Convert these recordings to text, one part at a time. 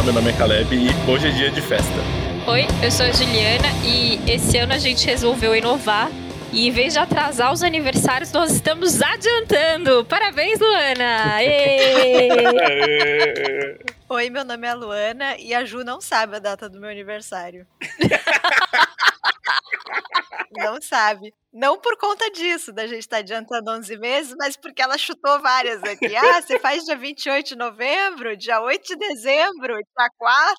Olá, meu nome é Caleb e hoje é dia de festa. Oi, eu sou a Juliana e esse ano a gente resolveu inovar e em vez de atrasar os aniversários, nós estamos adiantando. Parabéns, Luana! Oi, meu nome é Luana e a Ju não sabe a data do meu aniversário. não sabe. Não por conta disso, da gente estar tá adiantando 11 meses, mas porque ela chutou várias aqui. Ah, você faz dia 28 de novembro, dia 8 de dezembro, dia 4.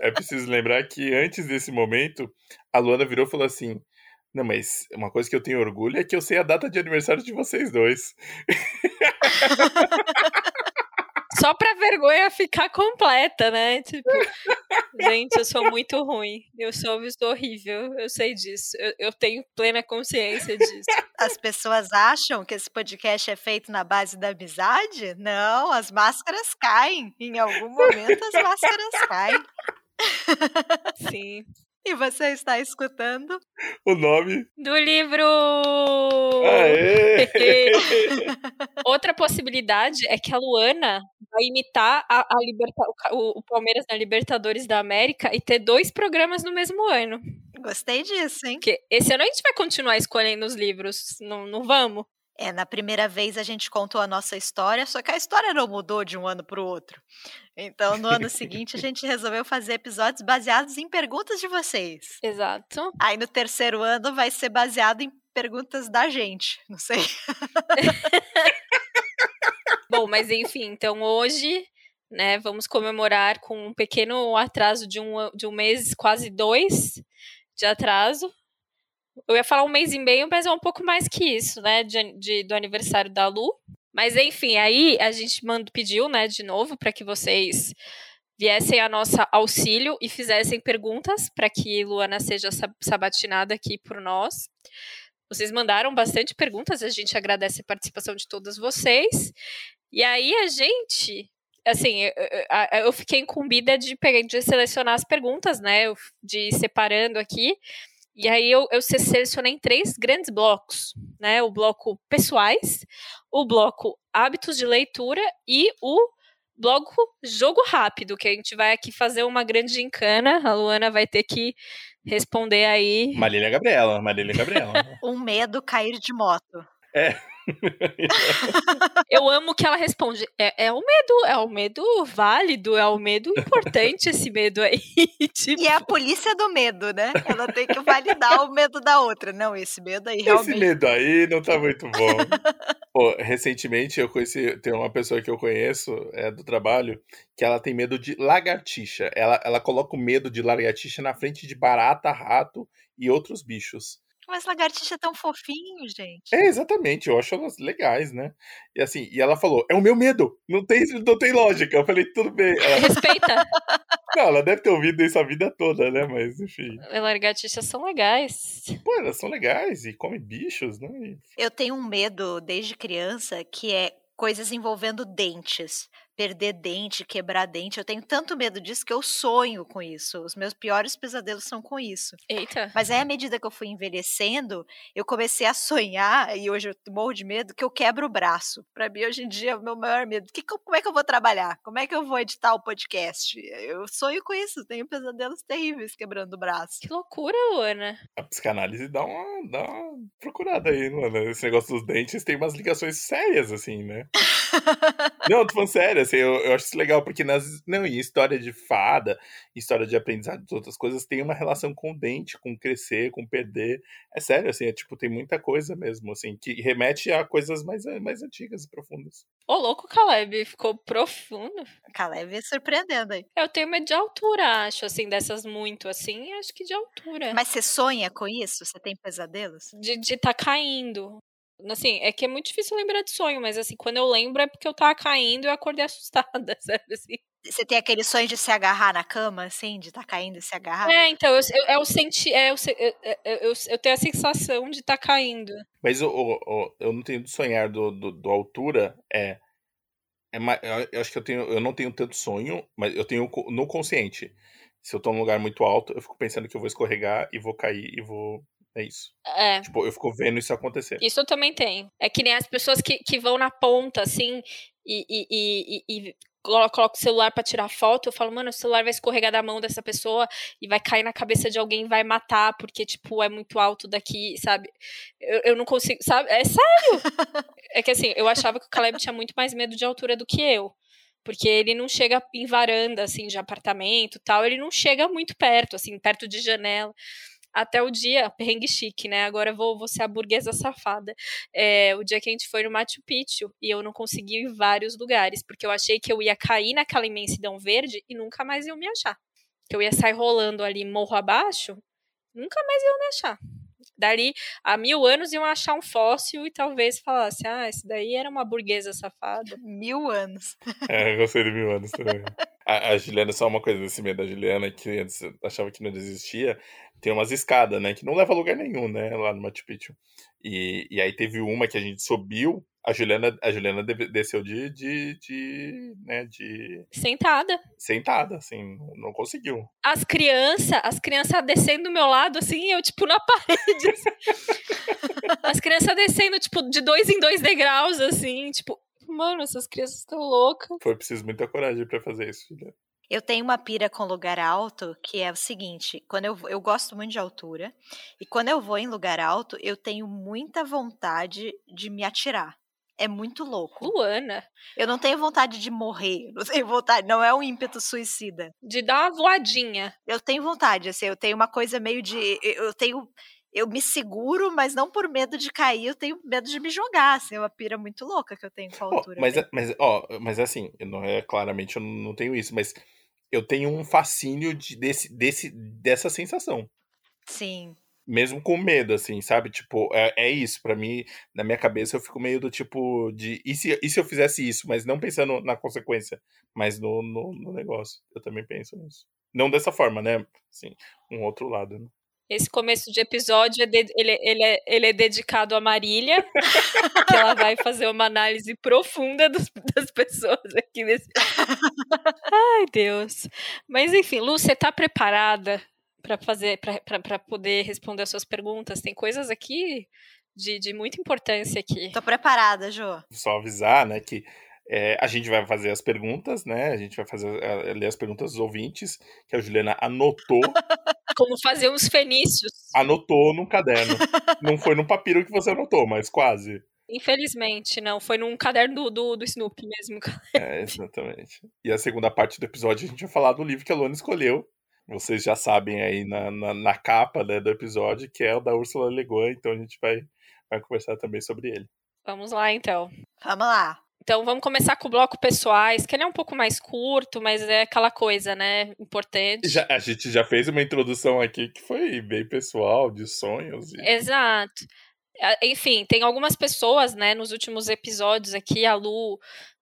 É preciso lembrar que antes desse momento, a Luana virou e falou assim: não, mas uma coisa que eu tenho orgulho é que eu sei a data de aniversário de vocês dois. Só pra vergonha ficar completa, né? Tipo, gente, eu sou muito ruim. Eu sou, eu sou horrível. Eu sei disso. Eu, eu, tenho plena consciência disso. As pessoas acham que esse podcast é feito na base da amizade? Não, as máscaras caem. Em algum momento as máscaras caem. Sim. E você está escutando o nome do livro. Aê! Outra possibilidade é que a Luana vai imitar a, a Liberta, o, o, Palmeiras na Libertadores da América e ter dois programas no mesmo ano. Gostei disso, hein? Porque esse ano a gente vai continuar escolhendo os livros, não, não vamos? É, na primeira vez a gente contou a nossa história, só que a história não mudou de um ano para o outro. Então, no ano seguinte, a gente resolveu fazer episódios baseados em perguntas de vocês. Exato. Aí no terceiro ano vai ser baseado em perguntas da gente, não sei. Bom, mas enfim, então hoje, né, vamos comemorar com um pequeno atraso de um, de um mês, quase dois de atraso, eu ia falar um mês e meio, mas é um pouco mais que isso, né? De, de do aniversário da Lu. Mas enfim, aí a gente manda, pediu, né, de novo, para que vocês viessem a nossa auxílio e fizessem perguntas para que Luana seja sabatinada aqui por nós. Vocês mandaram bastante perguntas, a gente agradece a participação de todas vocês. E aí a gente, assim, eu, eu fiquei incumbida de, pegar, de selecionar as perguntas, né, de ir separando aqui. E aí eu, eu selecionei três grandes blocos, né? O bloco pessoais, o bloco hábitos de leitura e o bloco jogo rápido, que a gente vai aqui fazer uma grande encana. A Luana vai ter que responder aí. Marília Gabriela, Marília Gabriela. um medo cair de moto. É. Eu amo que ela responde. É, é o medo, é o medo válido, é o medo importante esse medo aí. tipo... E é a polícia do medo, né? Ela tem que validar o medo da outra. Não, esse medo aí realmente. Esse medo aí não tá muito bom. Pô, recentemente eu conheci, tem uma pessoa que eu conheço é, do trabalho que ela tem medo de lagartixa. Ela, ela coloca o medo de lagartixa na frente de barata, rato e outros bichos. Mas lagartixa é tão fofinho, gente. É, exatamente. Eu acho elas legais, né? E assim, e ela falou, é o meu medo. Não tem, não tem lógica. Eu falei, tudo bem. Ela... Respeita. Não, ela deve ter ouvido isso a vida toda, né? Mas, enfim. Lagartixas são legais. Pô, elas são legais e comem bichos, né? Eu tenho um medo desde criança que é coisas envolvendo dentes perder dente, quebrar dente. Eu tenho tanto medo disso que eu sonho com isso. Os meus piores pesadelos são com isso. Eita. Mas aí, à medida que eu fui envelhecendo, eu comecei a sonhar, e hoje eu morro de medo, que eu quebro o braço. Para mim, hoje em dia, é o meu maior medo. Que, como é que eu vou trabalhar? Como é que eu vou editar o podcast? Eu sonho com isso. Tenho pesadelos terríveis quebrando o braço. Que loucura, Luana. A psicanálise dá uma, dá uma procurada aí, Luana. Esse negócio dos dentes tem umas ligações sérias, assim, né? Não, tô falando sério assim, eu, eu acho isso legal, porque nas. Não, em história de fada, história de aprendizado de outras coisas, tem uma relação com o dente, com crescer, com perder. É sério, assim, é tipo, tem muita coisa mesmo, assim, que remete a coisas mais, mais antigas e profundas. Ô, louco, Caleb, ficou profundo. Caleb é surpreendendo aí. Eu tenho medo de altura, acho, assim, dessas muito, assim, acho que de altura. Mas você sonha com isso? Você tem pesadelos? De estar tá caindo. Assim, é que é muito difícil lembrar de sonho, mas assim, quando eu lembro é porque eu tava caindo e eu acordei assustada, sabe assim? Você tem aquele sonho de se agarrar na cama, assim, de estar tá caindo e se agarrar? É, então, eu, eu, eu senti, é, eu, eu, eu, tenho a sensação de estar tá caindo. Mas o, o, eu não tenho de sonhar do, do, do altura, é, é eu acho que eu tenho, eu não tenho tanto sonho, mas eu tenho no consciente. Se eu tô num lugar muito alto, eu fico pensando que eu vou escorregar e vou cair e vou é isso. É. Tipo, eu fico vendo isso acontecer. Isso eu também tenho. É que nem as pessoas que, que vão na ponta, assim, e, e, e, e coloco o celular para tirar foto, eu falo, mano, o celular vai escorregar da mão dessa pessoa e vai cair na cabeça de alguém vai matar, porque, tipo, é muito alto daqui, sabe? Eu, eu não consigo, sabe? É sério! é que assim, eu achava que o Caleb tinha muito mais medo de altura do que eu. Porque ele não chega em varanda, assim, de apartamento tal, ele não chega muito perto, assim, perto de janela até o dia, perrengue chique, né? Agora vou, vou ser a burguesa safada. É, o dia que a gente foi no Machu Picchu e eu não consegui ir em vários lugares, porque eu achei que eu ia cair naquela imensidão verde e nunca mais iam me achar. Que eu ia sair rolando ali morro abaixo, nunca mais iam me achar. Dali a mil anos iam achar um fóssil e talvez falasse, ah, esse daí era uma burguesa safada. Mil anos. É, gostei de mil anos também. a, a Juliana, só uma coisa desse medo da Juliana, que antes achava que não desistia, tem umas escadas, né? Que não leva a lugar nenhum, né? Lá no Machu Picchu. E, e aí teve uma que a gente subiu. A Juliana, a Juliana desceu de, de, de, né, de... Sentada. Sentada, assim, não conseguiu. As crianças, as crianças descendo do meu lado, assim, eu, tipo, na parede. Assim. as crianças descendo, tipo, de dois em dois degraus, assim, tipo, mano, essas crianças estão loucas. Foi preciso muita coragem para fazer isso, Juliana. Eu tenho uma pira com lugar alto, que é o seguinte: quando eu, eu gosto muito de altura, e quando eu vou em lugar alto, eu tenho muita vontade de me atirar. É muito louco. Luana. Eu não tenho vontade de morrer. Não tenho vontade. Não é um ímpeto suicida. De dar uma voadinha. Eu tenho vontade, assim, eu tenho uma coisa meio de. Eu tenho. Eu me seguro, mas não por medo de cair, eu tenho medo de me jogar. Assim, é uma pira muito louca que eu tenho com a altura. Oh, mas, mas, ó, mas assim, não é claramente eu não tenho isso, mas eu tenho um fascínio de, desse, desse, dessa sensação. Sim. Mesmo com medo, assim, sabe? Tipo, é, é isso. para mim, na minha cabeça, eu fico meio do tipo de. E se, e se eu fizesse isso? Mas não pensando na consequência, mas no, no, no negócio. Eu também penso nisso. Não dessa forma, né? Assim, um outro lado, né? Esse começo de episódio, é de, ele, ele, é, ele é dedicado a Marília, que ela vai fazer uma análise profunda dos, das pessoas aqui nesse. Ai, Deus. Mas enfim, Lu, você tá preparada para fazer, para poder responder as suas perguntas? Tem coisas aqui de, de muita importância aqui. Tô preparada, Jo. Só avisar, né, que é, a gente vai fazer as perguntas, né? A gente vai fazer é, ler as perguntas dos ouvintes, que a Juliana anotou. Como fazer os fenícios. Anotou num caderno. não foi num papiro que você anotou, mas quase. Infelizmente, não. Foi num caderno do, do, do Snoopy mesmo. É, exatamente. E a segunda parte do episódio a gente vai falar do livro que a Luana escolheu. Vocês já sabem aí na, na, na capa né, do episódio, que é o da Ursula Le Guin, então a gente vai, vai conversar também sobre ele. Vamos lá, então. Vamos lá. Então vamos começar com o bloco pessoais, que ele é um pouco mais curto, mas é aquela coisa, né? Importante. Já, a gente já fez uma introdução aqui que foi bem pessoal, de sonhos. E... Exato. Enfim, tem algumas pessoas, né, nos últimos episódios aqui, a Lu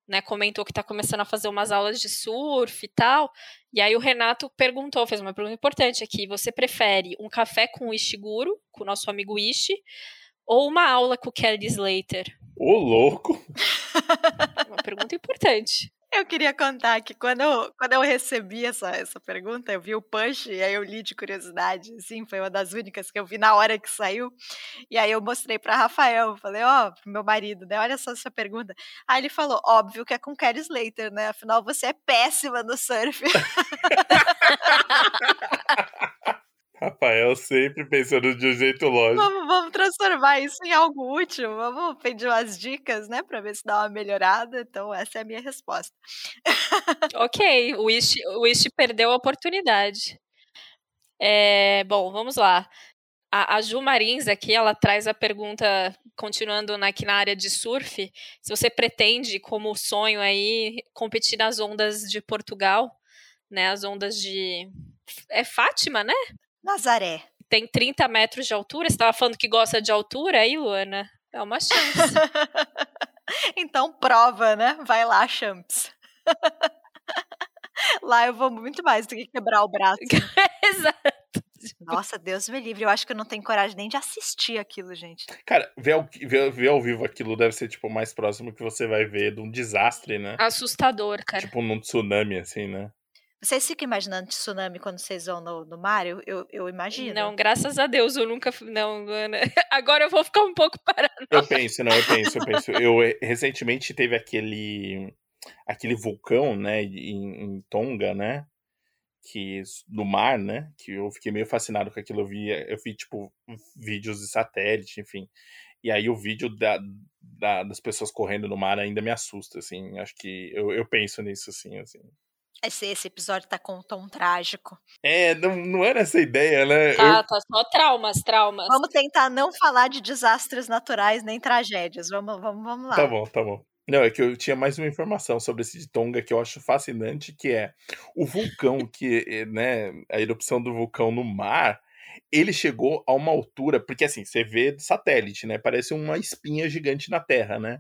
né, comentou que está começando a fazer umas aulas de surf e tal. E aí o Renato perguntou, fez uma pergunta importante aqui: você prefere um café com o Ishiguro, com o nosso amigo Ishi, ou uma aula com o Kelly Slater? Ô, louco! Uma pergunta importante. Eu queria contar que quando eu, quando eu recebi essa, essa pergunta, eu vi o punch e aí eu li de curiosidade, assim, foi uma das únicas que eu vi na hora que saiu. E aí eu mostrei para Rafael, falei, ó, oh, pro meu marido, né? Olha só essa pergunta. Aí ele falou, óbvio que é com Kelly Slater, né? Afinal, você é péssima no surf. Rafael sempre pensando de um jeito lógico. Vamos, vamos, transformar isso em algo útil. Vamos pedir umas dicas, né, para ver se dá uma melhorada. Então, essa é a minha resposta. ok, o Wish, o Wish perdeu a oportunidade. É, bom, vamos lá. A, a Ju Marins aqui, ela traz a pergunta, continuando aqui na área de surf, se você pretende, como sonho aí, competir nas ondas de Portugal, né, as ondas de... É Fátima, né? Nazaré. Tem 30 metros de altura. Você estava falando que gosta de altura aí, Luana? É uma chance. então prova, né? Vai lá, Champs. lá eu vou muito mais do que quebrar o braço. Exato. Nossa, Deus me livre. Eu acho que eu não tenho coragem nem de assistir aquilo, gente. Cara, ver ao, ver, ver ao vivo aquilo deve ser, tipo, mais próximo que você vai ver de um desastre, né? Assustador, cara. Tipo, num tsunami, assim, né? Vocês ficam imaginando tsunami quando vocês vão no, no mar? Eu, eu, eu, imagino. Não, graças a Deus, eu nunca. Não, Ana. Agora eu vou ficar um pouco parado. Eu penso, não, eu penso, eu penso. Eu recentemente teve aquele. aquele vulcão, né, em, em, Tonga, né, que no mar, né, que eu fiquei meio fascinado com aquilo, eu vi, eu vi tipo vídeos de satélite, enfim, e aí o vídeo da, da, das pessoas correndo no mar ainda me assusta, assim, acho que eu, eu penso nisso, assim, assim. Esse, esse episódio tá com um tom trágico. É, não, não era essa a ideia, né? Tá, eu... tá só traumas, traumas. Vamos tentar não falar de desastres naturais nem tragédias. Vamos, vamos, vamos lá. Tá bom, tá bom. Não, é que eu tinha mais uma informação sobre esse de Tonga que eu acho fascinante, que é o vulcão, que, eh, né, a erupção do vulcão no mar, ele chegou a uma altura, porque assim, você vê do satélite, né, parece uma espinha gigante na Terra, né,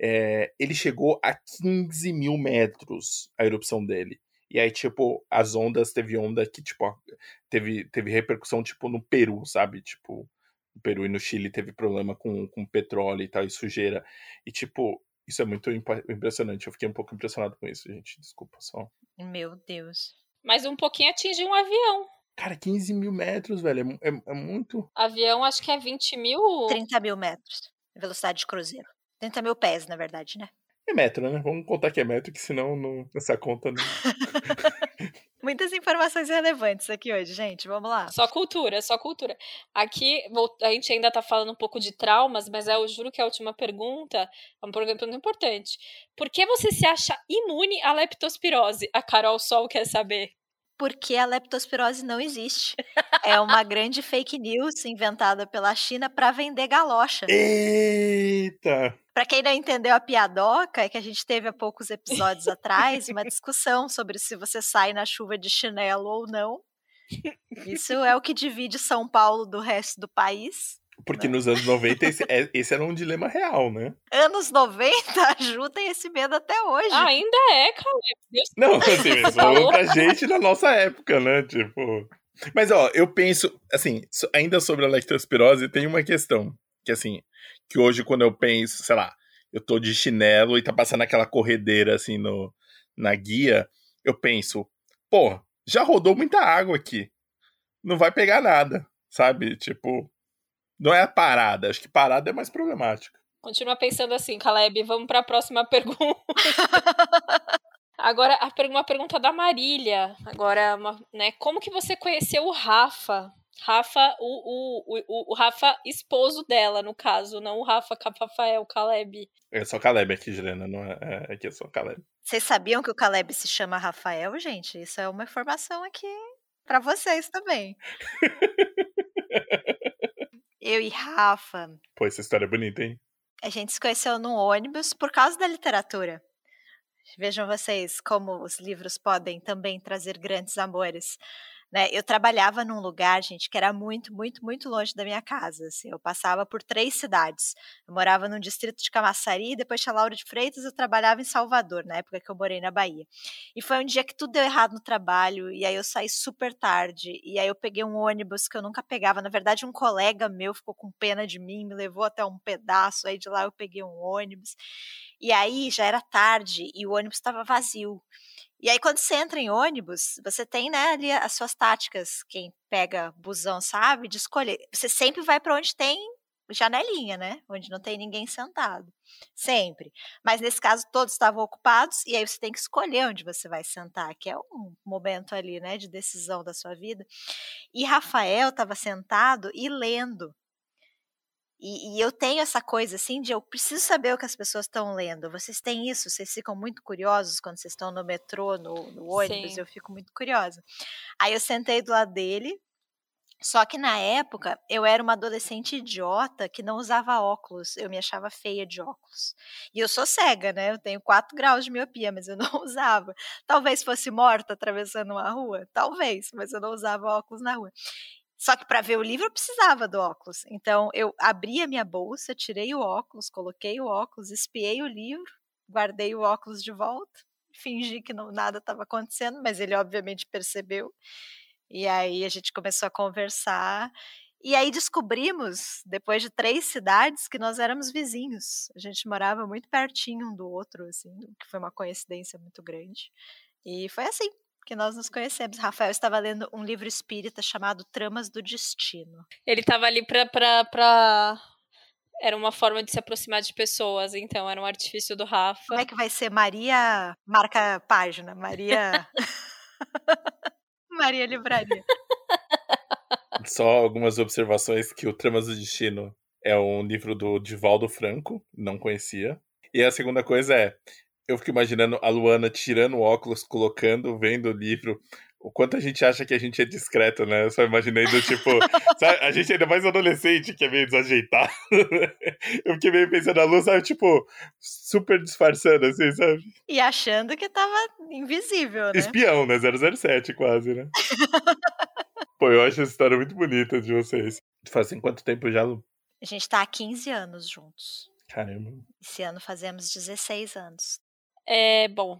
é, ele chegou a 15 mil metros, a erupção dele. E aí, tipo, as ondas, teve onda que, tipo, teve, teve repercussão, tipo, no Peru, sabe? Tipo, no Peru e no Chile teve problema com, com petróleo e tal, e sujeira. E, tipo, isso é muito impressionante. Eu fiquei um pouco impressionado com isso, gente. Desculpa só. Meu Deus. Mas um pouquinho atinge um avião. Cara, 15 mil metros, velho. É, é, é, muito. Avião, acho que é 20 mil. 30 mil metros. Velocidade de cruzeiro. 30 mil pés, na verdade, né? É metro, né? Vamos contar que é metro, que senão não, essa conta não. Muitas informações relevantes aqui hoje, gente. Vamos lá. Só cultura, só cultura. Aqui a gente ainda tá falando um pouco de traumas, mas eu juro que a última pergunta é uma pergunta muito importante. Por que você se acha imune à leptospirose? A Carol Sol quer saber porque a leptospirose não existe. É uma grande fake news inventada pela China para vender galocha. Eita! Para quem não entendeu a piadoca, é que a gente teve há poucos episódios atrás uma discussão sobre se você sai na chuva de chinelo ou não. Isso é o que divide São Paulo do resto do país. Porque nos anos 90 esse, é, esse, era um dilema real, né? Anos 90 ajudem esse medo até hoje. Ainda é, cara. Não, assim, falou pra gente na nossa época, né? Tipo. Mas, ó, eu penso, assim, ainda sobre a leptospirose, tem uma questão. Que, assim, que hoje, quando eu penso, sei lá, eu tô de chinelo e tá passando aquela corredeira, assim, no, na guia, eu penso, pô, já rodou muita água aqui. Não vai pegar nada, sabe? Tipo, não é a parada. Acho que parada é mais problemática. Continua pensando assim, Caleb. Vamos para a próxima pergunta. Agora, a uma pergunta da Marília. Agora, né? Como que você conheceu o Rafa? Rafa, o, o, o, o Rafa, esposo dela, no caso, não o Rafa Rafael Caleb. É só Caleb aqui, Juliana, não é, é, aqui é só Caleb. Vocês sabiam que o Caleb se chama Rafael, gente? Isso é uma informação aqui para vocês também. Eu e Rafa. Pô, essa história é bonita, hein? A gente se conheceu num ônibus por causa da literatura. Vejam vocês como os livros podem também trazer grandes amores. Né? Eu trabalhava num lugar, gente, que era muito, muito, muito longe da minha casa. Assim, eu passava por três cidades. Eu morava no distrito de Camaçari, depois tinha Laura de Freitas, eu trabalhava em Salvador, na época que eu morei na Bahia. E foi um dia que tudo deu errado no trabalho, e aí eu saí super tarde, e aí eu peguei um ônibus que eu nunca pegava. Na verdade, um colega meu ficou com pena de mim, me levou até um pedaço, aí de lá eu peguei um ônibus. E aí já era tarde e o ônibus estava vazio. E aí, quando você entra em ônibus, você tem né, ali as suas táticas. Quem pega busão sabe de escolher. Você sempre vai para onde tem janelinha, né? Onde não tem ninguém sentado. Sempre. Mas nesse caso, todos estavam ocupados, e aí você tem que escolher onde você vai sentar, que é um momento ali, né, de decisão da sua vida. E Rafael estava sentado e lendo. E, e, eu tenho essa coisa assim de eu preciso saber o que as pessoas estão lendo. Vocês têm isso? Vocês ficam muito curiosos quando vocês estão no metrô, no, no ônibus? Sim. Eu fico muito curiosa. Aí eu sentei do lado dele. Só que na época eu era uma adolescente idiota que não usava óculos. Eu me achava feia de óculos. E eu sou cega, né? Eu tenho 4 graus de miopia, mas eu não usava. Talvez fosse morta atravessando uma rua, talvez, mas eu não usava óculos na rua. Só que para ver o livro eu precisava do óculos. Então eu abri a minha bolsa, tirei o óculos, coloquei o óculos, espiei o livro, guardei o óculos de volta, fingi que não, nada estava acontecendo, mas ele obviamente percebeu. E aí a gente começou a conversar. E aí descobrimos, depois de três cidades, que nós éramos vizinhos. A gente morava muito pertinho um do outro, assim, que foi uma coincidência muito grande. E foi assim que nós nos conhecemos. Rafael estava lendo um livro espírita chamado Tramas do Destino. Ele estava ali para pra, pra era uma forma de se aproximar de pessoas, então era um artifício do Rafa. Como é que vai ser Maria marca página, Maria Maria Livraria. Só algumas observações que o Tramas do Destino é um livro do Divaldo Franco, não conhecia. E a segunda coisa é, eu fico imaginando a Luana tirando o óculos, colocando, vendo o livro, o quanto a gente acha que a gente é discreto, né? Eu só imaginei do tipo, sabe, a gente ainda mais adolescente, que é meio desajeitado. Eu fiquei meio pensando na luz, sabe, tipo, super disfarçando, assim, sabe? E achando que tava invisível, né? Espião, né? 007 quase, né? Pô, eu acho essa história muito bonita de vocês. Fazem quanto tempo já, Lu? A gente tá há 15 anos juntos. Caramba. Esse ano fazemos 16 anos. É, bom.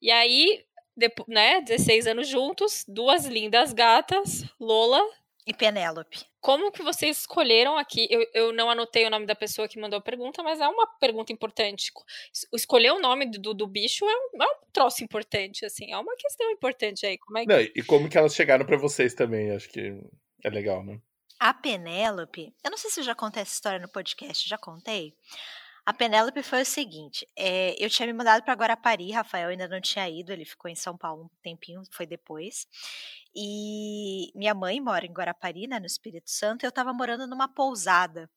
E aí, depois, né, 16 anos juntos, duas lindas gatas, Lola e Penélope. Como que vocês escolheram aqui? Eu, eu não anotei o nome da pessoa que mandou a pergunta, mas é uma pergunta importante. Escolher o nome do, do bicho é um, é um troço importante, assim, é uma questão importante aí. Como é que... Não, e como que elas chegaram para vocês também, acho que é legal, né? A Penélope, eu não sei se eu já contei essa história no podcast, já contei? A Penélope foi o seguinte: é, eu tinha me mudado para Guarapari, Rafael ainda não tinha ido, ele ficou em São Paulo um tempinho, foi depois. E minha mãe mora em Guarapari, né, no Espírito Santo, e eu estava morando numa pousada.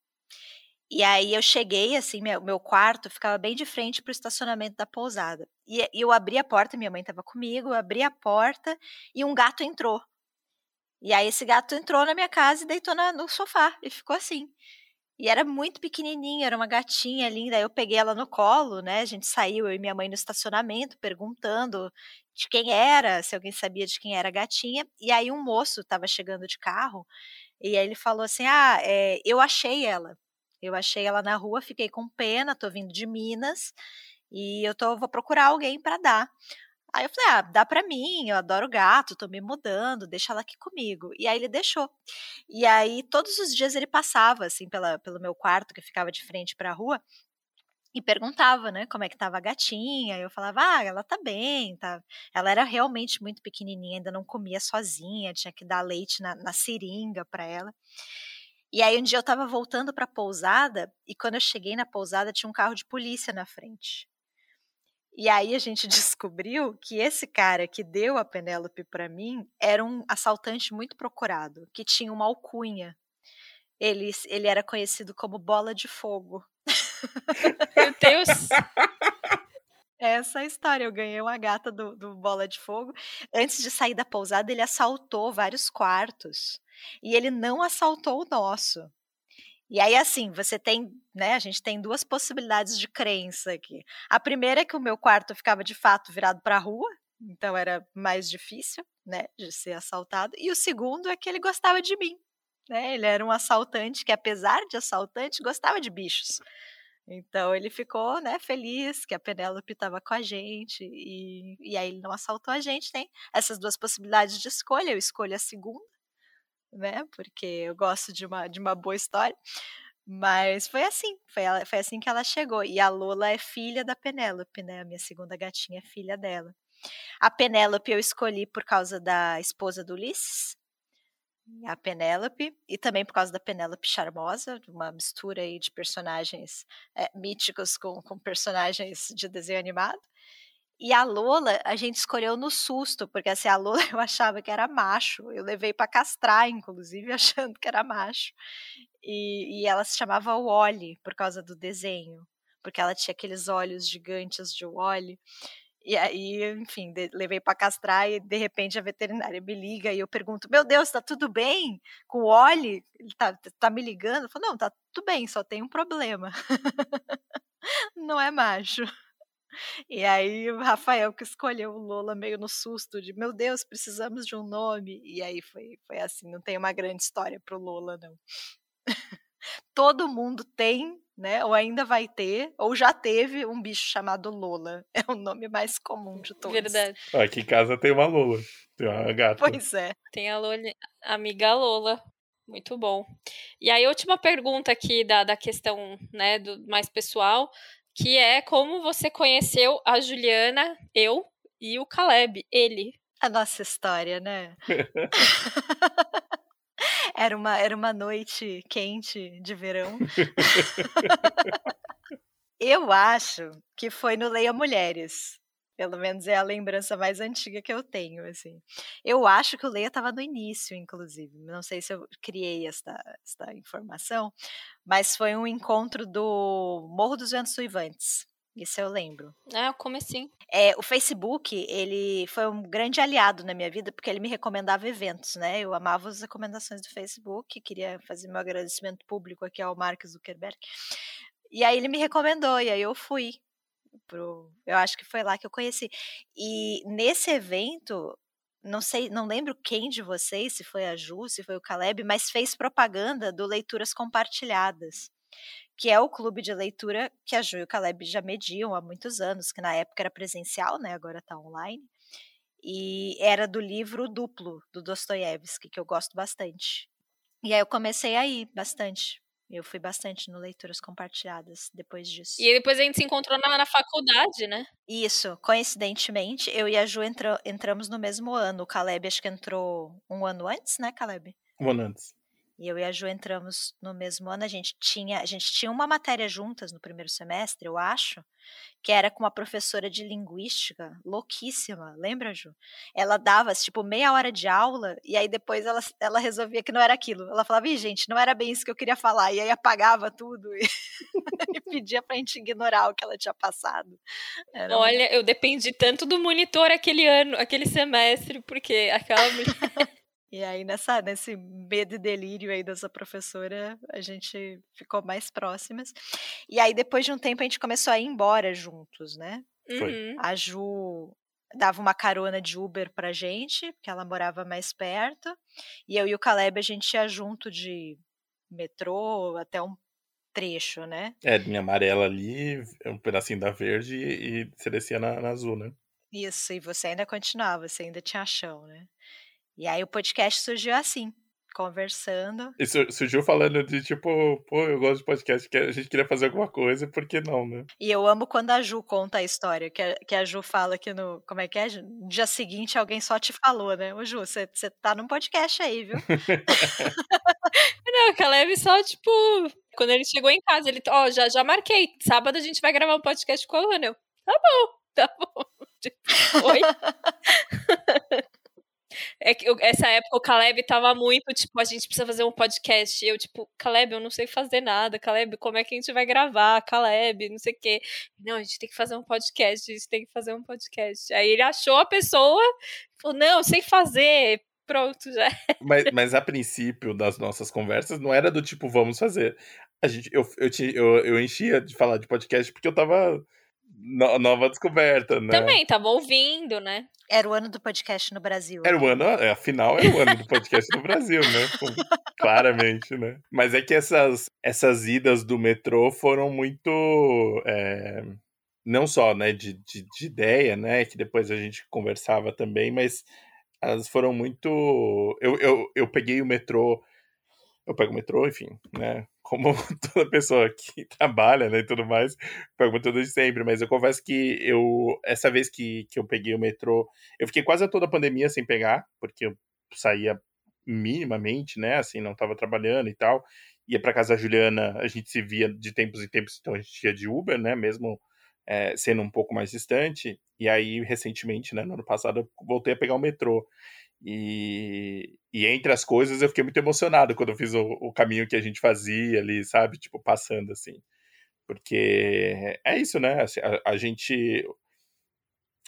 E aí eu cheguei, assim, meu, meu quarto ficava bem de frente para o estacionamento da pousada. E, e eu abri a porta, minha mãe estava comigo, eu abri a porta e um gato entrou. E aí esse gato entrou na minha casa e deitou na, no sofá e ficou assim. E era muito pequenininha, era uma gatinha linda. Eu peguei ela no colo, né? A gente saiu, eu e minha mãe no estacionamento, perguntando de quem era, se alguém sabia de quem era a gatinha. E aí um moço estava chegando de carro e aí ele falou assim: Ah, é, eu achei ela. Eu achei ela na rua, fiquei com pena, tô vindo de Minas e eu tô, vou procurar alguém para dar. Aí eu falei, ah, dá pra mim, eu adoro gato, tô me mudando, deixa ela aqui comigo. E aí ele deixou. E aí todos os dias ele passava, assim, pela, pelo meu quarto, que ficava de frente pra rua, e perguntava, né, como é que tava a gatinha. Eu falava, ah, ela tá bem, tá. Ela era realmente muito pequenininha, ainda não comia sozinha, tinha que dar leite na, na seringa para ela. E aí um dia eu tava voltando para pousada e quando eu cheguei na pousada tinha um carro de polícia na frente. E aí a gente descobriu que esse cara que deu a Penélope para mim era um assaltante muito procurado, que tinha uma alcunha. Ele, ele era conhecido como Bola de Fogo. Meu Deus! Essa é a história. Eu ganhei uma gata do, do Bola de Fogo. Antes de sair da pousada, ele assaltou vários quartos. E ele não assaltou o nosso. E aí, assim, você tem, né? A gente tem duas possibilidades de crença aqui. A primeira é que o meu quarto ficava de fato virado para a rua, então era mais difícil, né, de ser assaltado. E o segundo é que ele gostava de mim, né? Ele era um assaltante que, apesar de assaltante, gostava de bichos. Então ele ficou, né, feliz que a Penélope estava com a gente e, e aí ele não assaltou a gente. Tem essas duas possibilidades de escolha. Eu escolho a segunda né? Porque eu gosto de uma, de uma boa história. Mas foi assim, foi, ela, foi assim que ela chegou. E a Lola é filha da Penélope, né? A minha segunda gatinha é filha dela. A Penélope eu escolhi por causa da esposa do Ulisses, a Penélope, e também por causa da Penélope Charmosa, uma mistura aí de personagens é, míticos com, com personagens de desenho animado. E a Lola, a gente escolheu no susto, porque assim, a Lola eu achava que era macho. Eu levei para castrar, inclusive, achando que era macho. E, e ela se chamava Wally, por causa do desenho. Porque ela tinha aqueles olhos gigantes de Wally. E aí, enfim, de, levei para castrar e de repente a veterinária me liga e eu pergunto: Meu Deus, tá tudo bem com o Oli? Ele tá, tá me ligando? Eu falo: Não, tá tudo bem, só tem um problema. Não é macho. E aí o Rafael que escolheu o Lola meio no susto de meu Deus, precisamos de um nome. E aí foi, foi assim, não tem uma grande história pro Lola, não. Todo mundo tem, né? Ou ainda vai ter, ou já teve um bicho chamado Lola. É o nome mais comum de todos. Verdade. Aqui em casa tem uma Lola. Tem uma gata. Pois é. Tem a Lola, amiga Lola. Muito bom. E aí, última pergunta aqui da, da questão né, do mais pessoal que é como você conheceu a Juliana, eu e o Caleb, ele. A nossa história, né? Era uma, era uma noite quente de verão. eu acho que foi no Leia Mulheres. Pelo menos é a lembrança mais antiga que eu tenho, assim. Eu acho que o Leia estava no início, inclusive. Não sei se eu criei esta, esta informação, mas foi um encontro do Morro dos Ventos Suivantes. Isso eu lembro. Ah, como assim? É, o Facebook, ele foi um grande aliado na minha vida, porque ele me recomendava eventos, né? Eu amava as recomendações do Facebook, queria fazer meu agradecimento público aqui ao Mark Zuckerberg. E aí ele me recomendou, e aí eu fui pro. Eu acho que foi lá que eu conheci. E nesse evento, não sei, não lembro quem de vocês, se foi a Ju, se foi o Caleb, mas fez propaganda do Leituras Compartilhadas, que é o clube de leitura que a Ju e o Caleb já mediam há muitos anos, que na época era presencial, né, agora está online. E era do livro Duplo, do Dostoiévski, que eu gosto bastante. E aí eu comecei a ir bastante eu fui bastante no Leituras Compartilhadas depois disso. E depois a gente se encontrou na, na faculdade, né? Isso, coincidentemente, eu e a Ju entrou, entramos no mesmo ano. O Caleb acho que entrou um ano antes, né, Caleb? Um ano antes. E eu e a Ju entramos no mesmo ano. A gente tinha, a gente tinha uma matéria juntas no primeiro semestre, eu acho, que era com uma professora de linguística, louquíssima, lembra, Ju? Ela dava, tipo, meia hora de aula, e aí depois ela, ela resolvia que não era aquilo. Ela falava, Ih, gente, não era bem isso que eu queria falar. E aí apagava tudo e, e pedia pra gente ignorar o que ela tinha passado. Era Olha, muito... eu dependi tanto do monitor aquele ano, aquele semestre, porque aquela E aí, nessa, nesse medo e delírio aí dessa professora, a gente ficou mais próximas. E aí, depois de um tempo, a gente começou a ir embora juntos, né? Foi. Uhum. A Ju dava uma carona de Uber pra gente, porque ela morava mais perto. E eu e o Caleb, a gente ia junto de metrô até um trecho, né? É, linha amarela ali, um pedacinho da verde e, e você descia na, na azul, né? Isso, e você ainda continuava, você ainda tinha chão, né? E aí o podcast surgiu assim, conversando. E surgiu falando de tipo, pô, eu gosto de podcast, que a gente queria fazer alguma coisa, por que não, né? E eu amo quando a Ju conta a história, que a, que a Ju fala que no. Como é que é? No dia seguinte alguém só te falou, né? Ô Ju, você tá num podcast aí, viu? não, a Caleb só, tipo. Quando ele chegou em casa, ele, ó, oh, já, já marquei. Sábado a gente vai gravar um podcast com a Ana. Eu, tá bom, tá bom. Tipo, oi? É que eu, essa época o Caleb tava muito, tipo, a gente precisa fazer um podcast. E eu, tipo, Caleb, eu não sei fazer nada. Caleb, como é que a gente vai gravar? Caleb, não sei o quê. Não, a gente tem que fazer um podcast, a gente tem que fazer um podcast. Aí ele achou a pessoa, falou, não, sei fazer. Pronto, já. Mas, mas a princípio das nossas conversas não era do tipo, vamos fazer. A gente, eu, eu, eu, eu enchia de falar de podcast porque eu tava no, nova descoberta, né? Também, tava ouvindo, né? Era o ano do podcast no Brasil. Era né? o ano, é, afinal, era o ano do podcast no Brasil, né? Claramente, né? Mas é que essas, essas idas do metrô foram muito. É, não só, né, de, de, de ideia, né? Que depois a gente conversava também, mas elas foram muito. Eu, eu, eu peguei o metrô. Eu pego o metrô, enfim, né? como toda pessoa que trabalha, né, e tudo mais, pergunto de sempre, mas eu confesso que eu, essa vez que, que eu peguei o metrô, eu fiquei quase toda a pandemia sem pegar, porque eu saía minimamente, né, assim, não estava trabalhando e tal, ia para casa da Juliana, a gente se via de tempos em tempos, então a gente ia de Uber, né, mesmo é, sendo um pouco mais distante, e aí, recentemente, né, no ano passado, eu voltei a pegar o metrô, e, e entre as coisas eu fiquei muito emocionado quando eu fiz o, o caminho que a gente fazia ali, sabe? Tipo, passando assim. Porque é isso, né? Assim, a, a gente.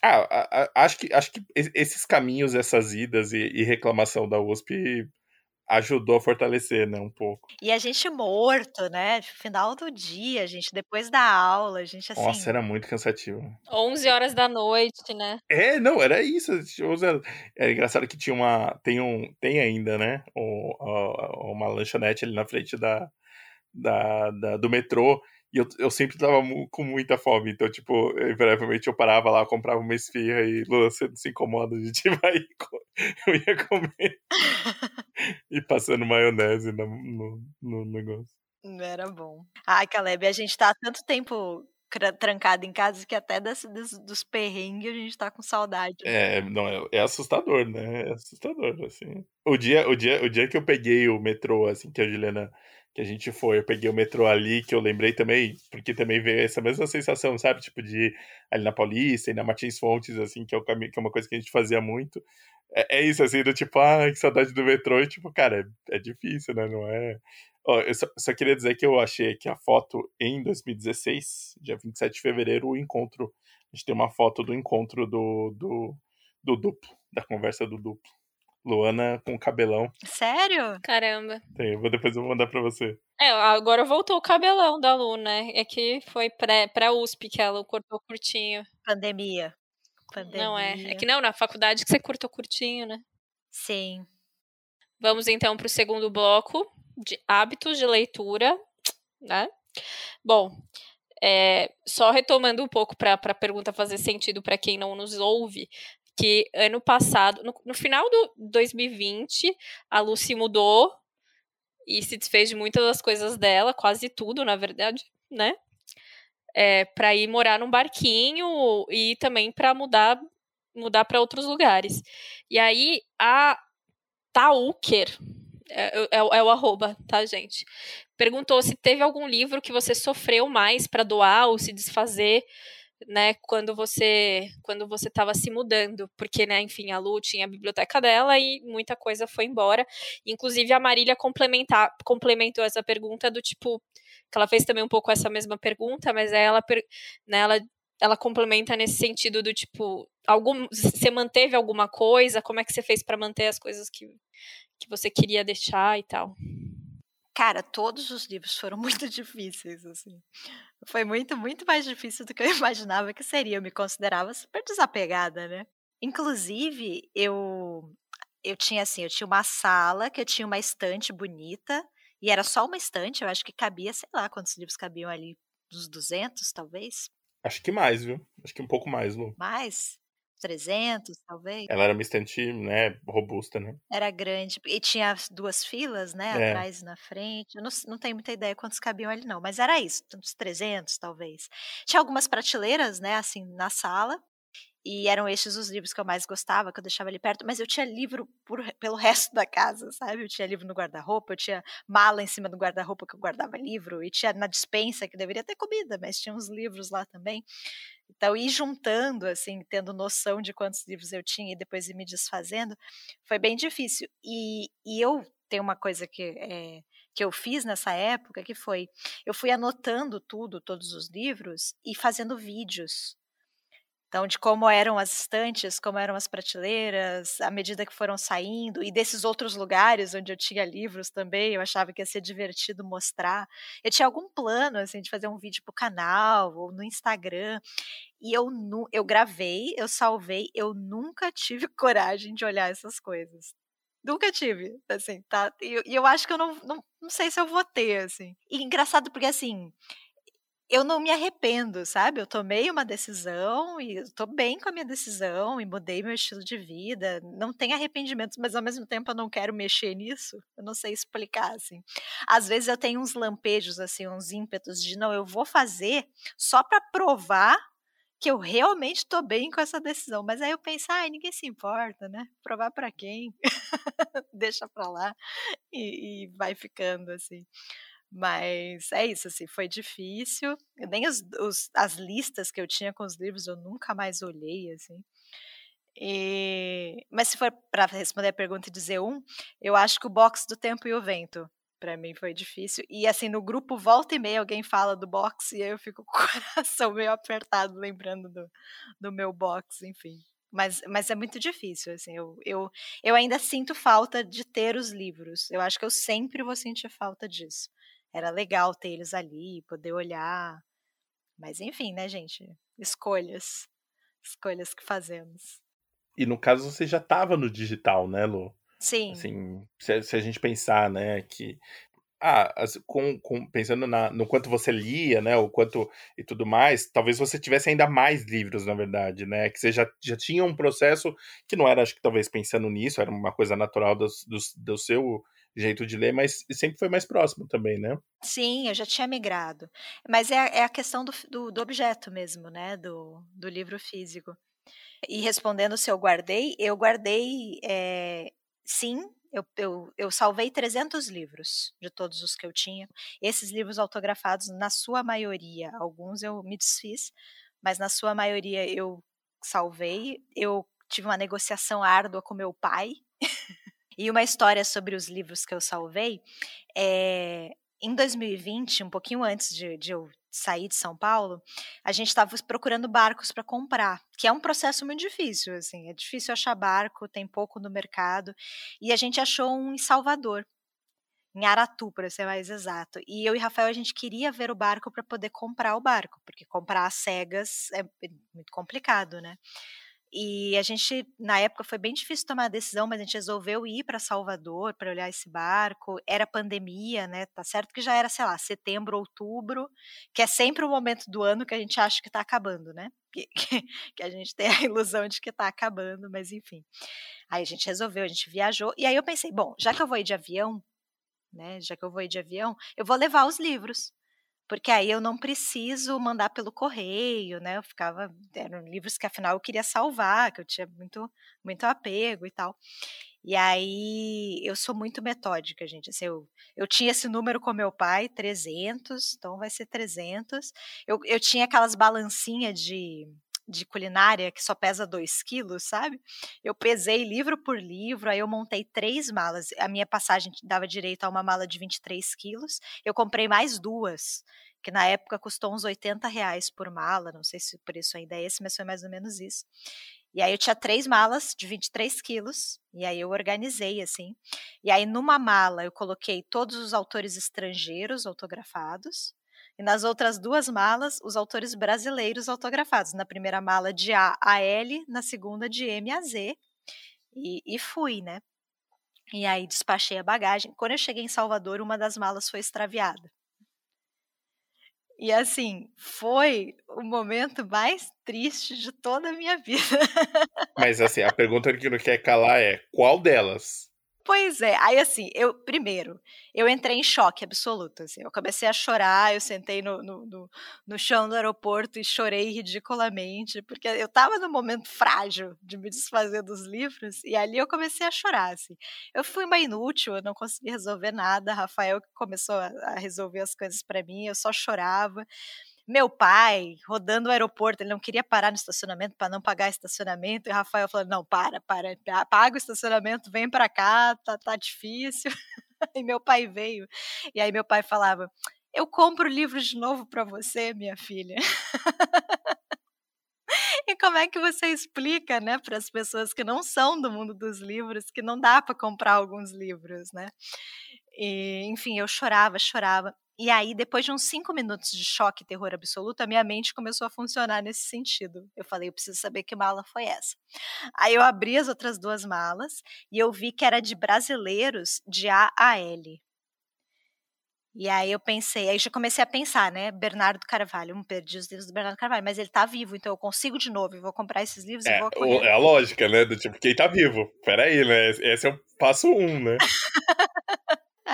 Ah, a, a, acho, que, acho que esses caminhos, essas idas e, e reclamação da USP ajudou a fortalecer, né, um pouco. E a gente morto, né, final do dia, a gente depois da aula, a gente assim... Nossa, era muito cansativo. 11 horas da noite, né? É, não, era isso, era engraçado que tinha uma, tem um, tem ainda, né, uma lanchonete ali na frente da, da, da do metrô, e eu, eu sempre tava com muita fome, então, tipo, invariavelmente eu parava lá, comprava uma esfirra e Lula, você não se incomoda, a gente vai. Eu ia comer. e passando maionese no, no, no negócio. Era bom. Ai, Caleb, a gente tá há tanto tempo trancado em casa que até das, dos, dos perrengues a gente tá com saudade. É, não, é, é, assustador, né? É assustador, assim. O dia, o, dia, o dia que eu peguei o metrô, assim, que a Juliana que a gente foi, eu peguei o metrô ali, que eu lembrei também, porque também veio essa mesma sensação, sabe? Tipo, de ali na Paulista e na Martins Fontes, assim, que é, o caminho, que é uma coisa que a gente fazia muito. É, é isso, assim, do tipo, ah, que saudade do metrô, e tipo, cara, é, é difícil, né? Não é. Ó, eu só, só, queria dizer que eu achei aqui a foto em 2016, dia 27 de fevereiro, o encontro. A gente tem uma foto do encontro do, do, do duplo, da conversa do duplo. Luana com cabelão. Sério? Caramba. Tem, eu vou, depois eu vou mandar pra você. É, agora voltou o cabelão da Lu, né? É que foi pré, pra USP que ela cortou curtinho. Pandemia. Pandemia. Não é. É que não, na faculdade que você cortou curtinho, né? Sim. Vamos então pro segundo bloco de hábitos de leitura, né? Bom, é, só retomando um pouco para a pergunta fazer sentido para quem não nos ouve, que ano passado, no, no final do 2020, a Lucy mudou e se desfez de muitas das coisas dela, quase tudo, na verdade, né? É, para ir morar num barquinho e também para mudar mudar para outros lugares. E aí a Tauker, é, é, é, o arroba, tá, gente? Perguntou se teve algum livro que você sofreu mais para doar ou se desfazer né, quando você quando você estava se mudando, porque, né, enfim, a Lu tinha a biblioteca dela e muita coisa foi embora. Inclusive a Marília complementar, complementou essa pergunta do tipo que ela fez também um pouco essa mesma pergunta, mas ela, né, ela ela complementa nesse sentido do tipo, algum, você manteve alguma coisa? Como é que você fez para manter as coisas que, que você queria deixar e tal? Cara, todos os livros foram muito difíceis, assim. Foi muito, muito mais difícil do que eu imaginava que seria. Eu me considerava super desapegada, né? Inclusive, eu eu tinha assim, eu tinha uma sala que eu tinha uma estante bonita e era só uma estante, eu acho que cabia, sei lá, quantos livros cabiam ali, uns 200, talvez. Acho que mais, viu? Acho que um pouco mais, Lu. Mais? 300, talvez. Ela era uma estante, né, robusta, né? Era grande. E tinha duas filas, né, é. atrás e na frente. Eu não, não tenho muita ideia quantos cabiam ali, não. Mas era isso, uns 300, talvez. Tinha algumas prateleiras, né, assim, na sala. E eram estes os livros que eu mais gostava, que eu deixava ali perto. Mas eu tinha livro por, pelo resto da casa, sabe? Eu tinha livro no guarda-roupa, eu tinha mala em cima do guarda-roupa que eu guardava livro. E tinha na dispensa, que deveria ter comida, mas tinha uns livros lá também. Então, ir juntando, assim, tendo noção de quantos livros eu tinha e depois ir me desfazendo, foi bem difícil. E, e eu tenho uma coisa que, é, que eu fiz nessa época, que foi, eu fui anotando tudo, todos os livros, e fazendo vídeos então, de como eram as estantes, como eram as prateleiras, à medida que foram saindo, e desses outros lugares onde eu tinha livros também, eu achava que ia ser divertido mostrar. Eu tinha algum plano, assim, de fazer um vídeo para o canal ou no Instagram, e eu, eu gravei, eu salvei, eu nunca tive coragem de olhar essas coisas. Nunca tive, assim, tá? E eu, eu acho que eu não, não, não sei se eu vou ter, assim. E engraçado porque, assim, eu não me arrependo, sabe? Eu tomei uma decisão e estou bem com a minha decisão e mudei meu estilo de vida. Não tem arrependimentos, mas ao mesmo tempo eu não quero mexer nisso. Eu não sei explicar, assim. Às vezes eu tenho uns lampejos, assim, uns ímpetos de não, eu vou fazer só para provar que eu realmente estou bem com essa decisão. Mas aí eu penso, ai, ninguém se importa, né? Provar para quem? Deixa para lá e, e vai ficando assim. Mas é isso, assim, foi difícil. Nem os, os, as listas que eu tinha com os livros eu nunca mais olhei, assim. E... Mas se for para responder a pergunta e dizer um, eu acho que o box do tempo e o vento para mim foi difícil. E assim, no grupo volta e meia alguém fala do box e eu fico com o coração meio apertado lembrando do, do meu box, enfim. Mas, mas é muito difícil, assim, eu, eu, eu ainda sinto falta de ter os livros. Eu acho que eu sempre vou sentir falta disso era legal ter eles ali, poder olhar. Mas enfim, né, gente? Escolhas. Escolhas que fazemos. E no caso você já estava no digital, né, Lu? Sim. Assim, se, se, a gente pensar, né, que ah, com, com, pensando na, no quanto você lia, né, o quanto e tudo mais, talvez você tivesse ainda mais livros, na verdade, né, que você já, já tinha um processo que não era, acho que talvez pensando nisso, era uma coisa natural do, do, do seu jeito de ler, mas sempre foi mais próximo também, né? Sim, eu já tinha migrado. Mas é, é a questão do, do, do, objeto mesmo, né? Do, do livro físico. E respondendo se eu guardei, eu guardei, é, sim, eu, eu, eu salvei 300 livros de todos os que eu tinha. Esses livros autografados, na sua maioria, alguns eu me desfiz, mas na sua maioria eu salvei. Eu tive uma negociação árdua com meu pai. e uma história sobre os livros que eu salvei. É, em 2020, um pouquinho antes de, de eu sair de São Paulo, a gente estava procurando barcos para comprar, que é um processo muito difícil, assim, é difícil achar barco, tem pouco no mercado, e a gente achou um em Salvador, em Aratu, para ser mais exato. E eu e Rafael a gente queria ver o barco para poder comprar o barco, porque comprar às cegas é muito complicado, né? E a gente, na época, foi bem difícil tomar a decisão, mas a gente resolveu ir para Salvador para olhar esse barco. Era pandemia, né? Tá certo que já era, sei lá, setembro, outubro, que é sempre o momento do ano que a gente acha que está acabando, né? Que, que, que, a gente tem a ilusão de que está acabando, mas enfim. Aí a gente resolveu, a gente viajou. E aí eu pensei, bom, já que eu vou ir de avião, né? Já que eu vou ir de avião, eu vou levar os livros porque aí eu não preciso mandar pelo correio, né? Eu ficava eram livros que afinal eu queria salvar, que eu tinha muito muito apego e tal. E aí eu sou muito metódica, gente. Assim, eu, eu tinha esse número com meu pai, 300, então vai ser 300. Eu, eu tinha aquelas balancinhas de de culinária que só pesa 2 quilos, sabe? Eu pesei livro por livro, aí eu montei três malas. A minha passagem dava direito a uma mala de 23 quilos. Eu comprei mais duas, que na época custou uns 80 reais por mala. Não sei se por isso ainda é esse, mas foi mais ou menos isso. E aí eu tinha três malas de 23 quilos, e aí eu organizei assim. E aí numa mala eu coloquei todos os autores estrangeiros autografados, e nas outras duas malas, os autores brasileiros autografados. Na primeira mala de A a L, na segunda de M a Z. E, e fui, né? E aí despachei a bagagem. Quando eu cheguei em Salvador, uma das malas foi extraviada. E assim, foi o momento mais triste de toda a minha vida. Mas assim, a pergunta que não quer calar é: qual delas? Pois é, aí assim, eu, primeiro, eu entrei em choque absoluto, assim, eu comecei a chorar, eu sentei no, no, no, no chão do aeroporto e chorei ridiculamente, porque eu estava num momento frágil de me desfazer dos livros, e ali eu comecei a chorar, assim. Eu fui uma inútil, eu não consegui resolver nada, Rafael começou a resolver as coisas para mim, eu só chorava, meu pai rodando o aeroporto, ele não queria parar no estacionamento para não pagar estacionamento, e o Rafael falou: não, para, para, paga o estacionamento, vem para cá, tá, tá difícil. e meu pai veio. E aí meu pai falava: eu compro livros de novo para você, minha filha. E como é que você explica, né, para as pessoas que não são do mundo dos livros, que não dá para comprar alguns livros, né? E, enfim, eu chorava, chorava. E aí, depois de uns cinco minutos de choque e terror absoluto, a minha mente começou a funcionar nesse sentido. Eu falei, eu preciso saber que mala foi essa. Aí eu abri as outras duas malas e eu vi que era de brasileiros de A a L. E aí eu pensei, aí já comecei a pensar, né? Bernardo Carvalho, um perdi os livros do Bernardo Carvalho, mas ele tá vivo, então eu consigo de novo, eu vou comprar esses livros é, e vou correr. É a lógica, né? Do tipo, quem tá vivo? Peraí, né? Esse é o passo um, né?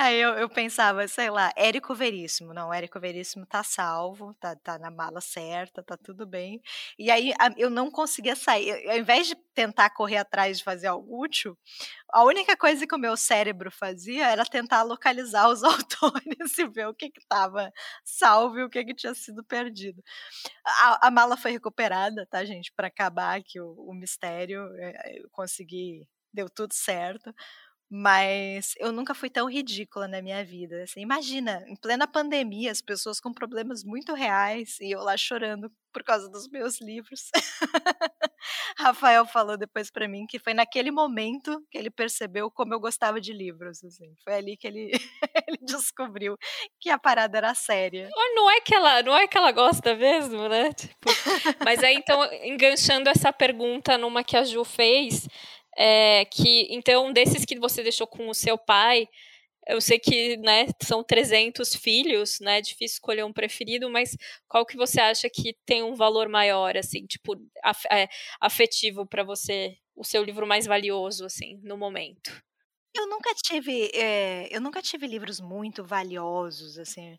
Aí eu, eu pensava, sei lá, Érico Veríssimo. Não, Érico Veríssimo tá salvo, tá, tá na mala certa, tá tudo bem. E aí eu não conseguia sair. Ao invés de tentar correr atrás de fazer algo útil, a única coisa que o meu cérebro fazia era tentar localizar os autores e ver o que que tava salvo e o que que tinha sido perdido. A, a mala foi recuperada, tá, gente? Para acabar aqui o, o mistério, é, eu consegui, deu tudo certo mas eu nunca fui tão ridícula na minha vida. Assim, imagina, em plena pandemia, as pessoas com problemas muito reais e eu lá chorando por causa dos meus livros. Rafael falou depois para mim que foi naquele momento que ele percebeu como eu gostava de livros. Assim. Foi ali que ele, ele descobriu que a parada era séria. Não é que ela, não é que ela gosta mesmo, né? Tipo, mas aí então enganchando essa pergunta numa que a Ju fez, é, que então desses que você deixou com o seu pai, eu sei que né, são 300 filhos, né? É difícil escolher um preferido, mas qual que você acha que tem um valor maior, assim, tipo, é, afetivo para você, o seu livro mais valioso, assim, no momento? Eu nunca tive, eh, eu nunca tive livros muito valiosos, assim.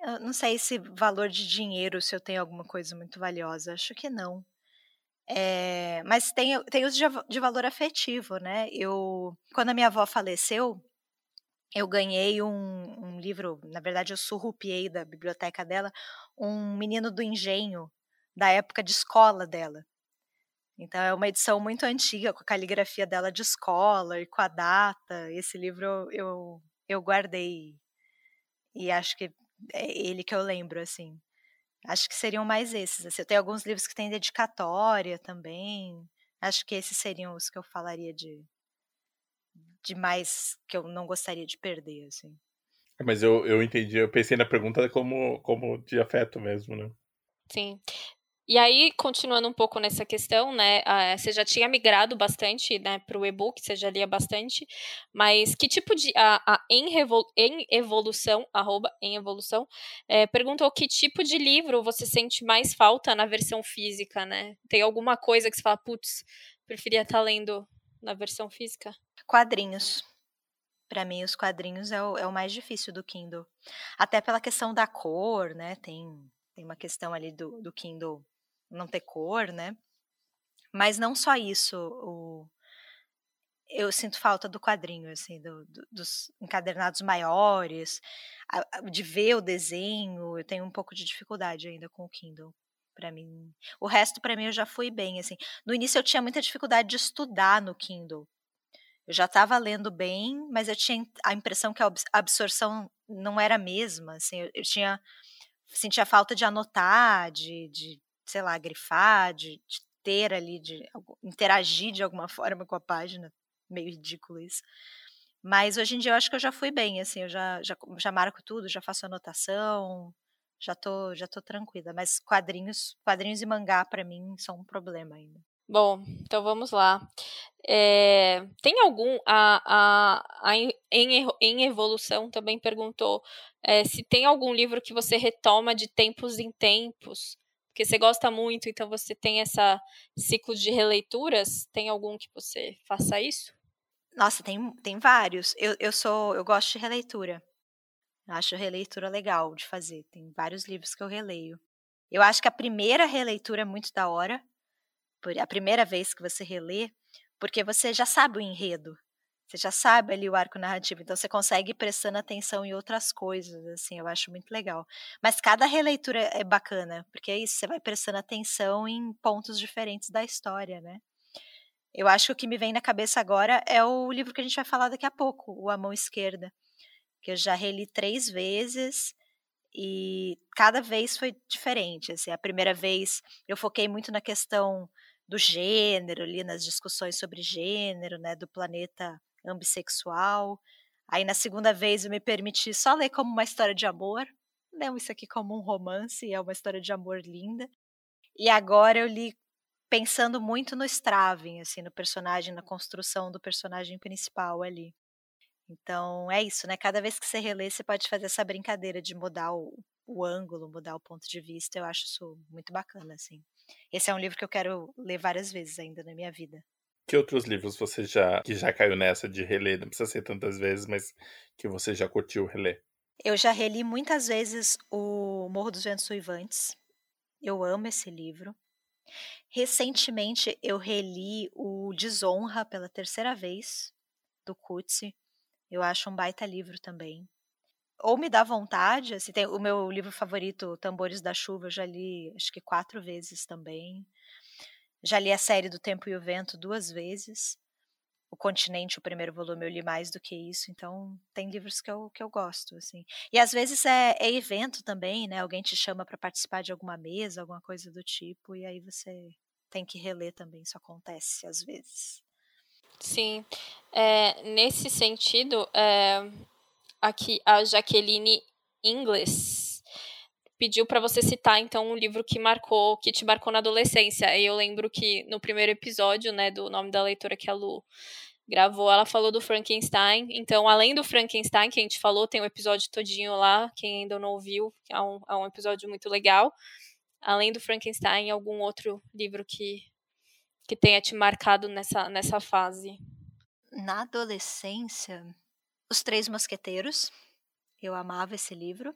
Eu não sei se valor de dinheiro, se eu tenho alguma coisa muito valiosa, acho que não. Eh, mas tem tem os de de valor afetivo, né. Eu quando a minha avó faleceu, eu ganhei um um livro, na verdade eu surrupiei da biblioteca dela, um Menino do Engenho, da época de escola dela. Então é uma edição muito antiga, com a caligrafia dela de escola e com a data. Esse livro eu eu guardei, e acho que é ele que eu lembro, assim. Acho que seriam mais esses, assim. Eu tenho alguns livros que têm dedicatória também, acho que esses seriam os que eu falaria de de mais que eu não gostaria de perder, assim. Mas eu eu entendi, eu pensei na pergunta como como de afeto mesmo, né. Sim. E aí, continuando um pouco nessa questão, né, você já tinha migrado bastante, né, para o e-book, você já lia bastante, mas que tipo de a a em revolu em evolução, arroba em evolução, eh, perguntou que tipo de livro você sente mais falta na versão física, né. Tem alguma coisa que você fala: "Puts, preferia estar lendo na versão física"? Quadrinhos. Pra mim os quadrinhos é o é o mais difícil do Kindle. Até pela questão da cor, né, tem tem uma questão ali do do Kindle não ter cor, né. Mas não só isso, o eu sinto falta do quadrinho, assim, do do dos encadernados maiores, a de ver o desenho, eu tenho um pouco de dificuldade ainda com o Kindle, pra mim. O resto pra mim eu já fui bem, assim. No início eu tinha muita dificuldade de estudar no Kindle. Eu já estava lendo bem, mas eu tinha a impressão que a abs absorção não era a mesma, assim, eu eu tinha sentia falta de anotar, de de sei lá, grifar, de de ter ali, de interagir de alguma forma com a página, meio ridículo isso. Mas hoje em dia eu acho que eu já fui bem, assim, eu já já já marco tudo, já faço anotação, já tô já tô tranquila, mas quadrinhos quadrinhos e mangá pra mim são um problema ainda. Bom, então vamos lá. Eh, tem algum a a a em em evolução também perguntou, eh, se tem algum livro que você retoma de tempos em tempos, porque você gosta muito, então você tem essa ciclo de releituras, tem algum que você faça isso? Nossa, tem tem vários. Eu eu sou eu gosto de releitura. Acho releitura legal de fazer, tem vários livros que eu releio. Eu acho que a primeira releitura é muito da hora, a primeira vez que você relê, porque você já sabe o enredo, você já sabe ali o arco narrativo, então você consegue ir prestando atenção em outras coisas, assim, eu acho muito legal. Mas cada releitura é bacana, porque é isso, você vai prestando atenção em pontos diferentes da história, né. Eu acho que o que me vem na cabeça agora é o livro que a gente vai falar daqui a pouco, o A Mão Esquerda, que eu já reli 3 vezes, e cada vez foi diferente, assim, a primeira vez eu foquei muito na questão do gênero, ali, nas discussões sobre gênero, né, do planeta ambissexual. Aí na segunda vez eu me permiti só ler como uma história de amor, não isso aqui como um romance, é uma história de amor linda. E agora eu li pensando muito no Straven, assim, no personagem, na construção do personagem principal ali. Então é isso, né, cada vez que você relê, você pode fazer essa brincadeira de mudar o o ângulo, mudar o ponto de vista, eu acho isso muito bacana, assim. Esse é um livro que eu quero ler várias vezes ainda na minha vida. Que outros livros você já que já caiu nessa de reler, não precisa ser tantas vezes, mas que você já curtiu reler? Eu já reli muitas vezes o Morro dos Ventos Uivantes, eu amo esse livro. Recentemente eu reli o Desonra pela terceira vez, do Coetzee, eu acho um baita livro também. Ou me dá vontade, assim, tem o meu livro favorito, Tambores da Chuva, eu já li acho que 4 vezes também. Já li a série do Tempo e o Vento 2 vezes. O Continente, o primeiro volume, eu li mais do que isso, então tem livros que eu que eu gosto, assim. E às vezes é é evento também, né, alguém te chama pra participar de alguma mesa, alguma coisa do tipo, e aí você tem que reler também, isso acontece às vezes. Sim, eh, nesse sentido, eh, aqui a Jaqueline Ingles pediu para você citar então um livro que marcou, que te marcou na adolescência. E eu lembro que no primeiro episódio, né, do nome da leitora que a Lu gravou, ela falou do Frankenstein. Então, além do Frankenstein que a gente falou, tem um episódio todinho lá, quem ainda não ouviu, é um, é um episódio muito legal. Além do Frankenstein, algum outro livro que que tenha te marcado nessa nessa fase? Na adolescência, Os Três Mosqueteiros. Eu amava esse livro.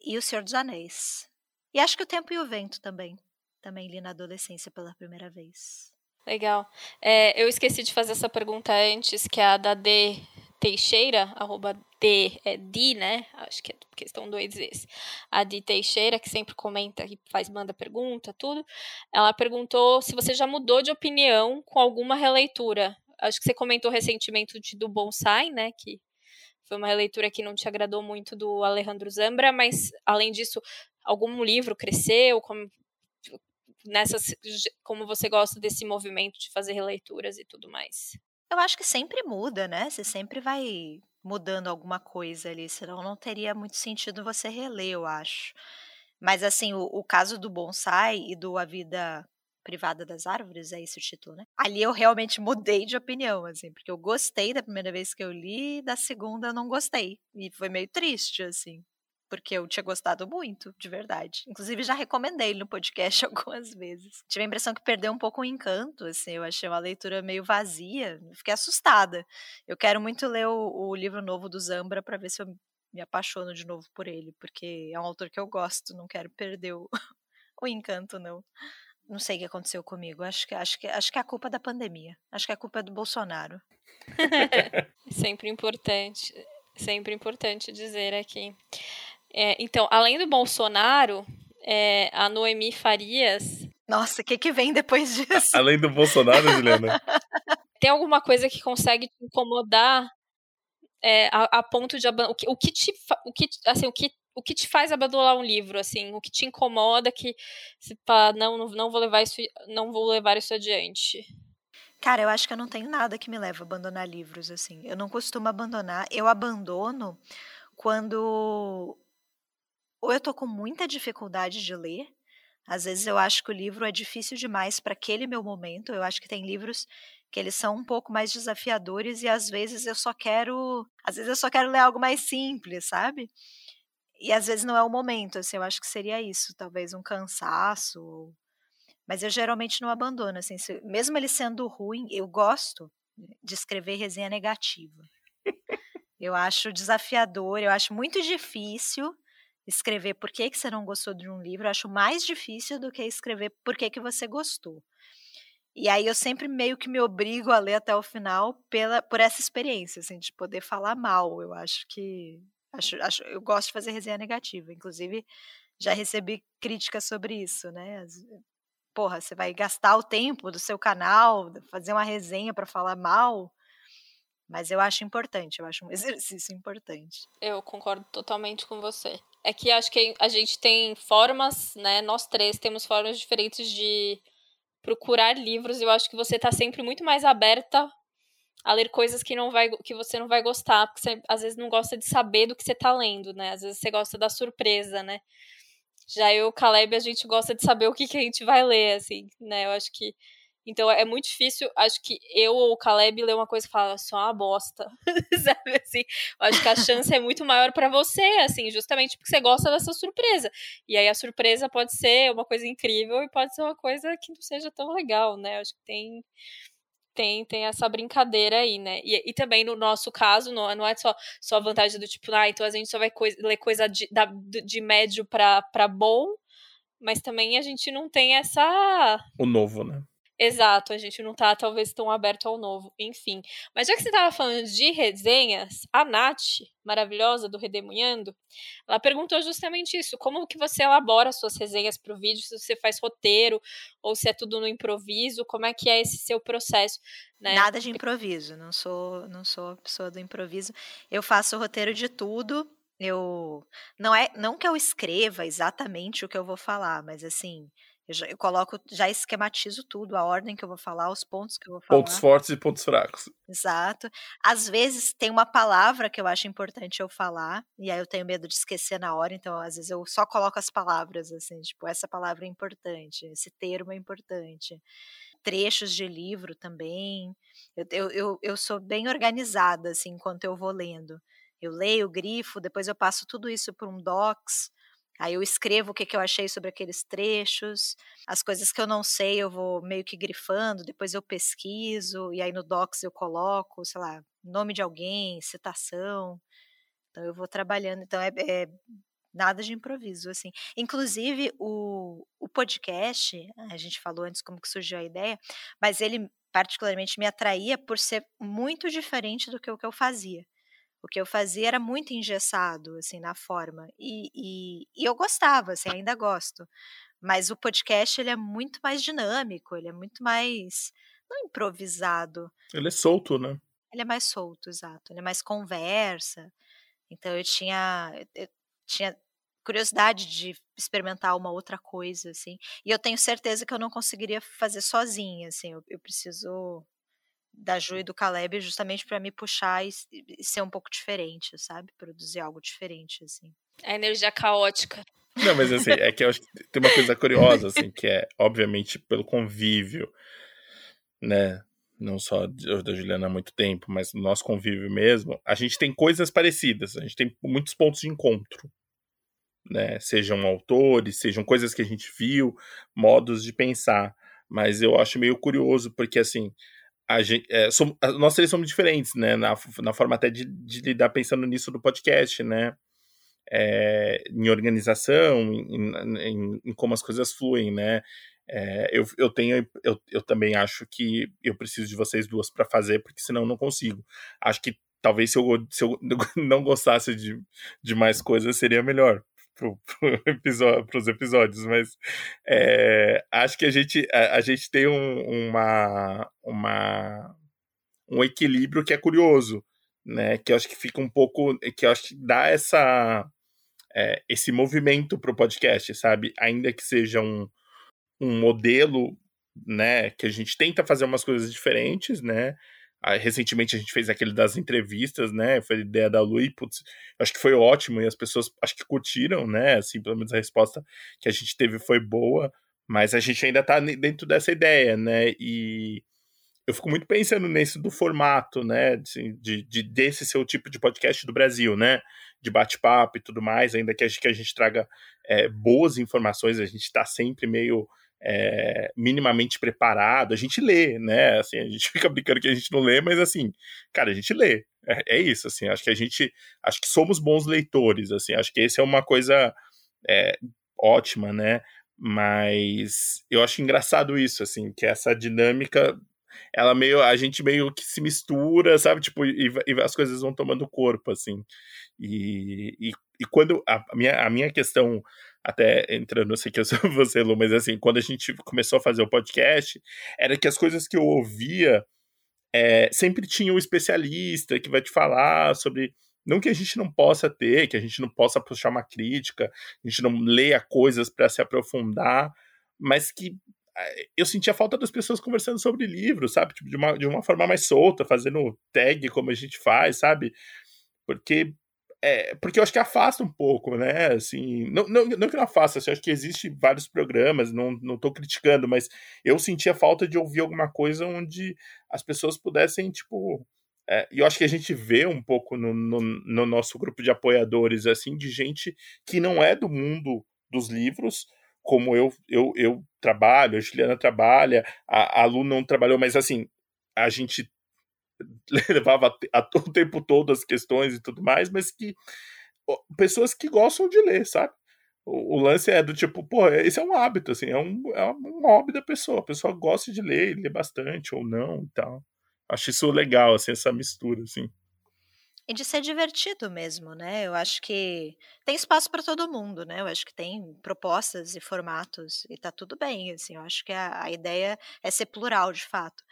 E O Senhor dos Anéis. E acho que O Tempo e o Vento também. Também li na adolescência pela primeira vez. Legal. É, eu esqueci de fazer essa pergunta antes, que é a da D Teixeira, arroba D, é D, né? Acho que é questão dois vezes. A D Teixeira, que sempre comenta e faz, manda pergunta, tudo. Ela perguntou se você já mudou de opinião com alguma releitura. Acho que você comentou recentemente do Bonsai, né? Que foi uma releitura que não te agradou muito do Alejandro Zambra, mas além disso, algum livro cresceu? Como, nessas, como você gosta desse movimento de fazer releituras e tudo mais? Eu acho que sempre muda, né? Você sempre vai mudando alguma coisa ali, senão não teria muito sentido você reler, eu acho. Mas assim, o, o caso do bonsai e do A Vida Privada das Árvores, é esse o título, né? Ali eu realmente mudei de opinião, assim, porque eu gostei da primeira vez que eu li, da segunda eu não gostei. E foi meio triste, assim porque eu tinha gostado muito, de verdade. Inclusive, já recomendei no podcast algumas vezes. Tive a impressão que perdeu um pouco o encanto, assim, eu achei uma leitura meio vazia, fiquei assustada. Eu quero muito ler o, o livro novo do Zambra para ver se eu me apaixono de novo por ele, porque é um autor que eu gosto, não quero perder o, o encanto, não. Não sei o que aconteceu comigo. Acho que, acho, que, acho que é a culpa da pandemia. Acho que é a culpa do Bolsonaro. sempre importante. Sempre importante dizer aqui. É, então, além do Bolsonaro, é, a Noemi Farias. Nossa, o que, que vem depois disso? Além do Bolsonaro, Juliana? Tem alguma coisa que consegue te incomodar é, a, a, ponto de o que, o que te o que assim o que o que te faz abandonar um livro assim o que te incomoda que se não não vou levar isso não vou levar isso adiante Cara, eu acho que eu não tenho nada que me leve a abandonar livros assim. Eu não costumo abandonar. Eu abandono quando ou eu tô com muita dificuldade de ler. Às vezes eu acho que o livro é difícil demais para aquele meu momento. Eu acho que tem livros que eles são um pouco mais desafiadores e às vezes eu só quero, às vezes eu só quero ler algo mais simples, sabe? E às vezes não é o momento, assim, eu acho que seria isso, talvez um cansaço. Mas eu geralmente não abandono, assim, se, mesmo ele sendo ruim, eu gosto de escrever resenha negativa. Eu acho desafiador, eu acho muito difícil escrever por que, que você não gostou de um livro, eu acho mais difícil do que escrever por que, que você gostou. E aí eu sempre meio que me obrigo a ler até o final pela, por essa experiência, assim, de poder falar mal. Eu acho que. Acho, acho, eu gosto de fazer resenha negativa. Inclusive, já recebi críticas sobre isso, né? Porra, você vai gastar o tempo do seu canal, fazer uma resenha para falar mal. Mas eu acho importante, eu acho um exercício importante. Eu concordo totalmente com você. É que acho que a gente tem formas, né? Nós três temos formas diferentes de procurar livros. Eu acho que você está sempre muito mais aberta a ler coisas que não vai que você não vai gostar, porque você às vezes não gosta de saber do que você está lendo, né? Às vezes você gosta da surpresa, né? Já eu, Caleb, a gente gosta de saber o que, que a gente vai ler, assim, né? Eu acho que então é muito difícil, acho que eu ou o Caleb ler uma coisa e falar só uma bosta, sabe assim? Eu acho que a chance é muito maior para você, assim, justamente porque você gosta dessa surpresa. E aí a surpresa pode ser uma coisa incrível e pode ser uma coisa que não seja tão legal, né? Eu acho que tem tem, tem essa brincadeira aí, né? E, e também no nosso caso, não, não é só, só a vantagem do tipo, ah, então a gente só vai ler coisa de, da, de médio para bom, mas também a gente não tem essa. O novo, né? Exato, a gente não tá talvez tão aberto ao novo, enfim. Mas já que você tava falando de resenhas, a Nath, maravilhosa do Redemunhando, ela perguntou justamente isso, como que você elabora suas resenhas para o vídeo, se você faz roteiro ou se é tudo no improviso, como é que é esse seu processo, né? Nada de improviso, não sou, não sou a pessoa do improviso. Eu faço roteiro de tudo, eu não é, não que eu escreva exatamente o que eu vou falar, mas assim, eu, já, eu coloco, já esquematizo tudo, a ordem que eu vou falar, os pontos que eu vou falar. Pontos fortes e pontos fracos. Exato. Às vezes tem uma palavra que eu acho importante eu falar, e aí eu tenho medo de esquecer na hora, então às vezes eu só coloco as palavras, assim, tipo, essa palavra é importante, esse termo é importante. Trechos de livro também. Eu, eu, eu, sou bem organizada, assim, enquanto eu vou lendo. Eu leio, grifo, depois eu passo tudo isso para um docs, Aí eu escrevo o que, que eu achei sobre aqueles trechos, as coisas que eu não sei eu vou meio que grifando, depois eu pesquiso, e aí no Docs eu coloco, sei lá, nome de alguém, citação. Então eu vou trabalhando. Então é, é nada de improviso, assim. Inclusive, o, o podcast, a gente falou antes como que surgiu a ideia, mas ele particularmente me atraía por ser muito diferente do que o que eu fazia. O que eu fazia era muito engessado, assim, na forma. E, e, e, eu gostava, assim, ainda gosto. Mas o podcast, ele é muito mais dinâmico, ele é muito mais, não improvisado. Ele é solto, né? Ele é mais solto, exato. Ele é mais conversa. Então eu tinha, eu tinha curiosidade de experimentar uma outra coisa, assim. E eu tenho certeza que eu não conseguiria fazer sozinha, assim. Eu, eu preciso da Ju e do Caleb justamente para me puxar e, e, ser um pouco diferente, sabe? Produzir algo diferente, assim. A energia caótica. Não, mas assim, é que eu acho que tem uma coisa curiosa, assim, que é, obviamente, pelo convívio, né? Não só da Juliana há muito tempo, mas no nosso convívio mesmo, a gente tem coisas parecidas, a gente tem muitos pontos de encontro. Né? Sejam autores, sejam coisas que a gente viu, modos de pensar. Mas eu acho meio curioso, porque assim, a gente, é, somos, nós três somos diferentes, né? Na, na forma até de, de lidar pensando nisso do podcast, né? É, em organização, em, em, em, como as coisas fluem, né? É, eu, eu tenho, eu, eu também acho que eu preciso de vocês duas para fazer, porque senão eu não consigo. Acho que talvez se eu, se eu não gostasse de, de mais coisas seria melhor pro, pro episódio, pros episódios, mas é, acho que a gente, a, a gente tem um, uma, uma, um equilíbrio que é curioso, né? Que eu acho que fica um pouco. que eu acho que dá essa. É, esse movimento pro podcast, sabe? Ainda que seja um, um modelo, né? Que a gente tenta fazer umas coisas diferentes, né? Recentemente a gente fez aquele das entrevistas, né? Foi ideia da Lu e, putz, acho que foi ótimo e as pessoas acho que curtiram, né? Assim, pelo menos a resposta que a gente teve foi boa, mas a gente ainda tá dentro dessa ideia, né? E eu fico muito pensando nesse do formato, né? Assim, de, de, desse seu tipo de podcast do Brasil, né? De bate-papo e tudo mais, ainda que a gente, que a gente traga é, boas informações, a gente tá sempre meio é, minimamente preparado, a gente lê, né? Assim, a gente fica brincando que a gente não lê, mas assim, cara, a gente lê. É, é isso, assim, acho que a gente, acho que somos bons leitores, assim, acho que esse é uma coisa é, ótima, né? Mas eu acho engraçado isso, assim, que essa dinâmica, ela meio, a gente meio que se mistura, sabe? Tipo, e, e as coisas vão tomando corpo, assim. E, e, e quando a, a minha, a minha questão até entrando, não sei que eu sou você, Lu, mas assim, quando a gente começou a fazer o podcast, era que as coisas que eu ouvia é, sempre tinha um especialista que vai te falar sobre. Não que a gente não possa ter, que a gente não possa puxar uma crítica, a gente não leia coisas para se aprofundar, mas que é, eu sentia falta das pessoas conversando sobre livros, sabe? Tipo, de, uma, de uma forma mais solta, fazendo tag como a gente faz, sabe? Porque é, porque eu acho que afasta um pouco, né? Assim, não, não, não que não afasta, assim, acho que existe vários programas, não, não tô criticando, mas eu sentia falta de ouvir alguma coisa onde as pessoas pudessem, tipo. É, e eu acho que a gente vê um pouco no, no, no, nosso grupo de apoiadores, assim, de gente que não é do mundo dos livros, como eu, eu, eu trabalho, a Juliana trabalha, a, a Lu não trabalhou, mas assim, a gente levava a, o tempo todo as questões e tudo mais, mas que pessoas que gostam de ler, sabe? O, o, lance é do tipo, pô, esse é um hábito, assim, é um, é um hobby da pessoa. A pessoa gosta de ler, lê bastante ou não e tal. Acho isso legal, assim, essa mistura, assim. E de ser divertido mesmo, né? Eu acho que tem espaço para todo mundo, né? Eu acho que tem propostas e formatos e tá tudo bem, assim. Eu acho que a, a ideia é ser plural, de fato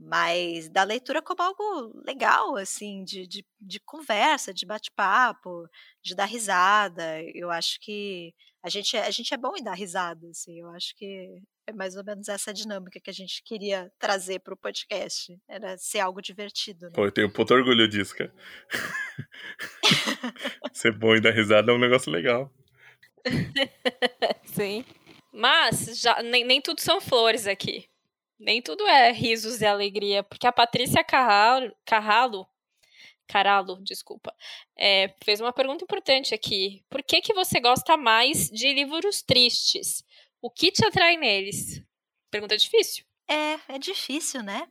mas da leitura como algo legal, assim, de, de, de conversa, de bate-papo, de dar risada. Eu acho que a gente, é, a gente é bom em dar risada, assim, eu acho que é mais ou menos essa dinâmica que a gente queria trazer para o podcast, era ser algo divertido. Né? Pô, eu tenho puto orgulho disso, cara. ser bom em dar risada é um negócio legal. Sim. Mas já, nem, nem tudo são flores aqui nem tudo é risos e alegria, porque a Patrícia Carralo, Carralo Caralo, desculpa, é, fez uma pergunta importante aqui. Por que, que você gosta mais de livros tristes? O que te atrai neles? Pergunta difícil. É, é difícil, né?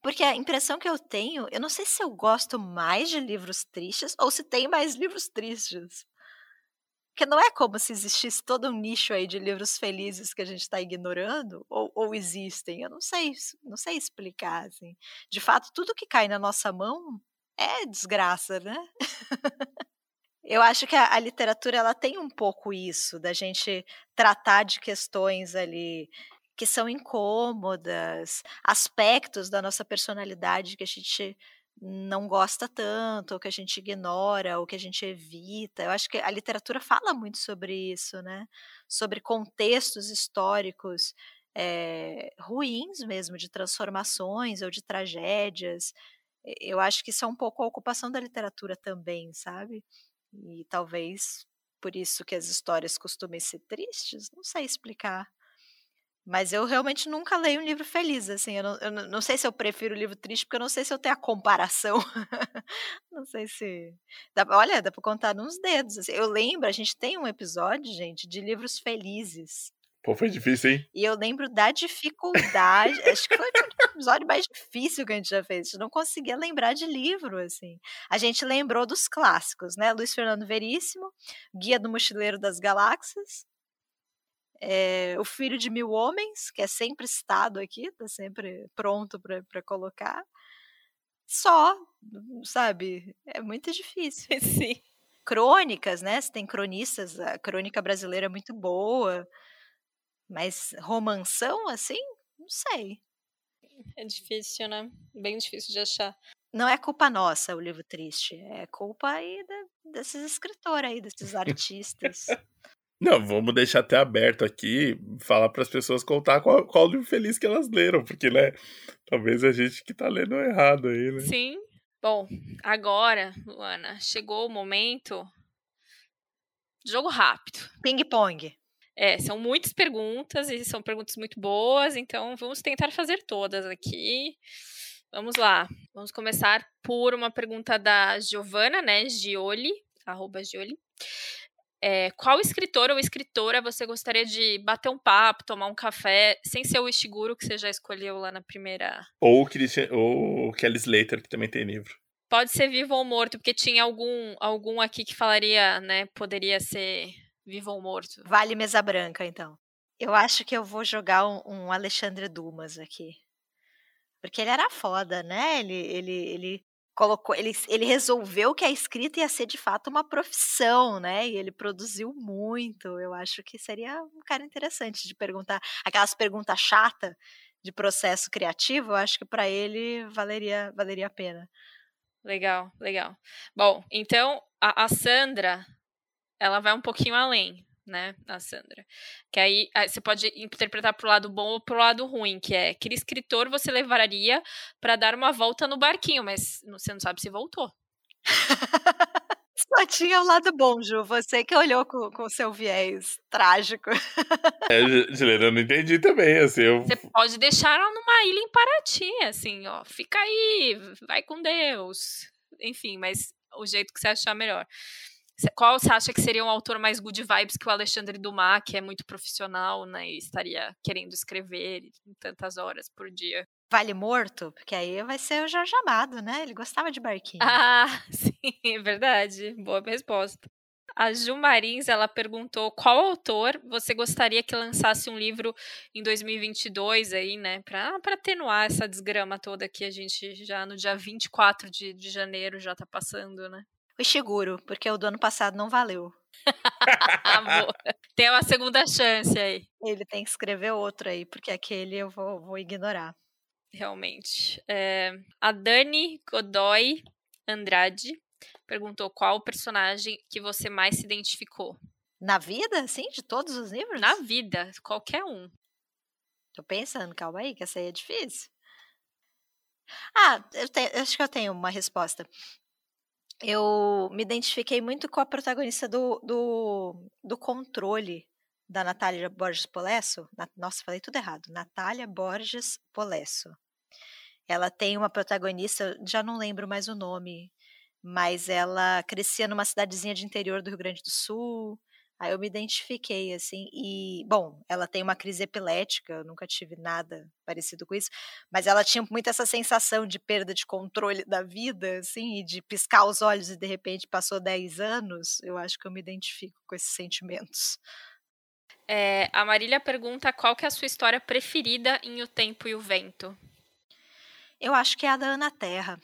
Porque a impressão que eu tenho, eu não sei se eu gosto mais de livros tristes ou se tem mais livros tristes. Porque não é como se existisse todo um nicho aí de livros felizes que a gente está ignorando, ou, ou, existem. Eu não sei, não sei explicar. Assim. De fato, tudo que cai na nossa mão é desgraça, né? Eu acho que a, a, literatura ela tem um pouco isso, da gente tratar de questões ali que são incômodas, aspectos da nossa personalidade que a gente não gosta tanto, ou que a gente ignora, ou que a gente evita. Eu acho que a literatura fala muito sobre isso, né? Sobre contextos históricos é, ruins mesmo, de transformações ou de tragédias. Eu acho que isso é um pouco a ocupação da literatura também, sabe? E talvez por isso que as histórias costumem ser tristes, não sei explicar. Mas eu realmente nunca leio um livro feliz, assim, eu não, eu não sei se eu prefiro o livro triste, porque eu não sei se eu tenho a comparação. não sei se. Dá, olha, dá pra contar nos dedos. Assim. Eu lembro, a gente tem um episódio, gente, de livros felizes. Pô, foi difícil, hein? E eu lembro da dificuldade. acho que foi o episódio mais difícil que a gente já fez. A gente não conseguia lembrar de livro, assim. A gente lembrou dos clássicos, né? Luiz Fernando Veríssimo, Guia do Mochileiro das Galáxias, é, o Filho de Mil Homens, que é sempre citado aqui, tá sempre pronto para colocar. Só, sabe? É muito difícil. Sim. Crônicas, né? Você tem cronistas, a crônica brasileira é muito boa. Mas romanção, assim, não sei. É difícil, né? Bem difícil de achar. Não é culpa nossa o livro triste. É culpa aí da, desses escritores aí, desses artistas. Não, vamos deixar até aberto aqui, falar para as pessoas contar qual, qual livro feliz que elas leram, porque, né, talvez a gente que tá lendo errado aí, né? Sim. Bom, agora, Luana, chegou o momento. Jogo rápido. Ping-pong. É, são muitas perguntas e são perguntas muito boas, então vamos tentar fazer todas aqui. Vamos lá. Vamos começar por uma pergunta da Giovana, né, Gioli, arroba Gioli. É, qual escritor ou escritora você gostaria de bater um papo, tomar um café, sem ser o Ishiguro que você já escolheu lá na primeira. Ou o, Christian, ou o Kelly Slater, que também tem livro. Pode ser vivo ou morto, porque tinha algum, algum aqui que falaria, né? Poderia ser vivo ou morto. Vale mesa branca, então. Eu acho que eu vou jogar um, um Alexandre Dumas aqui. Porque ele era foda, né? Ele, ele, ele colocou, ele, ele resolveu que a escrita ia ser de fato uma profissão, né? E ele produziu muito. Eu acho que seria um cara interessante de perguntar aquelas perguntas chatas de processo criativo. Eu acho que para ele valeria valeria a pena. Legal, legal. Bom, então a, a Sandra, ela vai um pouquinho além né, a Sandra. Que aí, aí você pode interpretar pro lado bom ou pro lado ruim, que é que escritor você levaria para dar uma volta no barquinho, mas você não sabe se voltou. Só tinha o lado bom, Ju. Você que olhou com o seu viés trágico. É, Juliana, eu não entendi também, assim. Eu... Você pode deixar ela numa ilha em Paraty, assim, ó. Fica aí, vai com Deus. Enfim, mas o jeito que você achar melhor. Qual você acha que seria um autor mais good vibes que o Alexandre Dumas, que é muito profissional, né? E estaria querendo escrever em tantas horas por dia? Vale Morto? Porque aí vai ser o Jorge Amado, né? Ele gostava de barquinho. Ah, sim, é verdade. Boa resposta. A Ju Marins, ela perguntou qual autor você gostaria que lançasse um livro em 2022 aí, né? Pra, pra atenuar essa desgrama toda que a gente já no dia 24 de, de janeiro já tá passando, né? O Ishiguro, porque o do ano passado não valeu. tem uma segunda chance aí. Ele tem que escrever outro aí, porque aquele eu vou, vou ignorar. Realmente. É, a Dani Godoy Andrade perguntou qual personagem que você mais se identificou. Na vida, sim? De todos os livros? Na vida, qualquer um. Tô pensando, calma aí, que essa aí é difícil. Ah, eu, te, eu acho que eu tenho uma resposta eu me identifiquei muito com a protagonista do, do, do controle da Natália Borges Polesso. Na, nossa, falei tudo errado. Natália Borges Polesso. Ela tem uma protagonista, já não lembro mais o nome mas ela crescia numa cidadezinha de interior do Rio Grande do Sul. Aí eu me identifiquei, assim, e, bom, ela tem uma crise epilética, eu nunca tive nada parecido com isso, mas ela tinha muito essa sensação de perda de controle da vida, assim, e de piscar os olhos e de repente passou 10 anos, eu acho que eu me identifico com esses sentimentos. É, a Marília pergunta qual que é a sua história preferida em O Tempo e o Vento. Eu acho que é a da Ana Terra.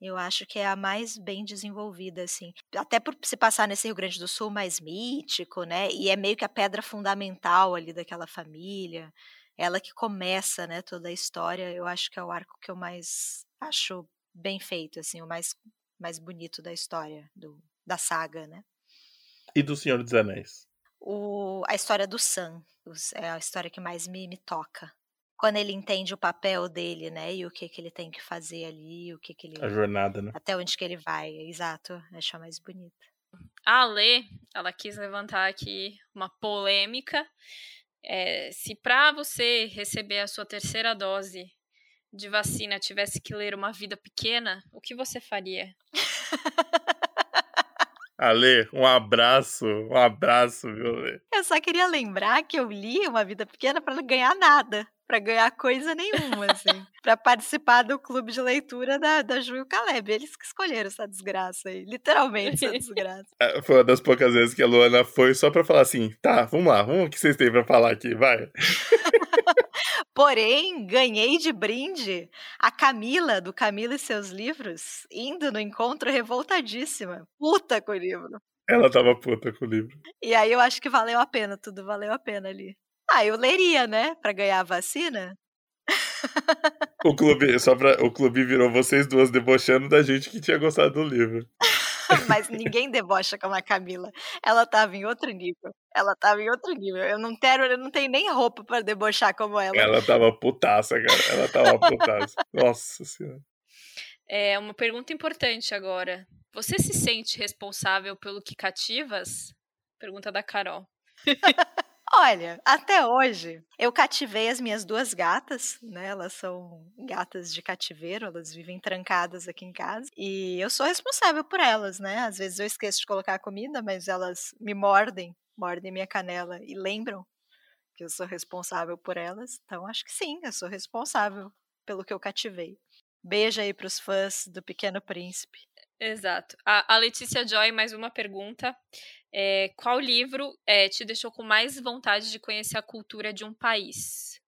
Eu acho que é a mais bem desenvolvida, assim. Até por se passar nesse Rio Grande do Sul mais mítico, né? E é meio que a pedra fundamental ali daquela família. Ela que começa, né, toda a história. Eu acho que é o arco que eu mais acho bem feito, assim, o mais, mais bonito da história, do, da saga, né? E do Senhor dos Anéis? O, a história do Sam. É a história que mais me, me toca quando ele entende o papel dele, né? E o que que ele tem que fazer ali, o que que ele a jornada, né? Até onde que ele vai, exato, acho mais bonita. A Lê, ela quis levantar aqui uma polêmica. É, se para você receber a sua terceira dose de vacina tivesse que ler uma vida pequena, o que você faria? Ale, um abraço, um abraço, viu, Ale? Eu só queria lembrar que eu li Uma Vida Pequena para não ganhar nada para ganhar coisa nenhuma, assim. para participar do clube de leitura da, da Ju e o Caleb. Eles que escolheram essa desgraça aí. Literalmente essa desgraça. É, foi uma das poucas vezes que a Luana foi só para falar assim: tá, vamos lá, vamos o que vocês têm para falar aqui, vai. Porém, ganhei de brinde a Camila, do Camila e seus livros, indo no encontro revoltadíssima. Puta com o livro. Ela tava puta com o livro. E aí eu acho que valeu a pena, tudo valeu a pena ali. Ah, eu leria, né? Pra ganhar a vacina. O clube, só pra, o clube virou vocês duas debochando da gente que tinha gostado do livro. Mas ninguém debocha como a Camila. Ela tava em outro nível. Ela tava em outro nível. Eu não quero, eu não tenho nem roupa para debochar como ela. Ela tava putaça, cara. Ela tava putaça. Nossa senhora. É uma pergunta importante agora. Você se sente responsável pelo que cativas? Pergunta da Carol. Olha, até hoje eu cativei as minhas duas gatas, né? Elas são gatas de cativeiro, elas vivem trancadas aqui em casa e eu sou responsável por elas, né? Às vezes eu esqueço de colocar comida, mas elas me mordem, mordem minha canela e lembram que eu sou responsável por elas. Então acho que sim, eu sou responsável pelo que eu cativei. Beijo aí para os fãs do Pequeno Príncipe. Exato. A, a Letícia Joy, mais uma pergunta. É, qual livro é, te deixou com mais vontade de conhecer a cultura de um país?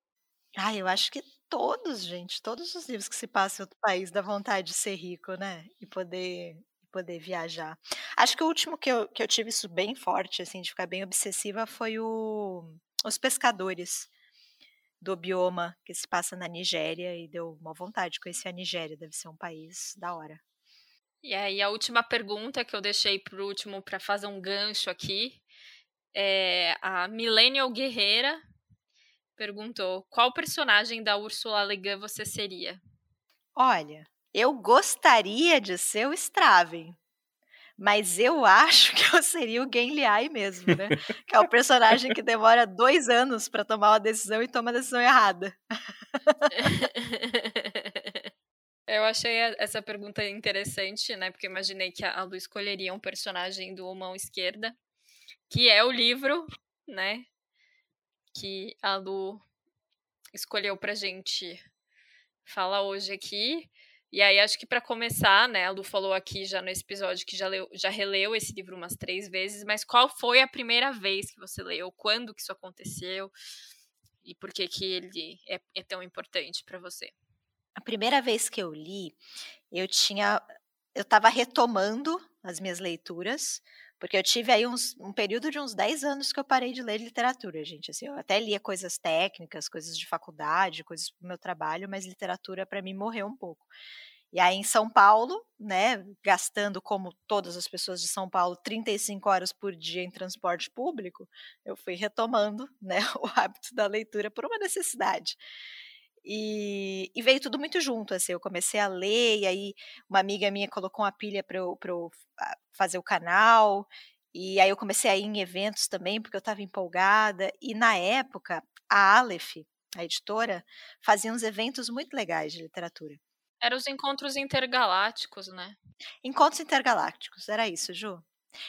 Ah, eu acho que todos, gente, todos os livros que se passam em outro país dá vontade de ser rico, né? E poder poder viajar. Acho que o último que eu, que eu tive isso bem forte, assim, de ficar bem obsessiva, foi o Os Pescadores, do bioma que se passa na Nigéria, e deu uma vontade de conhecer a Nigéria, deve ser um país da hora. E aí, a última pergunta que eu deixei por último para fazer um gancho aqui é a Millennial Guerreira perguntou: qual personagem da Ursula Le Guin você seria? Olha, eu gostaria de ser o Straven, mas eu acho que eu seria o Genliai mesmo, né? que é o personagem que demora dois anos para tomar uma decisão e toma a decisão errada. Eu achei essa pergunta interessante, né? Porque imaginei que a Lu escolheria um personagem do Mão Esquerda, que é o livro, né? Que a Lu escolheu pra gente falar hoje aqui. E aí, acho que para começar, né? A Lu falou aqui já no episódio que já, leu, já releu esse livro umas três vezes, mas qual foi a primeira vez que você leu? Quando que isso aconteceu? E por que que ele é, é tão importante para você? A primeira vez que eu li, eu tinha. Eu estava retomando as minhas leituras, porque eu tive aí uns, um período de uns 10 anos que eu parei de ler literatura, gente. Assim, eu até lia coisas técnicas, coisas de faculdade, coisas para o meu trabalho, mas literatura para mim morreu um pouco. E aí em São Paulo, né, gastando como todas as pessoas de São Paulo 35 horas por dia em transporte público, eu fui retomando, né, o hábito da leitura por uma necessidade. E, e, veio tudo muito junto, assim, eu comecei a ler, e aí uma amiga minha colocou uma pilha para eu, eu fazer o canal, e aí eu comecei a ir em eventos também, porque eu estava empolgada, e na época, a Aleph, a editora, fazia uns eventos muito legais de literatura. Eram os encontros intergalácticos, né? Encontros intergalácticos, era isso, Ju.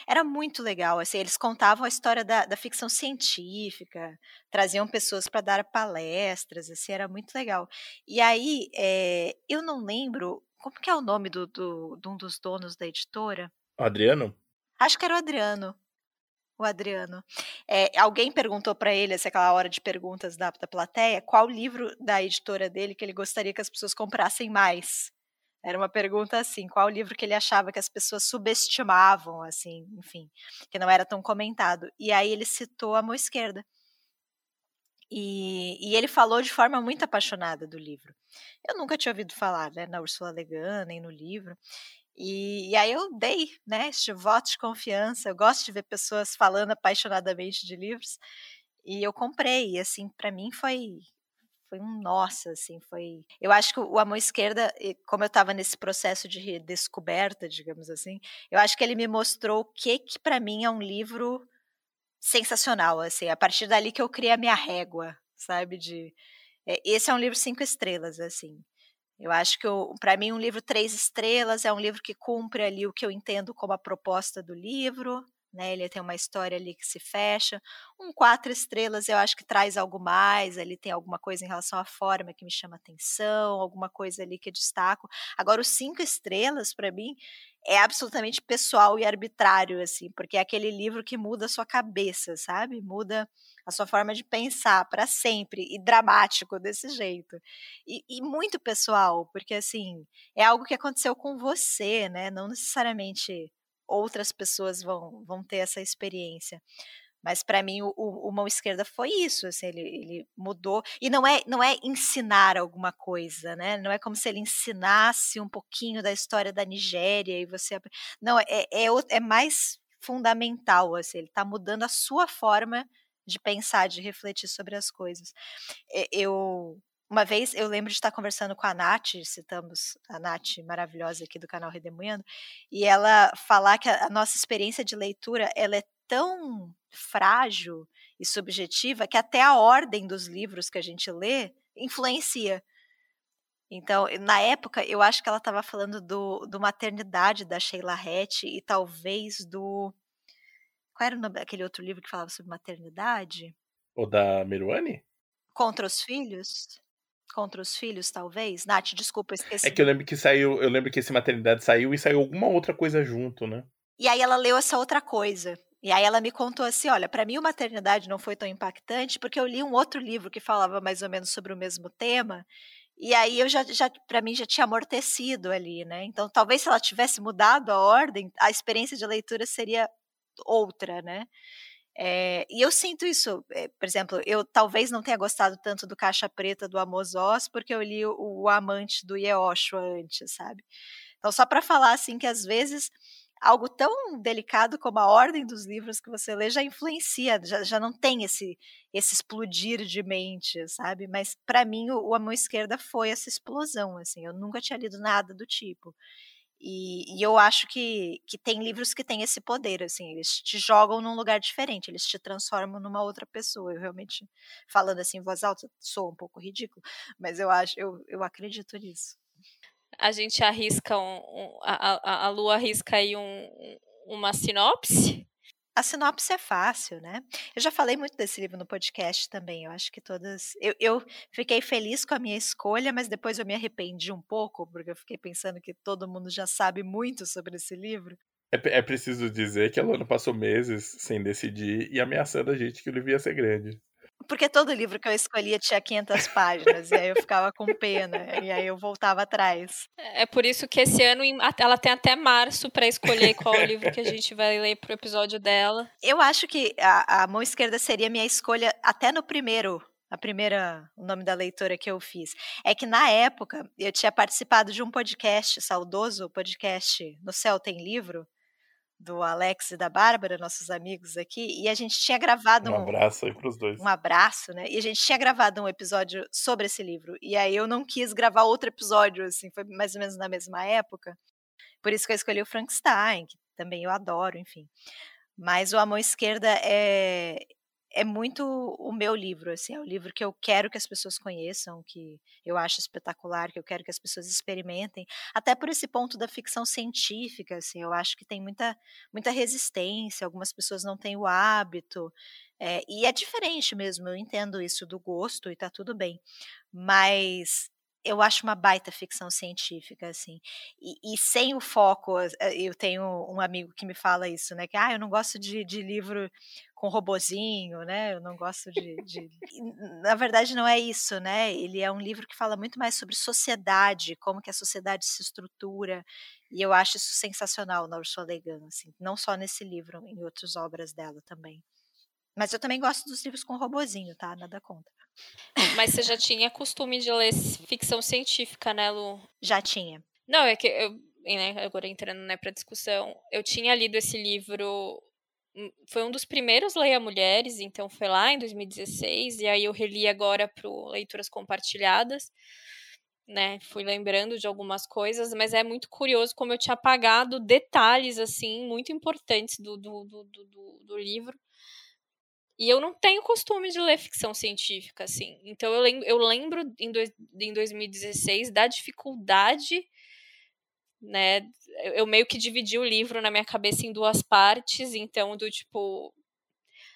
Era muito legal, assim, eles contavam a história da, da ficção científica, traziam pessoas para dar palestras, assim, era muito legal. E aí, é, eu não lembro, como que é o nome do, do, de um dos donos da editora? Adriano? Acho que era o Adriano. O Adriano. É, alguém perguntou para ele, essa aquela hora de perguntas da, da plateia, qual livro da editora dele que ele gostaria que as pessoas comprassem mais. Era uma pergunta assim, qual livro que ele achava que as pessoas subestimavam, assim, enfim, que não era tão comentado. E aí ele citou a mão esquerda. E, e, ele falou de forma muito apaixonada do livro. Eu nunca tinha ouvido falar, né, na Ursula Le Guin, nem no livro. E, e, aí eu dei, né, este voto de confiança. Eu gosto de ver pessoas falando apaixonadamente de livros. E eu comprei, e assim, para mim foi foi um nossa, assim, foi. Eu acho que o A Mão Esquerda, como eu estava nesse processo de redescoberta, digamos assim, eu acho que ele me mostrou o que que para mim é um livro sensacional, assim, a partir dali que eu criei a minha régua, sabe, de é, esse é um livro cinco estrelas, assim. Eu acho que para mim um livro três estrelas é um livro que cumpre ali o que eu entendo como a proposta do livro, né? Ele tem uma história ali que se fecha. Um quatro estrelas eu acho que traz algo mais, ali tem alguma coisa em relação à forma que me chama atenção, alguma coisa ali que destaco. Agora, os cinco estrelas, para mim, é absolutamente pessoal e arbitrário, assim, porque é aquele livro que muda a sua cabeça, sabe? Muda a sua forma de pensar para sempre e dramático desse jeito. E, e, muito pessoal, porque assim, é algo que aconteceu com você, né? Não necessariamente outras pessoas vão, vão ter essa experiência. Mas para mim o, o, mão esquerda foi isso, assim, ele, ele, mudou e não é não é ensinar alguma coisa, né? Não é como se ele ensinasse um pouquinho da história da Nigéria e você não é é, é mais fundamental, assim, ele está mudando a sua forma de pensar, de refletir sobre as coisas. Eu uma vez eu lembro de estar conversando com a Nath, citamos a Nath maravilhosa aqui do canal Redemoendo, e ela falar que a, nossa experiência de leitura ela é tão frágil e subjetiva que até a ordem dos livros que a gente lê influencia. Então, na época, eu acho que ela estava falando do, do Maternidade da Sheila Hatch e talvez do. Qual era o nome daquele outro livro que falava sobre maternidade? O da Meruane? Contra os Filhos? Contra os filhos, talvez? Nath, desculpa, esqueci. É que eu lembro que saiu, eu lembro que esse maternidade saiu e saiu alguma outra coisa junto, né? E aí ela leu essa outra coisa. E aí ela me contou assim, olha, para mim o maternidade não foi tão impactante porque eu li um outro livro que falava mais ou menos sobre o mesmo tema. E aí eu já, já para mim já tinha amortecido ali, né? Então talvez se ela tivesse mudado a ordem, a experiência de leitura seria outra, né? É, e eu sinto isso, é, por exemplo, eu talvez não tenha gostado tanto do Caixa Preta do Amos Oz, porque eu li o, o Amante do Yehoshua antes, sabe? Então, só para falar assim que às vezes algo tão delicado como a ordem dos livros que você lê já influencia, já, já não tem esse, esse explodir de mente, sabe? Mas para mim o, o A Mão Esquerda foi essa explosão, assim, eu nunca tinha lido nada do tipo. E, e, eu acho que, que tem livros que têm esse poder, assim, eles te jogam num lugar diferente, eles te transformam numa outra pessoa. Eu realmente, falando assim em voz alta, sou um pouco ridículo, mas eu acho, eu, eu acredito nisso. A gente arrisca um, um a, a, a Lu arrisca aí um, uma sinopse a sinopse é fácil, né? Eu já falei muito desse livro no podcast também. Eu acho que todas. Eu, eu, fiquei feliz com a minha escolha, mas depois eu me arrependi um pouco, porque eu fiquei pensando que todo mundo já sabe muito sobre esse livro. É, é preciso dizer que a Luna passou meses sem decidir e ameaçando a gente que o livro ia ser grande. Porque todo livro que eu escolhia tinha 500 páginas, e aí eu ficava com pena, e aí eu voltava atrás. É, é por isso que esse ano ela tem até março para escolher qual livro que a gente vai ler pro episódio dela. Eu acho que a, a mão esquerda seria minha escolha até no primeiro a primeira, o nome da leitora que eu fiz, é que na época eu tinha participado de um podcast saudoso, podcast No Céu Tem Livro, do Alex e da Bárbara, nossos amigos aqui, e a gente tinha gravado um, um abraço aí pros dois. Um abraço, né? E a gente tinha gravado um episódio sobre esse livro. E aí eu não quis gravar outro episódio, assim, foi mais ou menos na mesma época. Por isso que eu escolhi o Frankenstein, que também eu adoro, enfim. Mas o A Mão Esquerda é é muito o meu livro, assim, é o livro que eu quero que as pessoas conheçam, que eu acho espetacular, que eu quero que as pessoas experimentem, até por esse ponto da ficção científica, assim, eu acho que tem muita, muita resistência, algumas pessoas não têm o hábito, é, e é diferente mesmo, eu entendo isso do gosto e tá tudo bem, mas eu acho uma baita ficção científica, assim. E, e, sem o foco, eh, eu tenho um amigo que me fala isso, né? Que, ah, eu não gosto de, de livro com robozinho, né? Eu não gosto de, de... Na verdade, não é isso, né? Ele é um livro que fala muito mais sobre sociedade, como que a sociedade se estrutura. E eu acho isso sensacional na Ursula Le Guin, assim. Não só nesse livro, em outras obras dela também. Mas eu também gosto dos livros com robozinho, tá? Nada contra. Mas você já tinha costume de ler ficção científica, né, Lu? Já tinha. Não, é que eu, né, agora entrando né, para discussão, eu tinha lido esse livro. Foi um dos primeiros Leia Mulheres, então foi lá em 2016, e aí eu reli agora para Leituras Compartilhadas. Né, fui lembrando de algumas coisas, mas é muito curioso como eu tinha apagado detalhes assim muito importantes do, do, do, do, do livro e eu não tenho costume de ler ficção científica, assim. Então eu lembro, eu lembro em, dois, em 2016 da dificuldade, né? Eu meio que dividi o livro na minha cabeça em duas partes, então do tipo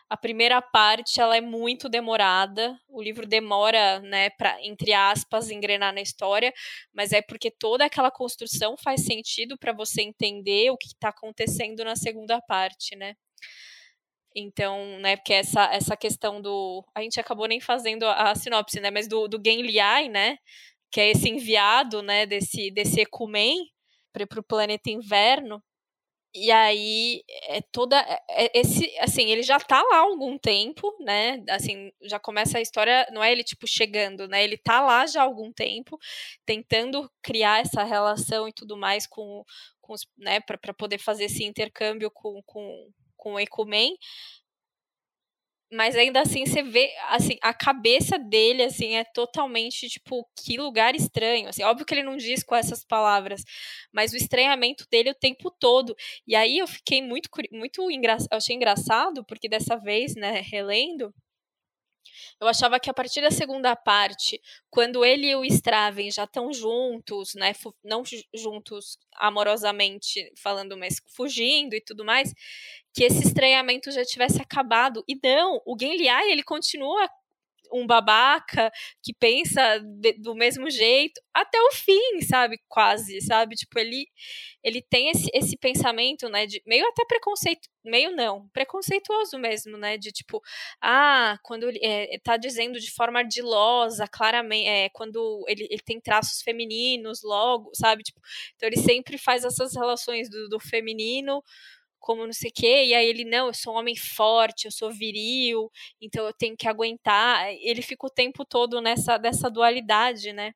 a primeira parte ela é muito demorada, o livro demora, né, para entre aspas engrenar na história, mas é porque toda aquela construção faz sentido para você entender o que está acontecendo na segunda parte, né? Então, né, porque essa, essa questão do. A gente acabou nem fazendo a, a sinopse, né? Mas do, do Gen Liai, né? Que é esse enviado, né, desse, desse Ecumen para o planeta inverno. E aí, é toda. É, é, esse, assim, ele já tá lá há algum tempo, né? Assim, já começa a história. Não é ele, tipo, chegando, né? Ele tá lá já há algum tempo, tentando criar essa relação e tudo mais com, com os, né? para poder fazer esse intercâmbio com, com com o Ecumen, mas ainda assim você vê assim a cabeça dele assim é totalmente tipo que lugar estranho assim. Óbvio que ele não diz com essas palavras mas o estranhamento dele o tempo todo. E aí eu fiquei muito muito engraçado achei engraçado porque dessa vez né relendo eu achava que a partir da segunda parte, quando ele e o Straven já estão juntos, né, não juntos amorosamente falando, mas fugindo e tudo mais, que esse estranhamento já tivesse acabado. E não, o Genliai, ele continua um babaca que pensa de, do mesmo jeito até o fim, sabe? Quase, sabe? Tipo, ele ele tem esse, esse pensamento, né, de meio até preconceito, meio não, preconceituoso mesmo, né, de tipo, ah, quando ele é, tá dizendo de forma ardilosa, claramente, é, quando ele, ele tem traços femininos logo, sabe? Tipo, então ele sempre faz essas relações do, do feminino como não sei o quê, e aí ele, não, eu sou um homem forte, eu sou viril, então eu tenho que aguentar. Ele fica o tempo todo nessa dessa dualidade, né?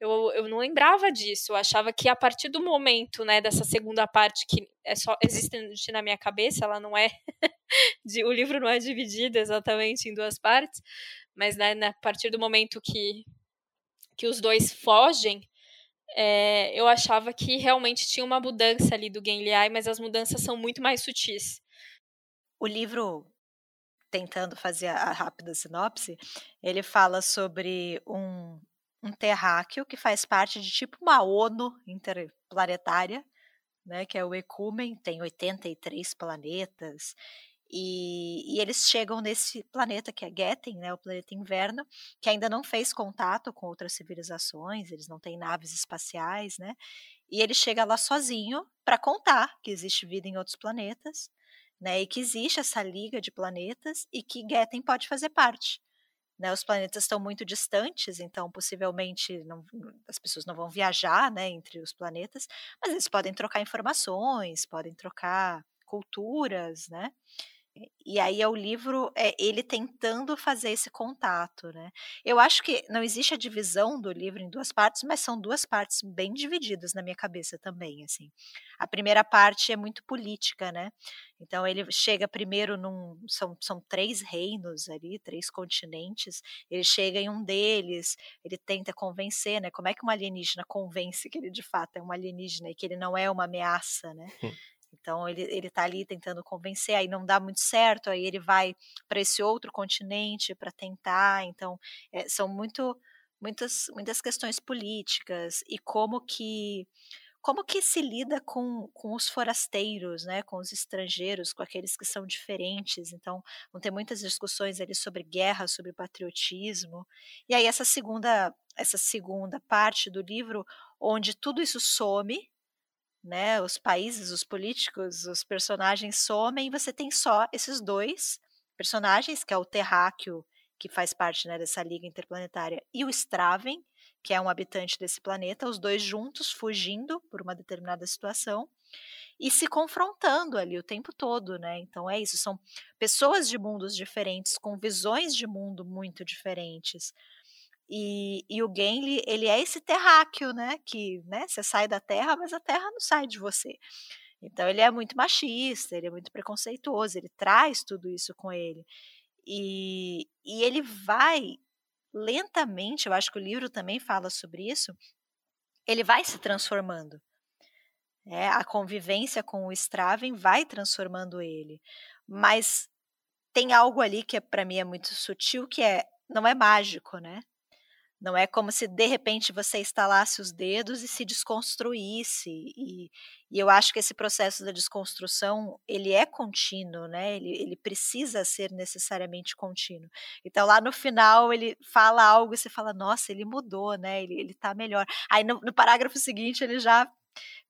Eu, eu não lembrava disso, eu achava que a partir do momento, né, dessa segunda parte que é só existe na minha cabeça, ela não é de, o livro não é dividido exatamente em duas partes, mas né, a partir do momento que que os dois fogem, é, eu achava que realmente tinha uma mudança ali do Genliai, mas as mudanças são muito mais sutis. O livro, tentando fazer a rápida sinopse, ele fala sobre um, um terráqueo que faz parte de tipo uma ONU interplanetária, né, que é o Ecumen, tem 83 planetas, e, e, eles chegam nesse planeta que é Getten, né, o planeta inverno, que ainda não fez contato com outras civilizações, eles não têm naves espaciais, né? E ele chega lá sozinho para contar que existe vida em outros planetas, né? E que existe essa liga de planetas e que Getten pode fazer parte. Né, os planetas estão muito distantes, então possivelmente não, as pessoas não vão viajar né, entre os planetas, mas eles podem trocar informações, podem trocar culturas, né? E aí é o livro, é ele tentando fazer esse contato, né? Eu acho que não existe a divisão do livro em duas partes, mas são duas partes bem divididas na minha cabeça também, assim. A primeira parte é muito política, né? Então ele chega primeiro num são, são três reinos ali, três continentes. Ele chega em um deles, ele tenta convencer, né? Como é que um alienígena convence que ele de fato é um alienígena e que ele não é uma ameaça, né? Então ele ele está ali tentando convencer, aí não dá muito certo, aí ele vai para esse outro continente para tentar. Então é, são muito muitas muitas questões políticas e como que como que se lida com, com os forasteiros, né, com os estrangeiros, com aqueles que são diferentes? Então, vão ter muitas discussões ali sobre guerra, sobre patriotismo. E aí essa segunda essa segunda parte do livro, onde tudo isso some, né, os países, os políticos, os personagens somem e você tem só esses dois personagens, que é o Terráqueo, que faz parte né, dessa liga interplanetária, e o Straven, que é um habitante desse planeta, os dois juntos fugindo por uma determinada situação e se confrontando ali o tempo todo, né? Então é isso, são pessoas de mundos diferentes, com visões de mundo muito diferentes. E, e o Genli, ele é esse terráqueo, né? Que né, você sai da Terra, mas a Terra não sai de você. Então ele é muito machista, ele é muito preconceituoso, ele traz tudo isso com ele. E, e ele vai lentamente, eu acho que o livro também fala sobre isso, ele vai se transformando. É, a convivência com o Straven vai transformando ele. Mas tem algo ali que é, para mim é muito sutil, que é não é mágico, né? Não é como se de repente você estalasse os dedos e se desconstruísse. E, e eu acho que esse processo da desconstrução ele é contínuo, né? Ele, ele precisa ser necessariamente contínuo. Então lá no final ele fala algo e você fala, nossa, ele mudou, né? Ele, ele tá melhor. Aí no, no parágrafo seguinte ele já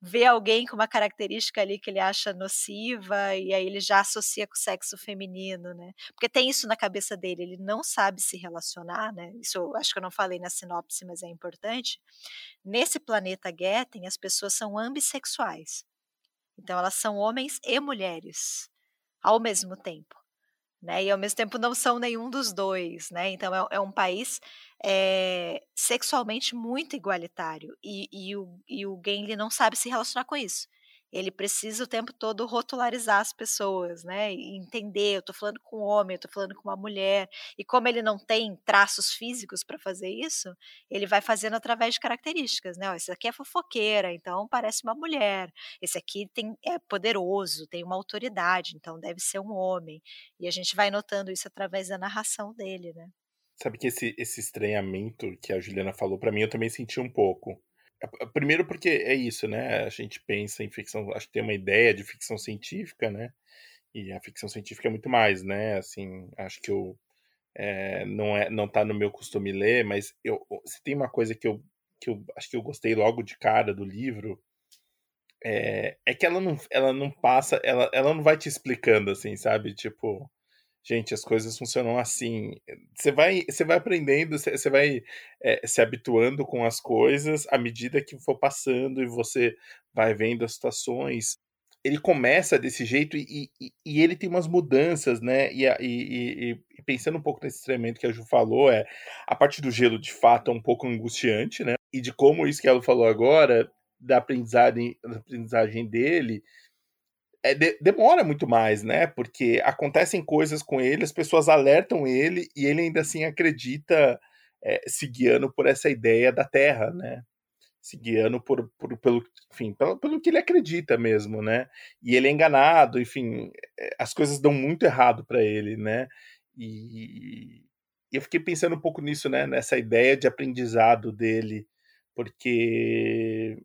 vê alguém com uma característica ali que ele acha nociva e aí ele já associa com o sexo feminino, né? Porque tem isso na cabeça dele, ele não sabe se relacionar, né? Isso eu acho que eu não falei na sinopse, mas é importante. Nesse planeta Getten, as pessoas são ambissexuais. Então elas são homens e mulheres ao mesmo tempo. Né, e ao mesmo tempo não são nenhum dos dois, né? Então é, é um país é, sexualmente muito igualitário e, e, o, e o Genli não sabe se relacionar com isso. Ele precisa o tempo todo rotularizar as pessoas, né? E entender, eu tô falando com um homem, eu tô falando com uma mulher. E como ele não tem traços físicos para fazer isso, ele vai fazendo através de características, né? Ó, esse aqui é fofoqueira, então parece uma mulher. Esse aqui tem, é poderoso, tem uma autoridade, então deve ser um homem. E a gente vai notando isso através da narração dele, né? Sabe que esse, esse estranhamento que a Juliana falou, para mim eu também senti um pouco. Primeiro porque é isso, né? A gente pensa em ficção, acho que tem uma ideia de ficção científica, né? E a ficção científica é muito mais, né? Assim, acho que eu é, não é, não tá no meu costume ler, mas eu, se tem uma coisa que eu, que eu acho que eu gostei logo de cara do livro, é, é que ela não, ela não passa, ela, ela não vai te explicando assim, sabe? Tipo, gente, as coisas funcionam assim. Você vai, você vai aprendendo, você vai é, se habituando com as coisas à medida que for passando e você vai vendo as situações. Ele começa desse jeito e, e, e ele tem umas mudanças, né? E, e, pensando um pouco nesse treinamento que a Ju falou, é a parte do gelo de fato é um pouco angustiante, né? E de como isso que ela falou agora, da aprendizagem, da aprendizagem dele, é, de, demora muito mais, né? Porque acontecem coisas com ele, as pessoas alertam ele e ele ainda assim acredita é, se guiando por essa ideia da Terra, né? Se guiando por, por, pelo, enfim, pelo, pelo que ele acredita mesmo, né? E ele é enganado, enfim, é, as coisas dão muito errado para ele, né? E eu fiquei pensando um pouco nisso, né? Nessa ideia de aprendizado dele, porque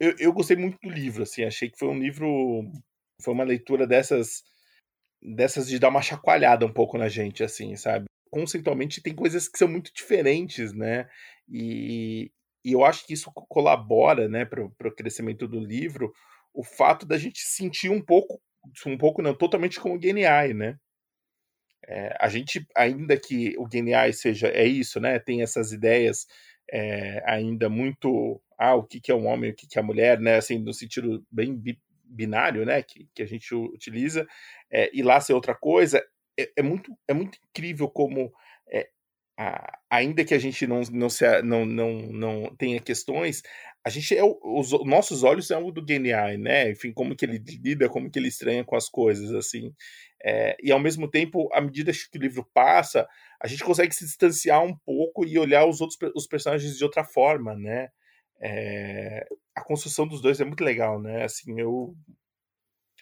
eu, eu gostei muito do livro, assim, achei que foi um livro, foi uma leitura dessas, dessas de dar uma chacoalhada um pouco na gente, assim, sabe? Conceitualmente tem coisas que são muito diferentes, né? E, e eu acho que isso colabora, né, para o crescimento do livro, o fato da gente sentir um pouco, um pouco não, totalmente como o GNI, né? É, a gente, ainda que o GNI seja, é isso, né? Tem essas ideias é, ainda muito ah, o que, que é um homem, o que, que é a mulher, né? Assim, no sentido bem binário, né? Que, que a gente utiliza, é, e lá ser outra coisa, é, é, muito, é muito incrível como é, a, ainda que a gente não, não, se, não, não, não tenha questões, a gente é os nossos olhos são o do GNI, né? Enfim, como que ele lida, como que ele estranha com as coisas, assim. É, e ao mesmo tempo, à medida que o livro passa, a gente consegue se distanciar um pouco e olhar os outros os personagens de outra forma, né? É, a construção dos dois é muito legal, né? Assim, eu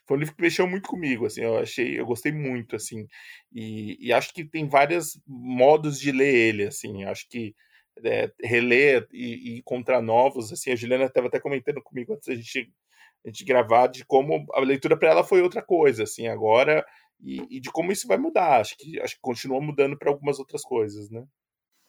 foi um livro que mexeu muito comigo, assim, eu achei, eu gostei muito, assim, e, e acho que tem vários modos de ler ele, assim, acho que é, reler e, e, encontrar novos, assim, a Juliana estava até comentando comigo antes da gente, a gente gravar de como a leitura para ela foi outra coisa, assim, agora, e, e, de como isso vai mudar, acho que, acho que continua mudando para algumas outras coisas, né?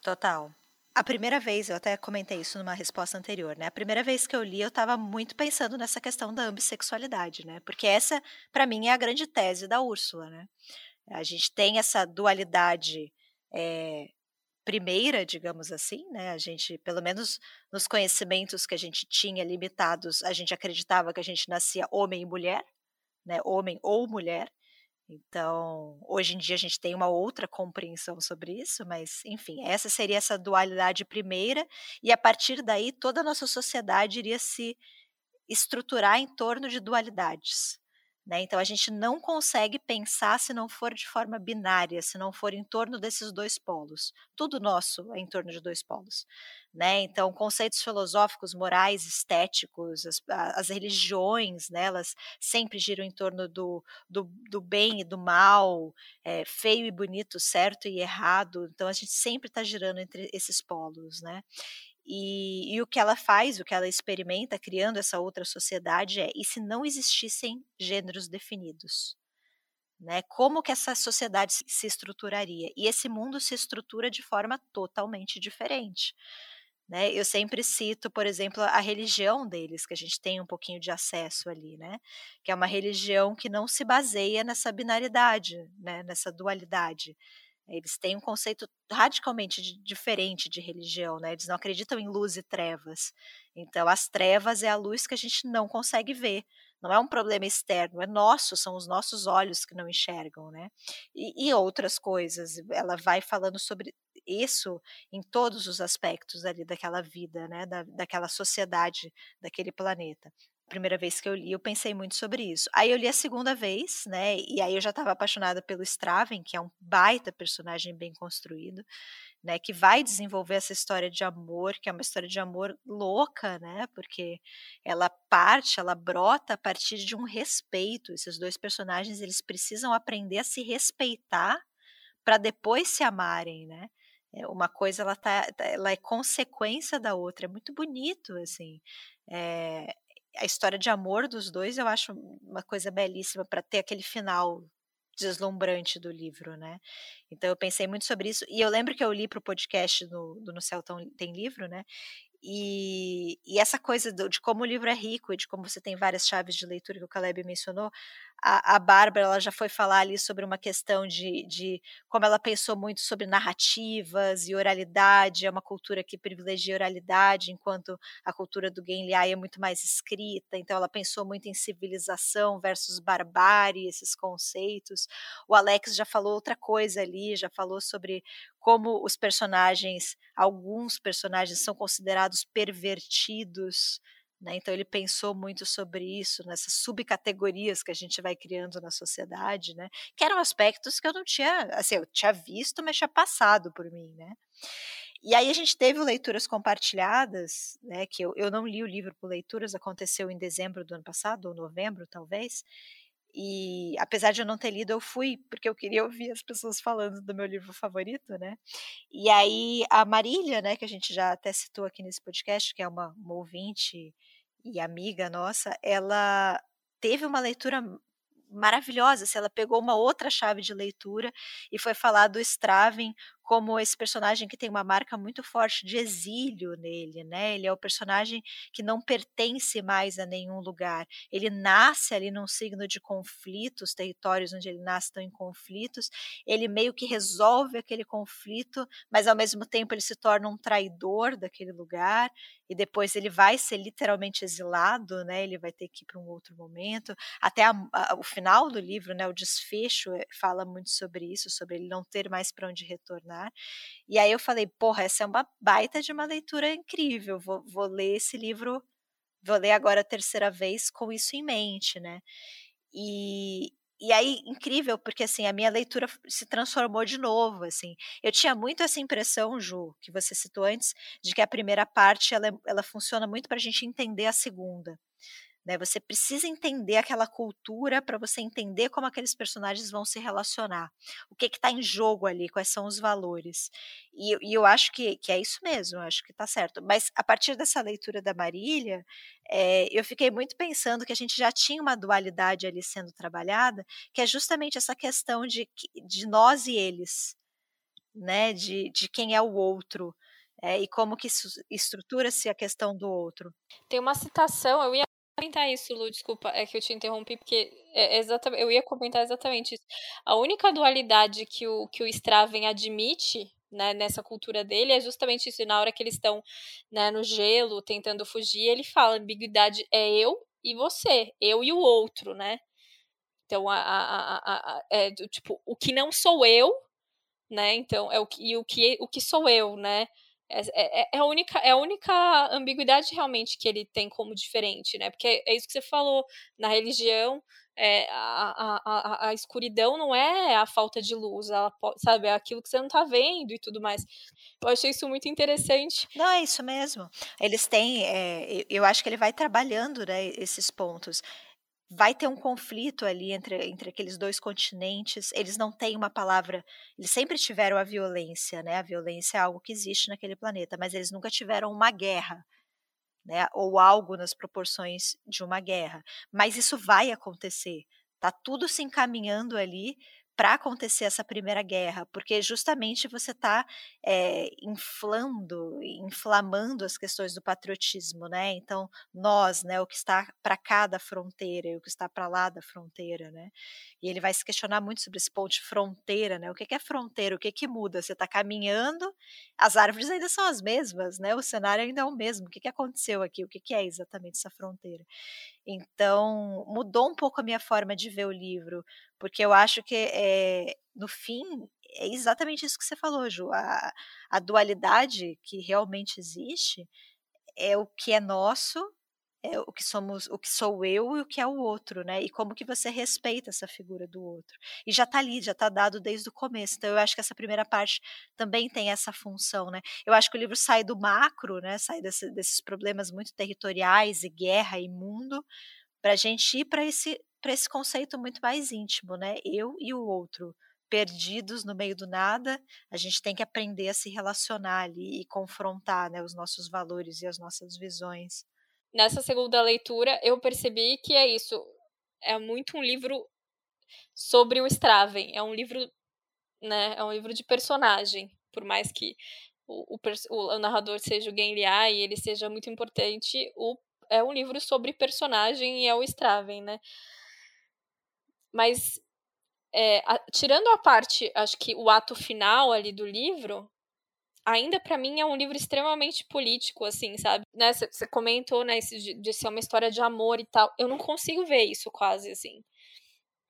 Total. A primeira vez, eu até comentei isso numa resposta anterior, né? A primeira vez que eu li, eu estava muito pensando nessa questão da ambissexualidade, né? Porque essa, para mim, é a grande tese da Úrsula, né? A gente tem essa dualidade é, primeira, digamos assim, né? A gente, pelo menos nos conhecimentos que a gente tinha limitados, a gente acreditava que a gente nascia homem e mulher, né? Homem ou mulher. Então, hoje em dia a gente tem uma outra compreensão sobre isso, mas enfim, essa seria essa dualidade primeira, e a partir daí toda a nossa sociedade iria se estruturar em torno de dualidades. Né? Então a gente não consegue pensar se não for de forma binária, se não for em torno desses dois polos. Tudo nosso é em torno de dois polos. Né? Então, conceitos filosóficos, morais, estéticos, as, as religiões, né, elas sempre giram em torno do, do, do bem e do mal, é, feio e bonito, certo e errado. Então, a gente sempre está girando entre esses polos. Né? E, e, o que ela faz, o que ela experimenta criando essa outra sociedade é: e se não existissem gêneros definidos? Né? Como que essa sociedade se estruturaria? E esse mundo se estrutura de forma totalmente diferente. Né? Eu sempre cito, por exemplo, a religião deles, que a gente tem um pouquinho de acesso ali, né? que é uma religião que não se baseia nessa binaridade, né? nessa dualidade. Eles têm um conceito radicalmente diferente de religião, né? Eles não acreditam em luz e trevas. Então, as trevas é a luz que a gente não consegue ver. Não é um problema externo, é nosso, são os nossos olhos que não enxergam, né? E, e outras coisas. Ela vai falando sobre isso em todos os aspectos ali daquela vida, né? Da, daquela sociedade, daquele planeta primeira vez que eu li, eu pensei muito sobre isso. Aí eu li a segunda vez, né? E aí eu já estava apaixonada pelo Straven, que é um baita personagem bem construído, né? Que vai desenvolver essa história de amor, que é uma história de amor louca, né? Porque ela parte, ela brota a partir de um respeito. Esses dois personagens, eles precisam aprender a se respeitar para depois se amarem, né? É, uma coisa ela tá, ela é consequência da outra, é muito bonito assim. É, a história de amor dos dois eu acho uma coisa belíssima para ter aquele final deslumbrante do livro, né? Então eu pensei muito sobre isso e eu lembro que eu li para o podcast do, do No Céu Tem Livro, né? E, e, essa coisa do, de como o livro é rico e de como você tem várias chaves de leitura que o Caleb mencionou, a, a Bárbara ela já foi falar ali sobre uma questão de, de como ela pensou muito sobre narrativas e oralidade, é uma cultura que privilegia oralidade, enquanto a cultura do Genliai é muito mais escrita, então ela pensou muito em civilização versus barbárie, esses conceitos. O Alex já falou outra coisa ali, já falou sobre como os personagens, alguns personagens são considerados pervertidos, né? Então ele pensou muito sobre isso, nessas subcategorias que a gente vai criando na sociedade, né? que eram aspectos que eu não tinha, assim, eu tinha visto, mas tinha passado por mim. Né? E aí a gente teve leituras compartilhadas, né, que eu, eu não li o livro por leituras, aconteceu em dezembro do ano passado, ou novembro talvez, e apesar de eu não ter lido, eu fui porque eu queria ouvir as pessoas falando do meu livro favorito, né? E aí a Marília, né, que a gente já até citou aqui nesse podcast, que é uma, uma ouvinte e amiga nossa, ela teve uma leitura maravilhosa, se ela pegou uma outra chave de leitura e foi falar do Straven como esse personagem que tem uma marca muito forte de exílio nele, né? Ele é o personagem que não pertence mais a nenhum lugar. Ele nasce ali num signo de conflito, os territórios onde ele nasce estão em conflitos. Ele meio que resolve aquele conflito, mas ao mesmo tempo ele se torna um traidor daquele lugar e depois ele vai ser literalmente exilado, né? Ele vai ter que ir para um outro momento. Até a, a, o final do livro, né? O desfecho eh, fala muito sobre isso, sobre ele não ter mais para onde retornar e aí eu falei, porra, essa é uma baita de uma leitura incrível, vou, vou ler esse livro, vou ler agora a terceira vez com isso em mente, né? E, e aí, incrível, porque assim, a minha leitura se transformou de novo, assim. Eu tinha muito essa impressão, Ju, que você citou antes, de que a primeira parte, ela, ela funciona muito para a gente entender a segunda. Né? Você precisa entender aquela cultura para você entender como aqueles personagens vão se relacionar. O que está em jogo ali, quais são os valores. E, e, eu acho que, que é isso mesmo, acho que está certo. Mas a partir dessa leitura da Marília, é, eu fiquei muito pensando que a gente já tinha uma dualidade ali sendo trabalhada, que é justamente essa questão de, de nós e eles, né? de, de quem é o outro. É, e como que estrutura-se a questão do outro. Tem uma citação, eu ia comentar isso, Lu, desculpa, é que eu te interrompi, porque é exatamente, eu ia comentar exatamente isso. A única dualidade que o, que o Straven admite né, nessa cultura dele é justamente isso. Na hora que eles estão né, no gelo, tentando fugir, ele fala: ambiguidade é eu e você, eu e o outro, né? Então, a, a, a, é tipo, o que não sou eu, né? Então, é o que, e o que, o que sou eu, né? É, é, é, a única, é a única ambiguidade realmente que ele tem como diferente, né? Porque é isso que você falou, na religião, é, a, a, a, escuridão não é a falta de luz, ela pode, sabe, é aquilo que você não está vendo e tudo mais. Eu achei isso muito interessante. Não, é isso mesmo. Eles têm, é, eu acho que ele vai trabalhando né, esses pontos vai ter um conflito ali entre, entre aqueles dois continentes. Eles não têm uma palavra. Eles sempre tiveram a violência, né? A violência é algo que existe naquele planeta, mas eles nunca tiveram uma guerra, né? Ou algo nas proporções de uma guerra. Mas isso vai acontecer. Tá tudo se encaminhando ali para acontecer essa primeira guerra, porque justamente você está é, eh, inflando, inflamando as questões do patriotismo, né? Então, nós, né, o que está para cá da fronteira e o que está para lá da fronteira, né? E ele vai se questionar muito sobre esse ponto de fronteira, né? O que é fronteira? O que, que muda? Você está caminhando, as árvores ainda são as mesmas, né? O cenário ainda é o mesmo. O que, que aconteceu aqui? O que, que é exatamente essa fronteira? Então, mudou um pouco a minha forma de ver o livro, porque eu acho que, é, no fim, é exatamente isso que você falou, Ju. A, a dualidade que realmente existe é o que é nosso é o que somos, o que sou eu e o que é o outro, né? E como que você respeita essa figura do outro. E já está ali, já está dado desde o começo. Então eu acho que essa primeira parte também tem essa função, né? Eu acho que o livro sai do macro, né? Sai desse, desses problemas muito territoriais e guerra e mundo, para a gente ir para esse para esse conceito muito mais íntimo, né? Eu e o outro perdidos no meio do nada, a gente tem que aprender a se relacionar ali e confrontar, né, os nossos valores e as nossas visões nessa segunda leitura, eu percebi que é isso. É muito um livro sobre o Straven. É um livro, né? É um livro de personagem. Por mais que o, o, o narrador seja o Genliá e ele seja muito importante, o, é um livro sobre personagem e é o Straven, né? Mas é, a, tirando a parte, acho que o ato final ali do livro, ainda para mim é um livro extremamente político, assim, sabe? Né, você comentou, né, de, de ser uma história de amor e tal. Eu não consigo ver isso quase, assim.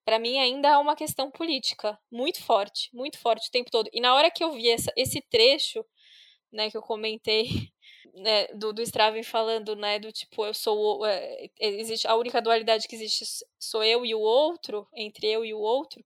Para mim ainda é uma questão política muito forte, muito forte o tempo todo. E na hora que eu vi essa, esse trecho, né, que eu comentei, né, do, do Straven falando, né, do tipo, eu sou, é, existe, a única dualidade que existe sou eu e o outro, entre eu e o outro,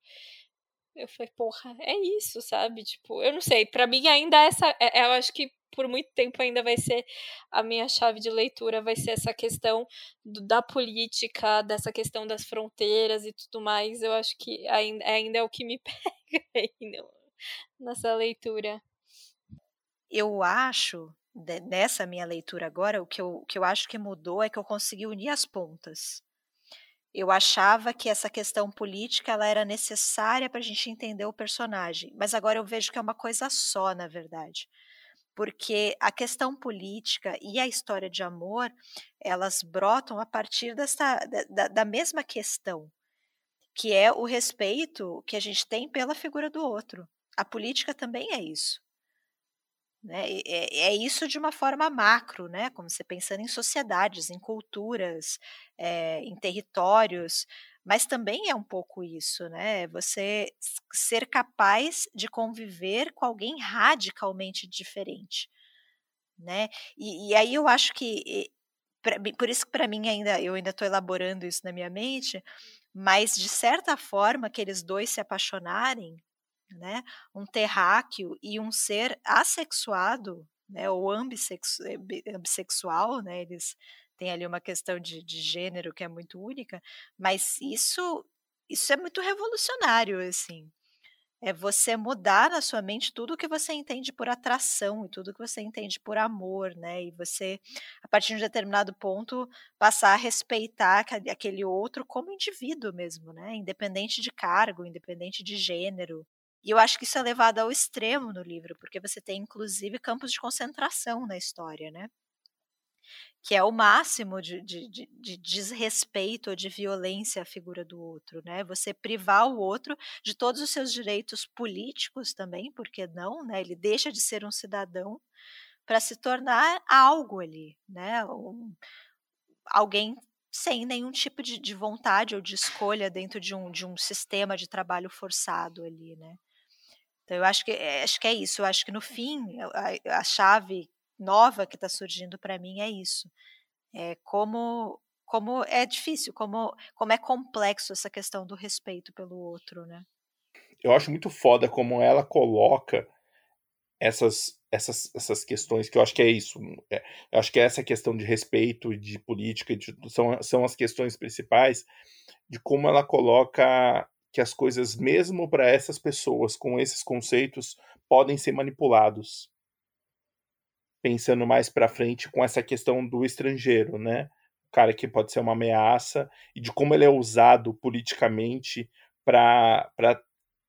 eu falei, porra, é isso, sabe? Tipo, eu não sei, para mim ainda essa, é, é, eu acho que por muito tempo ainda vai ser a minha chave de leitura, vai ser essa questão do, da política, dessa questão das fronteiras e tudo mais. Eu acho que ainda, ainda é o que me pega aí no, nessa leitura. Eu acho, nessa minha leitura agora, o que eu, o que eu acho que mudou é que eu consegui unir as pontas. Eu achava que essa questão política ela era necessária para a gente entender o personagem, mas agora eu vejo que é uma coisa só, na verdade. Porque a questão política e a história de amor, elas brotam a partir dessa, da, da mesma questão, que é o respeito que a gente tem pela figura do outro. A política também é isso. Né? É, é, isso de uma forma macro, né? como você pensando em sociedades, em culturas, é, em territórios, mas também é um pouco isso, né? Você ser capaz de conviver com alguém radicalmente diferente, né? E, e aí eu acho que pra, por isso que para mim ainda eu ainda estou elaborando isso na minha mente, mas de certa forma aqueles dois se apaixonarem né? Um terráqueo e um ser assexuado, né? Ou ambissexu eh, ambissexual, né? Eles tem ali uma questão de, de gênero que é muito única, mas isso isso é muito revolucionário, assim. É você mudar na sua mente tudo o que você entende por atração e tudo que você entende por amor, né? E você, a partir de um determinado ponto, passar a respeitar aquele outro como indivíduo mesmo, né? Independente de cargo, independente de gênero. E eu acho que isso é levado ao extremo no livro, porque você tem inclusive campos de concentração na história, né? que é o máximo de, de, de, de, desrespeito ou de violência à figura do outro, né? Você privar o outro de todos os seus direitos políticos também, porque não, né? Ele deixa de ser um cidadão para se tornar algo ali, né? Um, alguém sem nenhum tipo de, de, vontade ou de escolha dentro de um, de um sistema de trabalho forçado ali, né? Então eu acho que eh, acho que é isso. Eu acho que no fim a, a chave nova que está surgindo para mim é isso. É como como é difícil, como, como é complexo essa questão do respeito pelo outro, né? Eu acho muito foda como ela coloca essas, essas, essas questões, que eu acho que é isso. É, eu acho que é essa questão de respeito, de política, de, são, são as questões principais, de como ela coloca que as coisas, mesmo para essas pessoas com esses conceitos, podem ser manipulados pensando mais para frente com essa questão do estrangeiro, né? O cara que pode ser uma ameaça e de como ele é usado politicamente para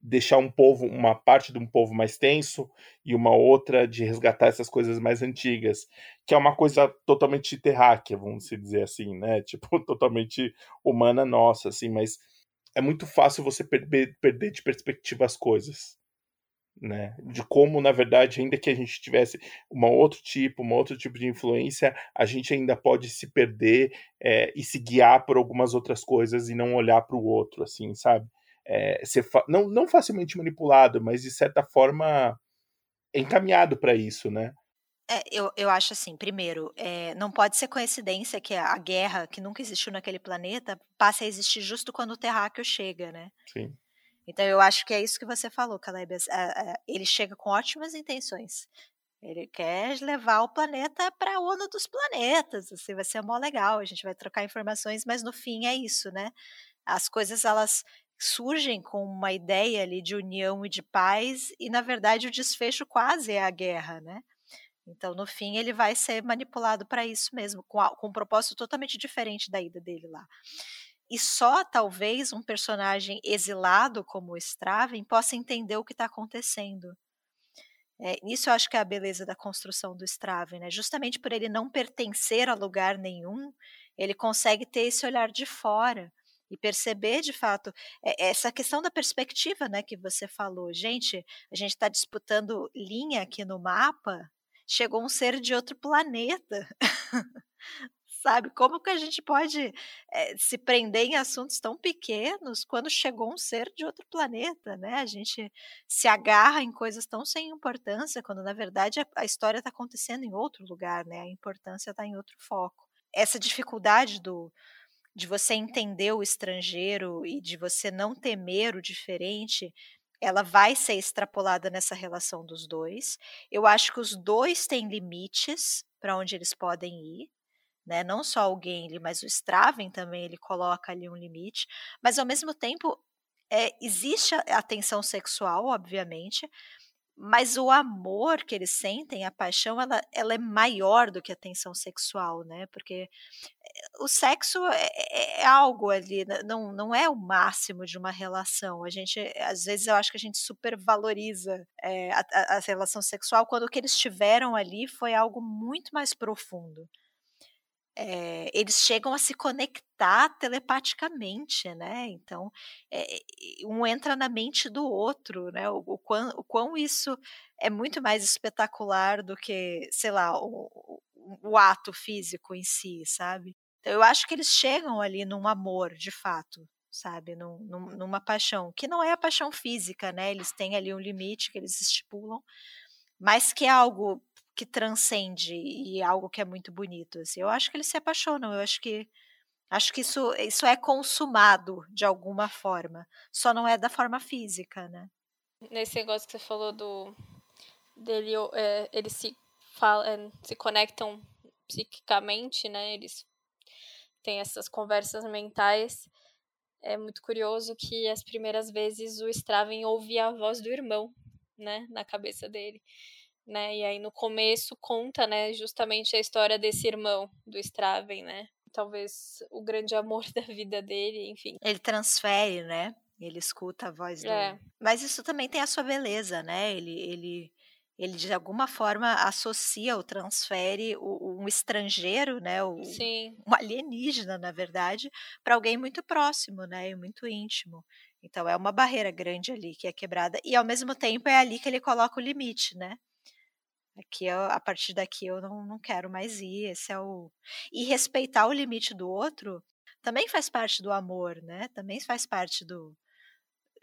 deixar um povo, uma parte de um povo mais tenso e uma outra de resgatar essas coisas mais antigas, que é uma coisa totalmente terráquea, vamos dizer assim, né? Tipo, totalmente humana nossa, assim, mas é muito fácil você perder, perder de perspectiva as coisas né? De como, na verdade, ainda que a gente tivesse um outro tipo, um outro tipo de influência, a gente ainda pode se perder é, e se guiar por algumas outras coisas e não olhar para o outro, assim, sabe? É, ser não, não facilmente manipulado, mas de certa forma encaminhado para isso, né? É, eu, eu acho assim, primeiro, é, não pode ser coincidência que a guerra que nunca existiu naquele planeta passe a existir justo quando o terráqueo chega, né? Sim. Então eu acho que é isso que você falou, Caleb. Ele chega com ótimas intenções. Ele quer levar o planeta para a ONU dos planetas. Assim, vai ser mó legal. A gente vai trocar informações, mas no fim é isso, né? As coisas elas surgem com uma ideia ali de união e de paz e na verdade o desfecho quase é a guerra, né? Então no fim ele vai ser manipulado para isso mesmo, com, a, com um propósito totalmente diferente da ida dele lá. E só talvez um personagem exilado como o Straven possa entender o que está acontecendo. É, isso eu acho que é a beleza da construção do Straven, né? Justamente por ele não pertencer a lugar nenhum, ele consegue ter esse olhar de fora e perceber de fato é, essa questão da perspectiva, né, que você falou. Gente, a gente está disputando linha aqui no mapa. Chegou um ser de outro planeta. sabe? Como que a gente pode é, se prender em assuntos tão pequenos quando chegou um ser de outro planeta, né? A gente se agarra em coisas tão sem importância, quando na verdade a, a história está acontecendo em outro lugar, né? A importância está em outro foco. Essa dificuldade do de você entender o estrangeiro e de você não temer o diferente, ela vai ser extrapolada nessa relação dos dois. Eu acho que os dois têm limites para onde eles podem ir né? Não só o Gimli, mas o Straven também ele coloca ali um limite, mas ao mesmo tempo é, existe a tensão sexual, obviamente, mas o amor que eles sentem, a paixão, ela, ela é maior do que a tensão sexual, né? Porque eh, o sexo é, é, é, algo ali, não, não é o máximo de uma relação. A gente, às vezes, eu acho que a gente supervaloriza é, a, a, a relação sexual quando o que eles tiveram ali foi algo muito mais profundo é, eles chegam a se conectar telepaticamente, né? Então, é, um entra na mente do outro, né? O, o, quão, o quão isso é muito mais espetacular do que, sei lá, o, o ato físico em si, sabe? Então, eu acho que eles chegam ali num amor, de fato, sabe? Num, num, numa paixão, que não é a paixão física, né? Eles têm ali um limite que eles estipulam, mas que é algo que transcende e é algo que é muito bonito. Assim. Eu acho que eles se apaixonam, eu acho que acho que isso, isso é consumado de alguma forma, só não é da forma física, né? Nesse negócio que você falou do dele, é, eles se é, se conectam psiquicamente, né? Eles tem essas conversas mentais, é muito curioso que as primeiras vezes o Straven ouvia a voz do irmão, né, na cabeça dele. Né? E aí no começo conta, né, justamente a história desse irmão do Straven, né? Talvez o grande amor da vida dele, enfim. Ele transfere, né? Ele escuta a voz do. É. Mas isso também tem a sua beleza, né? Ele, ele, ele de alguma forma associa ou transfere o, um estrangeiro, né? O, um alienígena, na verdade, para alguém muito próximo, né? E muito íntimo. Então é uma barreira grande ali que é quebrada e ao mesmo tempo é ali que ele coloca o limite, né? Aqui eu, a partir daqui eu não, não quero mais ir. Esse é o e respeitar o limite do outro também faz parte do amor, né? Também faz parte do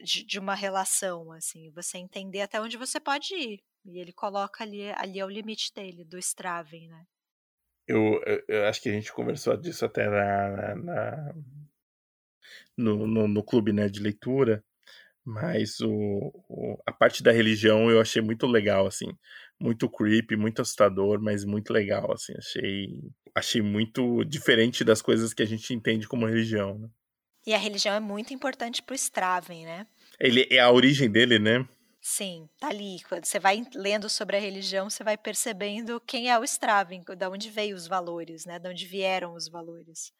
de, de, uma relação, assim, você entender até onde você pode ir. E ele coloca ali, ali é o limite dele, do Straven, né? Eu, eu, acho que a gente conversou disso até na, na no, no, no, clube né, de leitura, mas o, o, a parte da religião eu achei muito legal, assim, muito creepy, muito assustador, mas muito legal, assim, achei, achei muito diferente das coisas que a gente entende como religião, né? E a religião é muito importante para o Straven, né? Ele é a origem dele, né? Sim, tá ali. Quando você vai lendo sobre a religião, você vai percebendo quem é o Straven, de onde veio os valores, né? De onde vieram os valores.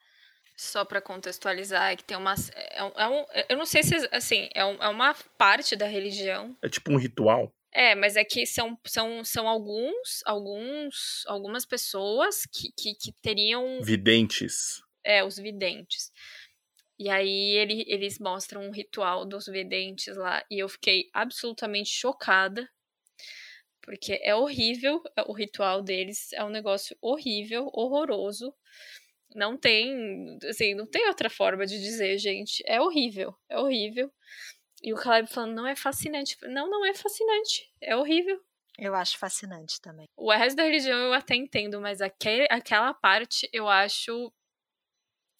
Só para contextualizar, é que tem uma. É um, é um, eu não sei se. Assim, é, um, é uma parte da religião. É tipo um ritual. É, mas é que são, são, são alguns, alguns, algumas pessoas que, que, que teriam. Videntes. É, os videntes. E aí ele, eles mostram um ritual dos videntes lá. E eu fiquei absolutamente chocada. Porque é horrível o ritual deles. É um negócio horrível, horroroso. Não tem. Assim, não tem outra forma de dizer, gente. É horrível. É horrível. E o Caleb falando, não é fascinante. Não, não é fascinante. É horrível. Eu acho fascinante também. O resto da religião eu até entendo, mas aquele, aquela parte eu acho.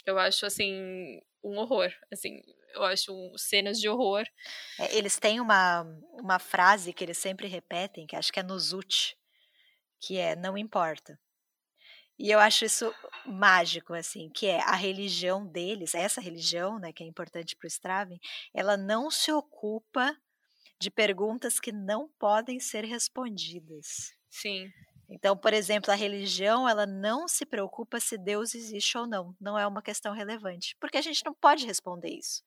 Eu acho assim um horror, assim, eu acho um, cenas de horror. É, eles têm uma, uma frase que eles sempre repetem, que acho que é no Zut, que é não importa. E eu acho isso mágico, assim, que é a religião deles, essa religião, né, que é importante para o Straven, ela não se ocupa de perguntas que não podem ser respondidas. Sim. Então, por exemplo, a religião, ela não se preocupa se Deus existe ou não. Não é uma questão relevante, porque a gente não pode responder isso.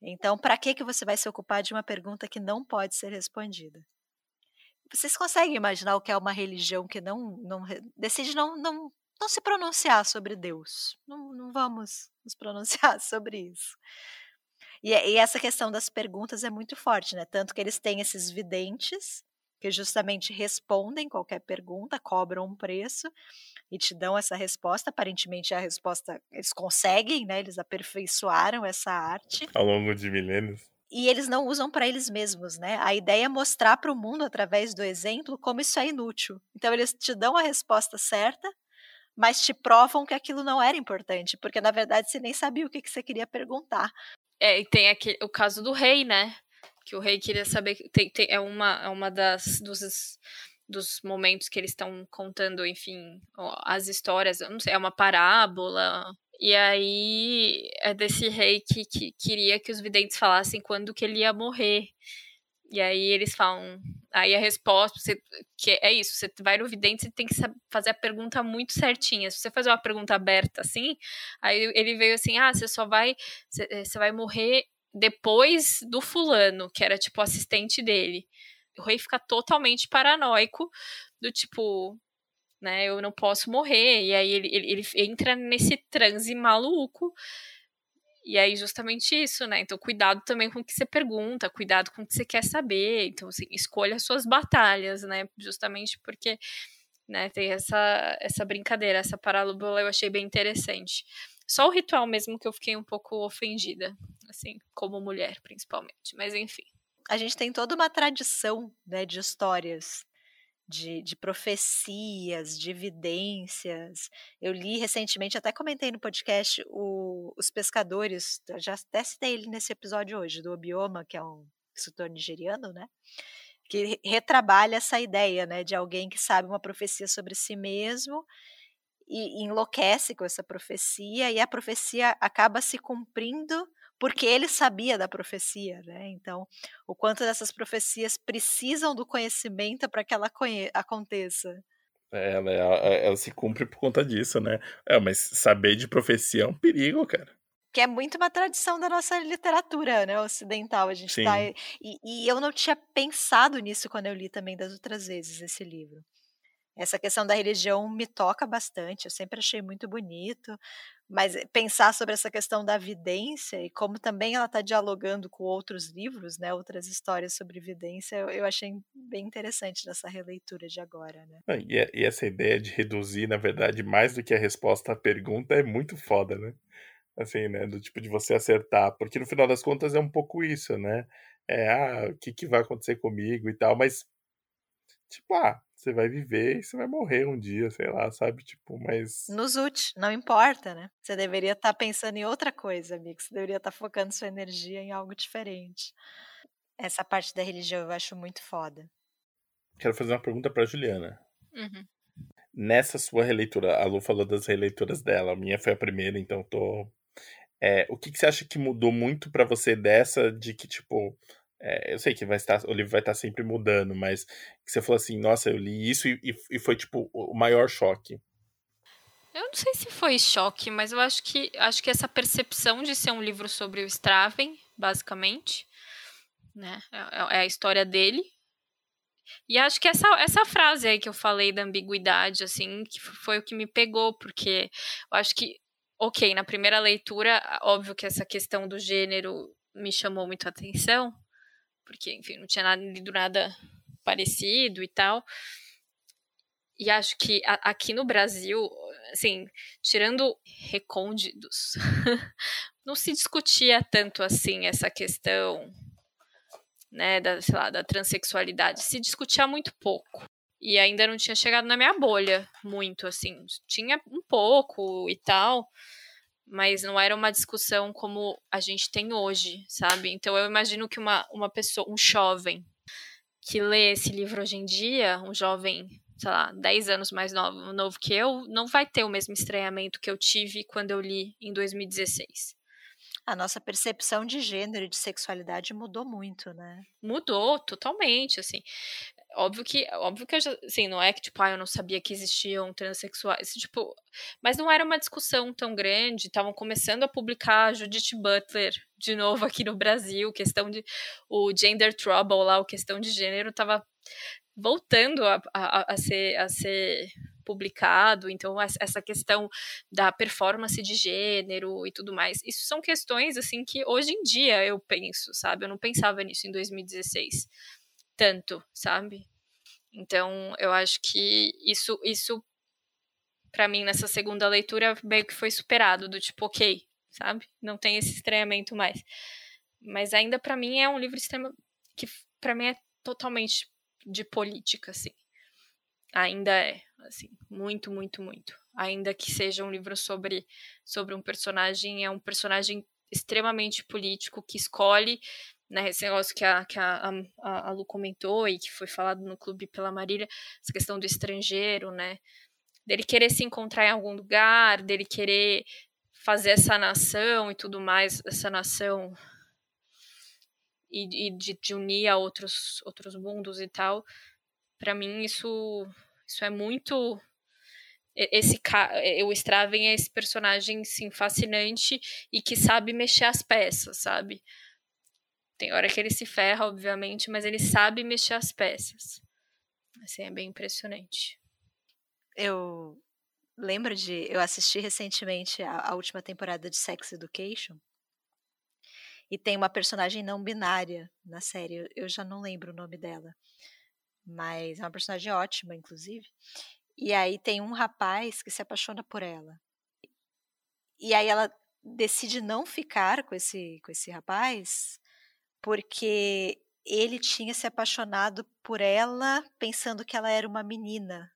Então, para que que você vai se ocupar de uma pergunta que não pode ser respondida? Vocês conseguem imaginar o que é uma religião que não, não decide não, não, não se pronunciar sobre Deus? Não, não vamos nos pronunciar sobre isso. E, e essa questão das perguntas é muito forte, né? Tanto que eles têm esses videntes que justamente respondem qualquer pergunta, cobram um preço e te dão essa resposta. Aparentemente a resposta eles conseguem, né? Eles aperfeiçoaram essa arte ao longo de milênios. E eles não usam para eles mesmos, né? A ideia é mostrar para o mundo através do exemplo como isso é inútil. Então eles te dão a resposta certa, mas te provam que aquilo não era importante, porque na verdade você nem sabia o que, que você queria perguntar. É, e tem aqui o caso do rei, né? que o rei queria saber. Tem, tem, é, uma, é uma das dos, dos momentos que eles estão contando, enfim, as histórias. não sei, é uma parábola. E aí é desse rei que, que queria que os videntes falassem quando que ele ia morrer. E aí eles falam. Aí a resposta, você, que é isso, você vai no vidente, você tem que fazer a pergunta muito certinha. Se você fazer uma pergunta aberta assim, aí ele veio assim: ah, você só vai. Você, eh, você vai morrer depois do fulano, que era tipo assistente dele. O rei fica totalmente paranoico, do tipo, né, eu não posso morrer. E aí ele, ele, ele entra nesse transe maluco. E aí, justamente isso, né? Então, cuidado também com o que você pergunta, cuidado com o que você quer saber. Então, assim, escolha as suas batalhas, né? Justamente porque né, tem essa, essa brincadeira, essa parábola eu achei bem interessante. Só o ritual mesmo que eu fiquei um pouco ofendida, assim, como mulher, principalmente. Mas enfim. A gente tem toda uma tradição né, de histórias, de, de profecias, de evidências. Eu li recentemente, até comentei no podcast, o, Os Pescadores, já até citei ele nesse episódio hoje, do Obioma, que é um escritor nigeriano, né? Que retrabalha essa ideia, né, de alguém que sabe uma profecia sobre si mesmo e enlouquece com essa profecia e a profecia acaba se cumprindo porque ele sabia da profecia, né? Então, o quanto dessas profecias precisam do conhecimento para que ela aconteça. É, ela, ela, ela, se cumpre por conta disso, né? É, mas saber de profecia é um perigo, cara. Que é muito uma tradição da nossa literatura, né, ocidental. A gente tá Sim. tá. E, e eu não tinha pensado nisso quando eu li também das outras vezes esse livro. Essa questão da religião me toca bastante, eu sempre achei muito bonito, mas pensar sobre essa questão da vidência e como também ela está dialogando com outros livros, né, outras histórias sobre vidência, eu, eu achei bem interessante nessa releitura de agora, né. E, e, essa ideia de reduzir, na verdade, mais do que a resposta à pergunta é muito foda, né? Assim, né, do tipo de você acertar, porque no final das contas é um pouco isso, né? É, ah, o que, que vai acontecer comigo e tal, mas tipo, ah, você vai viver e você vai morrer um dia, sei lá, sabe? Tipo, mas. Nos úteis, não importa, né? Você deveria estar tá pensando em outra coisa, amigo. Você deveria estar tá focando sua energia em algo diferente. Essa parte da religião eu acho muito foda. Quero fazer uma pergunta pra Juliana. Uhum. Nessa sua releitura, a Lu falou das releituras dela, a minha foi a primeira, então tô. É, o que, que você acha que mudou muito para você dessa de que, tipo, é, eu sei que vai estar, o livro vai estar sempre mudando, mas você falou assim, nossa, eu li isso e, e foi tipo o maior choque. Eu não sei se foi choque, mas eu acho que acho que essa percepção de ser um livro sobre o Straven, basicamente, né, é, é, é a história dele. E acho que essa, essa frase aí que eu falei da ambiguidade, assim, que foi o que me pegou, porque eu acho que, ok, na primeira leitura, óbvio que essa questão do gênero me chamou muito a atenção, porque, enfim, não tinha nada, lido nada parecido e tal. E acho que a, aqui no Brasil, assim, tirando recônditos, não se discutia tanto assim essa questão, né, da, sei lá, da transexualidade. Se discutia muito pouco. E ainda não tinha chegado na minha bolha muito, assim. Tinha um pouco e tal, mas não era uma discussão como a gente tem hoje, sabe? Então eu imagino que uma, uma pessoa, um jovem que lê esse livro hoje em dia, um jovem, sei lá, 10 anos mais novo, novo que eu, não vai ter o mesmo estranhamento que eu tive quando eu li em 2016 a nossa percepção de gênero e de sexualidade mudou muito, né? Mudou totalmente, assim. Óbvio que, óbvio que, assim, não é que, tipo, ah, eu não sabia que existiam transexuais, tipo, mas não era uma discussão tão grande, estavam começando a publicar Judith Butler de novo aqui no Brasil, questão de, o Gender Trouble lá, o questão de gênero, estava voltando a, a, a, ser, a ser publicado, então essa questão da performance de gênero e tudo mais, isso são questões, assim, que hoje em dia eu penso, sabe, eu não pensava nisso em 2016, tanto, sabe? Então, eu acho que isso, isso para mim, nessa segunda leitura, meio que foi superado, do tipo, ok, sabe? Não tem esse estranhamento mais. Mas ainda para mim é um livro extremo que para mim é totalmente de política, assim. Ainda é, assim, muito, muito, muito. Ainda que seja um livro sobre, sobre um personagem, é um personagem extremamente político que escolhe né, esse negócio que, a, que a, a, a Lu comentou e que foi falado no clube pela Marília, essa questão do estrangeiro, né? Dele querer se encontrar em algum lugar, dele querer fazer essa nação e tudo mais, essa nação e, e de, de, unir a outros, outros mundos e tal. Para mim, isso, isso é muito esse o Straven é esse personagem sim fascinante e que sabe mexer as peças, sabe? Tem hora que ele se ferra, obviamente, mas ele sabe mexer as peças. Assim, é bem impressionante. Eu lembro de. Eu assisti recentemente a, a última temporada de Sex Education. E tem uma personagem não binária na série. Eu já não lembro o nome dela. Mas é uma personagem ótima, inclusive. E aí tem um rapaz que se apaixona por ela. E aí ela decide não ficar com esse, com esse rapaz porque ele tinha se apaixonado por ela pensando que ela era uma menina,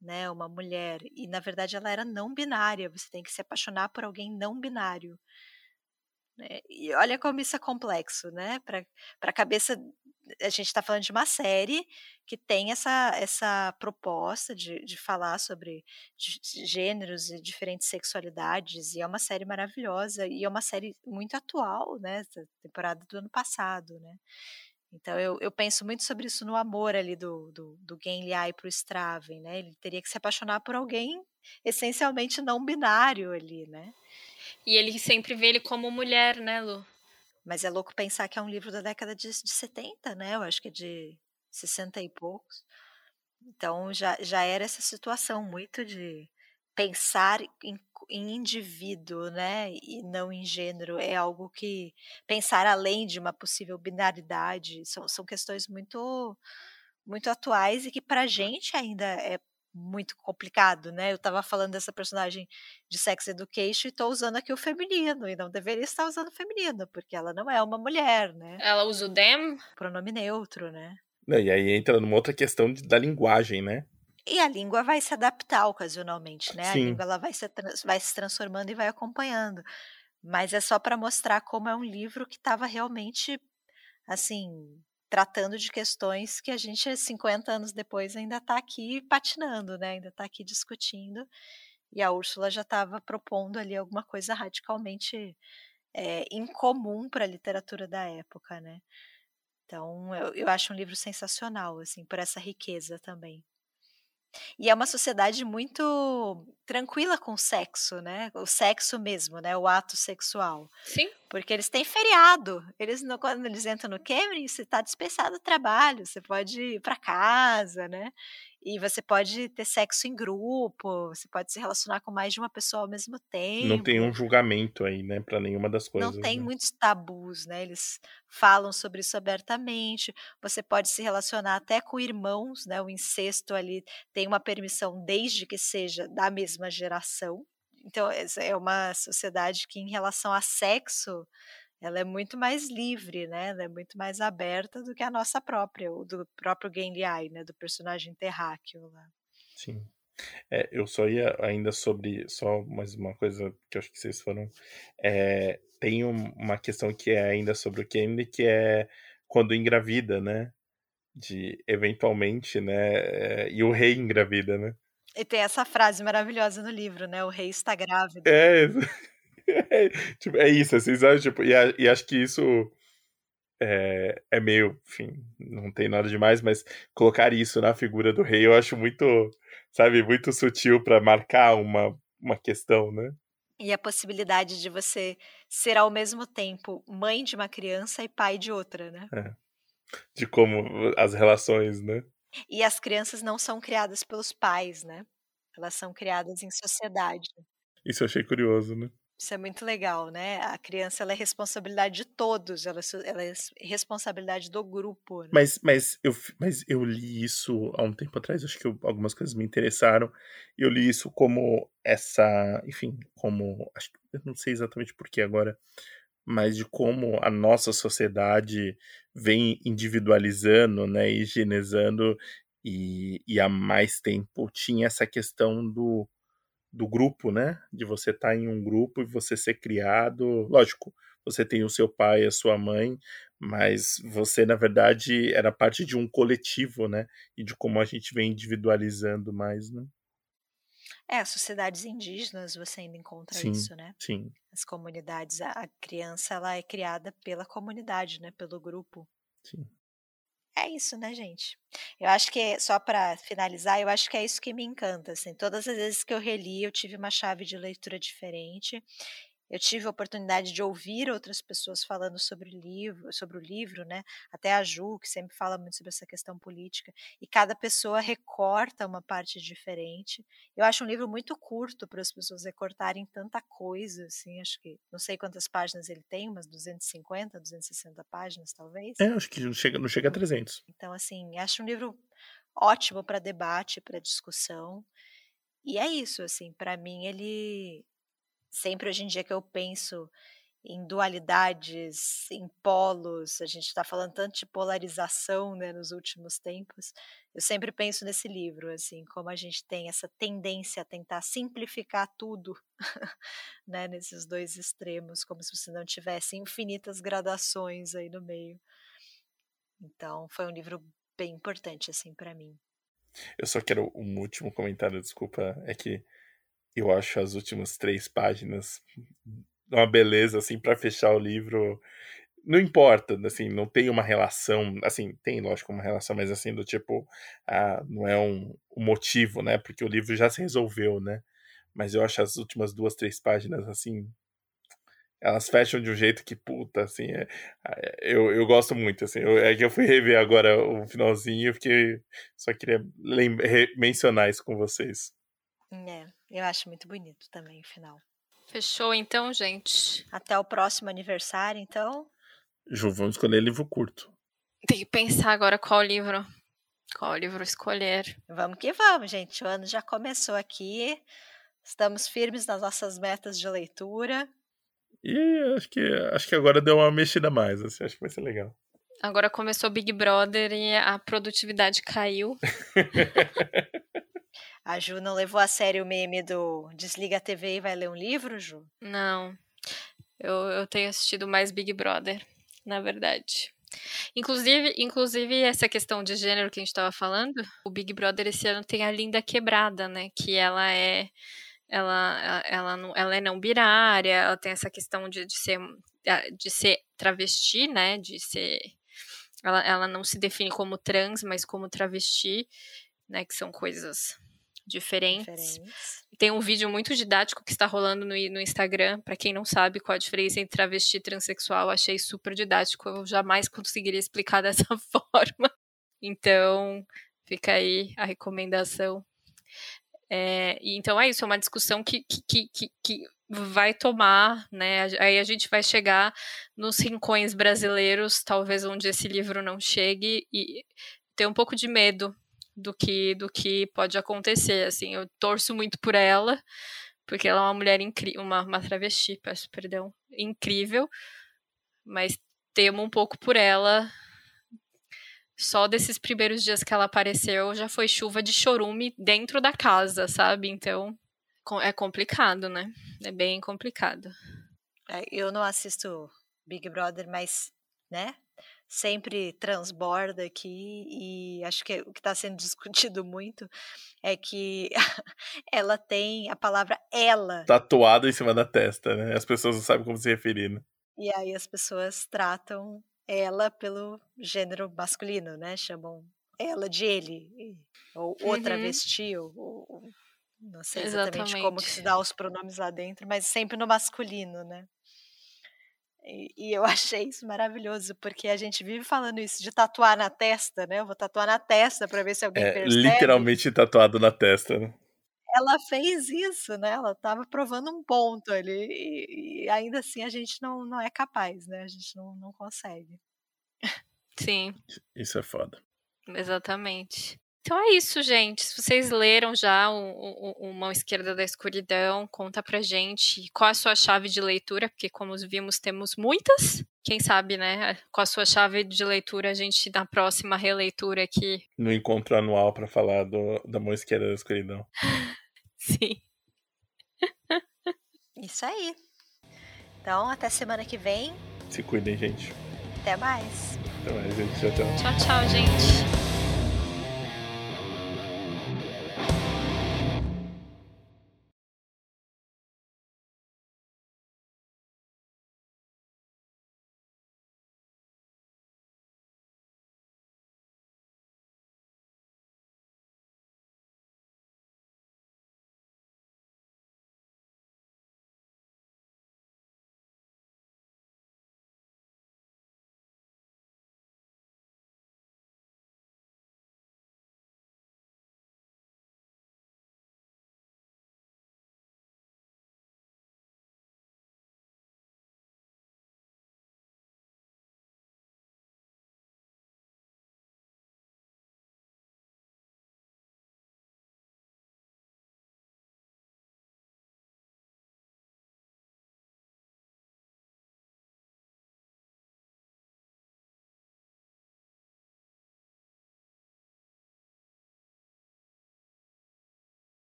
né, uma mulher, e na verdade ela era não binária. Você tem que se apaixonar por alguém não binário. Né? E olha como isso é complexo, né? Para a cabeça a gente está falando de uma série que tem essa, essa proposta de, de falar sobre gêneros e diferentes sexualidades, e é uma série maravilhosa, e é uma série muito atual, né? temporada do ano passado, né? Então eu, eu penso muito sobre isso no amor ali do, do, do Gen Liai pro Straven, né? Ele teria que se apaixonar por alguém essencialmente não binário ali, né? E ele sempre vê ele como mulher, né, Lu? Mas é louco pensar que é um livro da década de, de 70, né? Eu acho que é de 60 e poucos. Então já, já era essa situação muito de pensar em, em, indivíduo, né, e não em gênero, é algo que pensar além de uma possível binaridade são, são questões muito muito atuais e que para a gente ainda é muito complicado, né? Eu estava falando dessa personagem de Sex Education e estou usando aqui o feminino, e não deveria estar usando o feminino, porque ela não é uma mulher, né? Ela usa o them? Pronome neutro, né? E aí entra numa outra questão de, da linguagem, né? E a língua vai se adaptar ocasionalmente, né? Sim. A língua ela vai, se, vai se transformando e vai acompanhando. Mas é só para mostrar como é um livro que estava realmente, assim, tratando de questões que a gente, 50 anos depois, ainda está aqui patinando, né? Ainda está aqui discutindo. E a Úrsula já estava propondo ali alguma coisa radicalmente é, incomum para a literatura da época, né? Então, eu, eu acho um livro sensacional, assim, por essa riqueza também. E é uma sociedade muito tranquila com o sexo, né? O sexo mesmo, né? O ato sexual. Sim. Porque eles têm feriado. Eles quando eles entram no Cameron, você está dispensado do trabalho, você pode ir para casa, né? E você pode ter sexo em grupo, você pode se relacionar com mais de uma pessoa ao mesmo tempo. Não tem um julgamento aí, né, para nenhuma das coisas. Não tem né? muitos tabus, né? Eles falam sobre isso abertamente. Você pode se relacionar até com irmãos, né? O incesto ali tem uma permissão desde que seja da mesma geração. Então, é uma sociedade que, em relação a sexo, ela é muito mais livre, né? Ela é muito mais aberta do que a nossa própria, do próprio Genliai, né? Do personagem terráqueo lá. Sim. É, eu só ia ainda sobre só mais uma coisa que eu acho que vocês foram. É, tem uma questão que é ainda sobre o Kennedy, que é quando engravida, né? De eventualmente, né? É, e o rei engravida, né? E tem essa frase maravilhosa no livro, né? O rei está grávido. É, é, tipo, é isso, assim, sabe? Tipo, e, a, e acho que isso é, é, meio, enfim, não tem nada demais, mas colocar isso na figura do rei eu acho muito, sabe, muito sutil para marcar uma, uma questão, né? E a possibilidade de você ser ao mesmo tempo mãe de uma criança e pai de outra, né? É. De como as relações, né? E as crianças não são criadas pelos pais, né? Elas são criadas em sociedade. Isso eu achei curioso, né? Isso é muito legal, né? A criança ela é responsabilidade de todos, ela, ela é responsabilidade do grupo. Né? Mas, mas, eu, mas eu li isso há um tempo atrás, acho que eu, algumas coisas me interessaram. Eu li isso como essa, enfim, como. Acho, eu não sei exatamente porquê agora, mas de como a nossa sociedade vem individualizando, né, higienizando, e, e há mais tempo tinha essa questão do do grupo, né? De você estar tá em um grupo e você ser criado. Lógico, você tem o seu pai a sua mãe, mas você, na verdade, era parte de um coletivo, né? E de como a gente vem individualizando mais, né? É, as sociedades indígenas você ainda encontra sim, isso, né? Sim. As comunidades, a criança ela é criada pela comunidade, né? Pelo grupo. Sim. É isso, né, gente? Eu acho que, só para finalizar, eu acho que é isso que me encanta. Assim, todas as vezes que eu reli, eu tive uma chave de leitura diferente. Eu tive a oportunidade de ouvir outras pessoas falando sobre o livro, sobre o livro, né? Até a Ju, que sempre fala muito sobre essa questão política, e cada pessoa recorta uma parte diferente. Eu acho um livro muito curto para as pessoas recortarem tanta coisa, assim, acho que não sei quantas páginas ele tem, umas 250, 260 páginas, talvez. É, acho que não chega, não chega a 300. Então, assim, acho um livro ótimo para debate, para discussão. E é isso, assim, para mim ele sempre hoje em dia que eu penso em dualidades, em polos, a gente está falando tanto de polarização né, nos últimos tempos, eu sempre penso nesse livro, assim, como a gente tem essa tendência a tentar simplificar tudo né, nesses dois extremos, como se você não tivesse infinitas gradações aí no meio. Então foi um livro bem importante assim para mim. Eu só quero um último comentário, desculpa, é que eu acho as últimas três páginas uma beleza assim para fechar o livro. Não importa, assim, não tem uma relação, assim, tem lógico uma relação, mas assim do tipo, ah, não é um, um motivo, né? Porque o livro já se resolveu, né? Mas eu acho as últimas duas, três páginas assim elas fecham de um jeito que, puta, assim, é, é, eu, eu gosto muito, assim, eu, é que eu fui rever agora o finalzinho, porque só queria mencionar isso com vocês. É, eu acho muito bonito também o final. Fechou então, gente. Até o próximo aniversário, então. Ju, vamos escolher livro curto. Tem que pensar agora qual livro. Qual livro escolher. Vamos que vamos, gente. O ano já começou aqui. Estamos firmes nas nossas metas de leitura. E acho que, acho que agora deu uma mexida mais, assim, acho que vai ser legal. Agora começou Big Brother e a produtividade caiu. a Ju não levou a sério o meme do desliga a TV e vai ler um livro, Ju? Não. Eu, eu tenho assistido mais Big Brother, na verdade. Inclusive, inclusive, essa questão de gênero que a gente estava falando, o Big Brother esse ano tem a Linda Quebrada, né? Que ela é ela, ela, não, ela é não binária, ela tem essa questão de, de, ser, de ser travesti, né? De ser. Ela, ela não se define como trans, mas como travesti, né? Que são coisas diferentes. diferentes. Tem um vídeo muito didático que está rolando no, no Instagram. Para quem não sabe qual a diferença entre travesti e transexual, achei super didático. Eu jamais conseguiria explicar dessa forma. Então, fica aí a recomendação é, então é isso, é uma discussão que, que, que, que vai tomar, né? Aí a gente vai chegar nos rincões brasileiros, talvez onde esse livro não chegue, e ter um pouco de medo do que do que pode acontecer. Assim, eu torço muito por ela, porque ela é uma mulher incrível, uma, uma travesti, peço perdão, incrível, mas temo um pouco por ela só desses primeiros dias que ela apareceu já foi chuva de chorume dentro da casa, sabe? Então é complicado, né? É bem complicado. É, eu não assisto Big Brother, mas, né? Sempre transborda aqui e acho que o que está sendo discutido muito é que ela tem a palavra ela tatuada em cima da testa, né? As pessoas não sabem como se referir, né? E aí as pessoas tratam ela pelo gênero masculino, né? Chamam ela de ele, ou uhum. outra vestiu, ou, não sei exatamente, exatamente, como se dá os pronomes lá dentro, mas sempre no masculino, né? E, e, eu achei isso maravilhoso, porque a gente vive falando isso de tatuar na testa, né? Eu vou tatuar na testa para ver se alguém é, percebe. Literalmente tatuado na testa, né? ela fez isso, né? Ela estava provando um ponto ali e, e, ainda assim a gente não, não é capaz, né? A gente não, não consegue. Sim. Isso é foda. Exatamente. Então é isso, gente. Se vocês leram já o, o, o Mão Esquerda da Escuridão, conta pra gente qual a sua chave de leitura, porque como vimos, temos muitas. Quem sabe, né? Com a sua chave de leitura, a gente na próxima releitura aqui. No encontro anual para falar do, da Mão Esquerda da Escuridão. Sim. Isso aí. Então, até semana que vem. Se cuidem, gente. Até mais. Até mais, gente. Tchau, tchau. Tchau, tchau, gente.